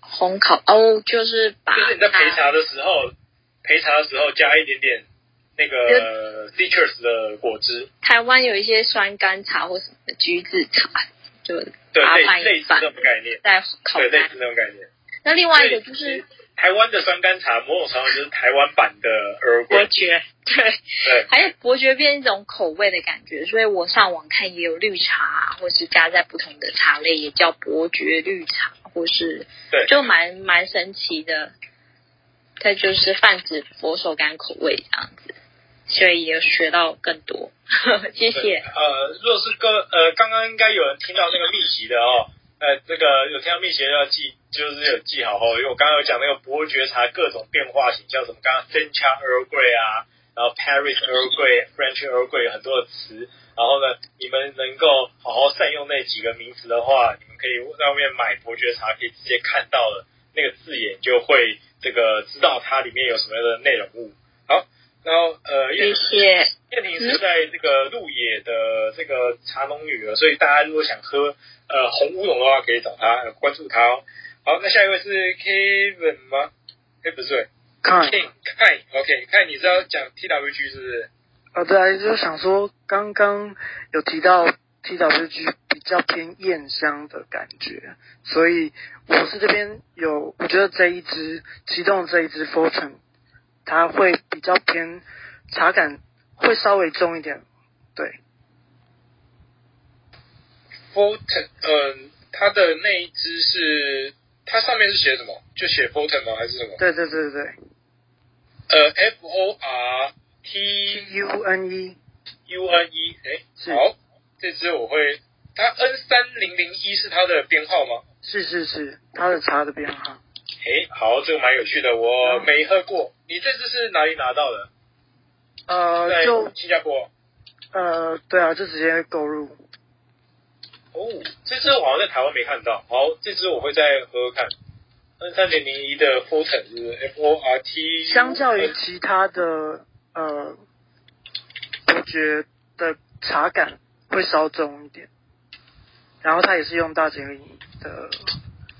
烘烤哦，就是把。就是你在陪茶的时候。焙茶的时候加一点点那个 citrus 的果汁。台湾有一些酸甘茶或什么的橘子茶，就对类类似这种概念，在烤对类似那种概念。那另外一个就是台湾的酸甘茶，某种程度就是台湾版的尔伯爵，对。对，还有伯爵变一种口味的感觉，所以我上网看也有绿茶，或是加在不同的茶类也叫伯爵绿茶，或是对，就蛮蛮神奇的。它就是泛指佛手柑口味这样子，所以也学到更多。谢谢。呃，若是哥，呃，刚刚应该有人听到那个秘籍的哦，呃，这个有听到秘籍的要记，就是有记好哦，因为我刚刚有讲那个伯爵茶各种变化型，叫什么？刚刚 Sencha Earl Grey 啊，然后 Paris Earl Grey、French Earl Grey 很多的词，然后呢，你们能够好好善用那几个名词的话，你们可以在外面买伯爵茶，可以直接看到了那个字眼就会。这个知道它里面有什么样的内容物。好，然后呃，谢谢，燕婷是在这个鹿野的这个茶农女儿，所以大家如果想喝呃红乌龙的话，可以找她关注她哦。好，那下一位是 Kevin 吗？哎，不是，King，King，OK，King，你是要讲 TWG 是不是？啊，对啊，就是想说刚刚有提到。TWG 比较偏艳香的感觉，所以我是这边有，我觉得这一支启动这一支 Fortune，它会比较偏茶感，会稍微重一点，对。Fortune，嗯，它的那一支是，它上面是写什么？就写 Fortune 吗？还是什么？对对对对。呃，F O R T U N E U N E，哎，好。这支我会，它 N 三零零一是它的编号吗？是是是，它的茶的编号。诶，好，这个蛮有趣的，我没喝过。嗯、你这支是哪里拿到的？呃，就新加坡。呃，对啊，就直接购入。哦，这支我好像在台湾没看到。好，这支我会再喝喝看。N 三零零一的 Forten 是 F O R T。相较于其他的呃，我觉得茶感会稍重一点。然后它也是用大井岭的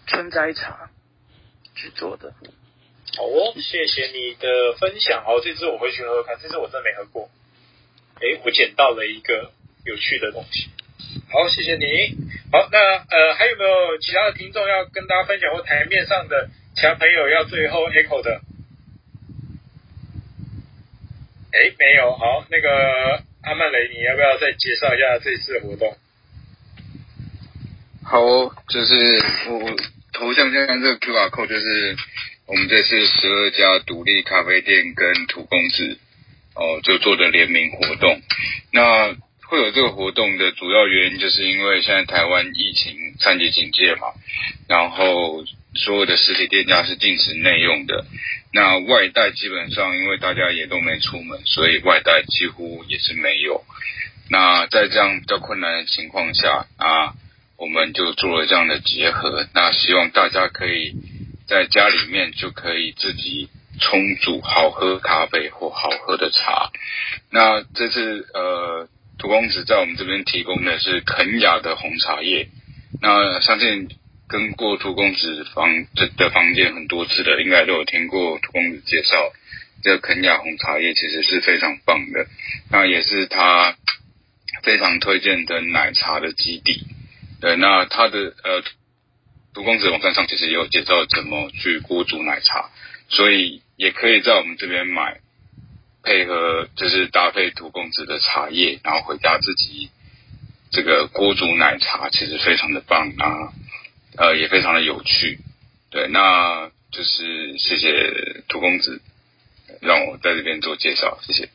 春摘茶去做的。好哦，谢谢你的分享。好，这次我会去喝喝看。这次我真的没喝过。诶，我捡到了一个有趣的东西。好，谢谢你。好，那呃，还有没有其他的听众要跟大家分享，或台面上的其他朋友要最后 echo 的？诶，没有。好，那个阿曼雷，你要不要再介绍一下这次的活动？好哦，就是我头像现在这个 QR code，就是我们这次十二家独立咖啡店跟土公子。哦，就做的联名活动，那会有这个活动的主要原因，就是因为现在台湾疫情三级警戒嘛，然后所有的实体店家是禁止内用的，那外带基本上因为大家也都没出门，所以外带几乎也是没有。那在这样比较困难的情况下啊，我们就做了这样的结合，那希望大家可以在家里面就可以自己。冲煮好喝咖啡或好喝的茶，那这次呃，荼公子在我们这边提供的是肯雅的红茶叶。那相信跟过荼公子房这的房间很多次的，应该都有听过荼公子介绍，这个肯雅红茶叶其实是非常棒的，那也是他 非常推荐的奶茶的基地。对，那他的呃，荼公子网站上其实也有介绍怎么去锅煮奶茶。所以也可以在我们这边买，配合就是搭配荼公子的茶叶，然后回家自己这个锅煮奶茶，其实非常的棒啊，呃，也非常的有趣。对，那就是谢谢涂公子让我在这边做介绍，谢谢。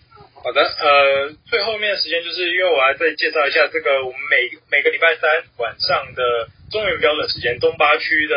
好的，呃，最后面的时间就是因为我还在介绍一下这个我们每每个礼拜三晚上的中原标准时间，东八区的。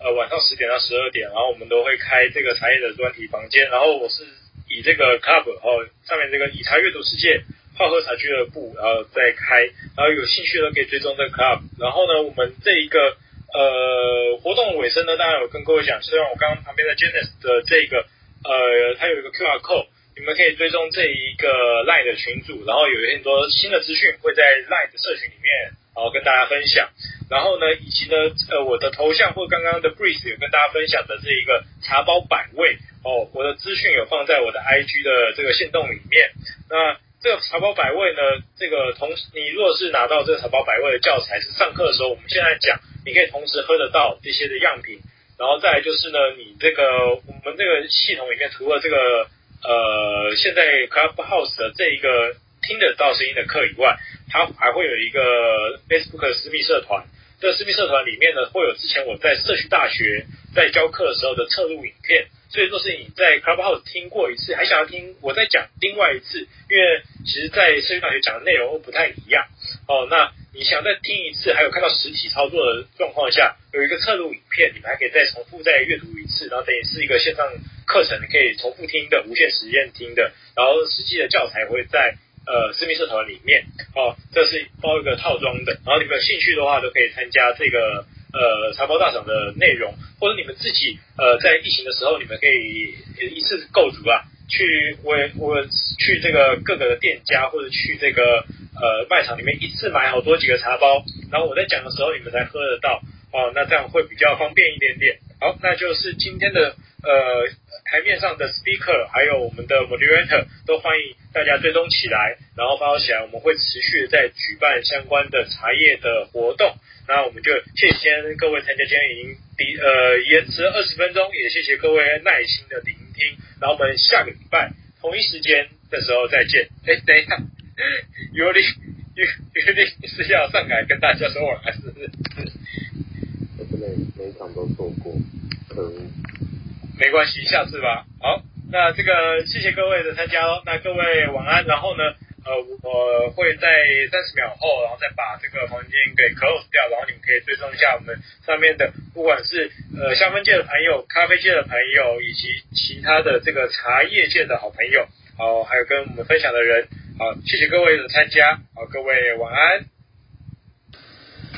呃，晚上十点到十二点，然后我们都会开这个茶叶的专题房间。然后我是以这个 club 然后上面这个以茶阅读世界好喝茶俱乐部，然后再开，然后有兴趣的可以追踪这个 club。然后呢，我们这一个呃活动尾声呢，当然有跟各位讲，虽然我刚刚旁边的 Janice 的这个呃，它有一个 QR code，你们可以追踪这一个 Line 的群组，然后有很多新的资讯会在 Line 的社群里面，然后跟大家分享。然后呢，以及呢，呃，我的头像或刚刚的 Breeze 有跟大家分享的这一个茶包百味哦，我的资讯有放在我的 IG 的这个线动里面。那这个茶包百味呢，这个同时你如果是拿到这个茶包百味的教材，是上课的时候我们现在讲，你可以同时喝得到这些的样品。然后再来就是呢，你这个我们这个系统里面除了这个呃现在 Clubhouse 的这一个听得到声音的课以外，它还会有一个 Facebook 的私密社团。这个私密社团里面呢，会有之前我在社区大学在教课的时候的侧录影片，所以若是你在 Clubhouse 听过一次，还想要听我再讲另外一次，因为其实，在社区大学讲的内容都不太一样哦。那你想再听一次，还有看到实体操作的状况下，有一个侧录影片，你们还可以再重复再阅读一次，然后等于是一个线上课程，你可以重复听的，无限时间听的，然后实际的教材会在。呃，私密社团里面，哦，这是包一个套装的，然后你们有兴趣的话，都可以参加这个呃茶包大赏的内容，或者你们自己呃在疫情的时候，你们可以一次购足啊，去我我去这个各个的店家，或者去这个呃卖场里面一次买好多几个茶包，然后我在讲的时候，你们才喝得到，哦，那这样会比较方便一点点。好，那就是今天的呃台面上的 speaker，还有我们的 moderator 都欢迎大家追踪起来，然后发起来，我们会持续的在举办相关的茶叶的活动。那我们就谢谢各位参加，今天已经第呃延迟二十分钟，也谢谢各位耐心的聆听。然后我们下个礼拜同一时间的时候再见。哎，等一下，尤里尤尤里是要上来跟大家说晚安，是不是？我不能每场都错过，可恶。没关系，下次吧。好，那这个谢谢各位的参加哦。那各位晚安。然后呢，呃，我会在三十秒后，然后再把这个房间给 close 掉。然后你们可以追踪一下我们上面的，不管是呃香氛界的朋友、咖啡界的朋友，以及其他的这个茶叶界的好朋友。好，还有跟我们分享的人，好，谢谢各位的参加，好，各位晚安。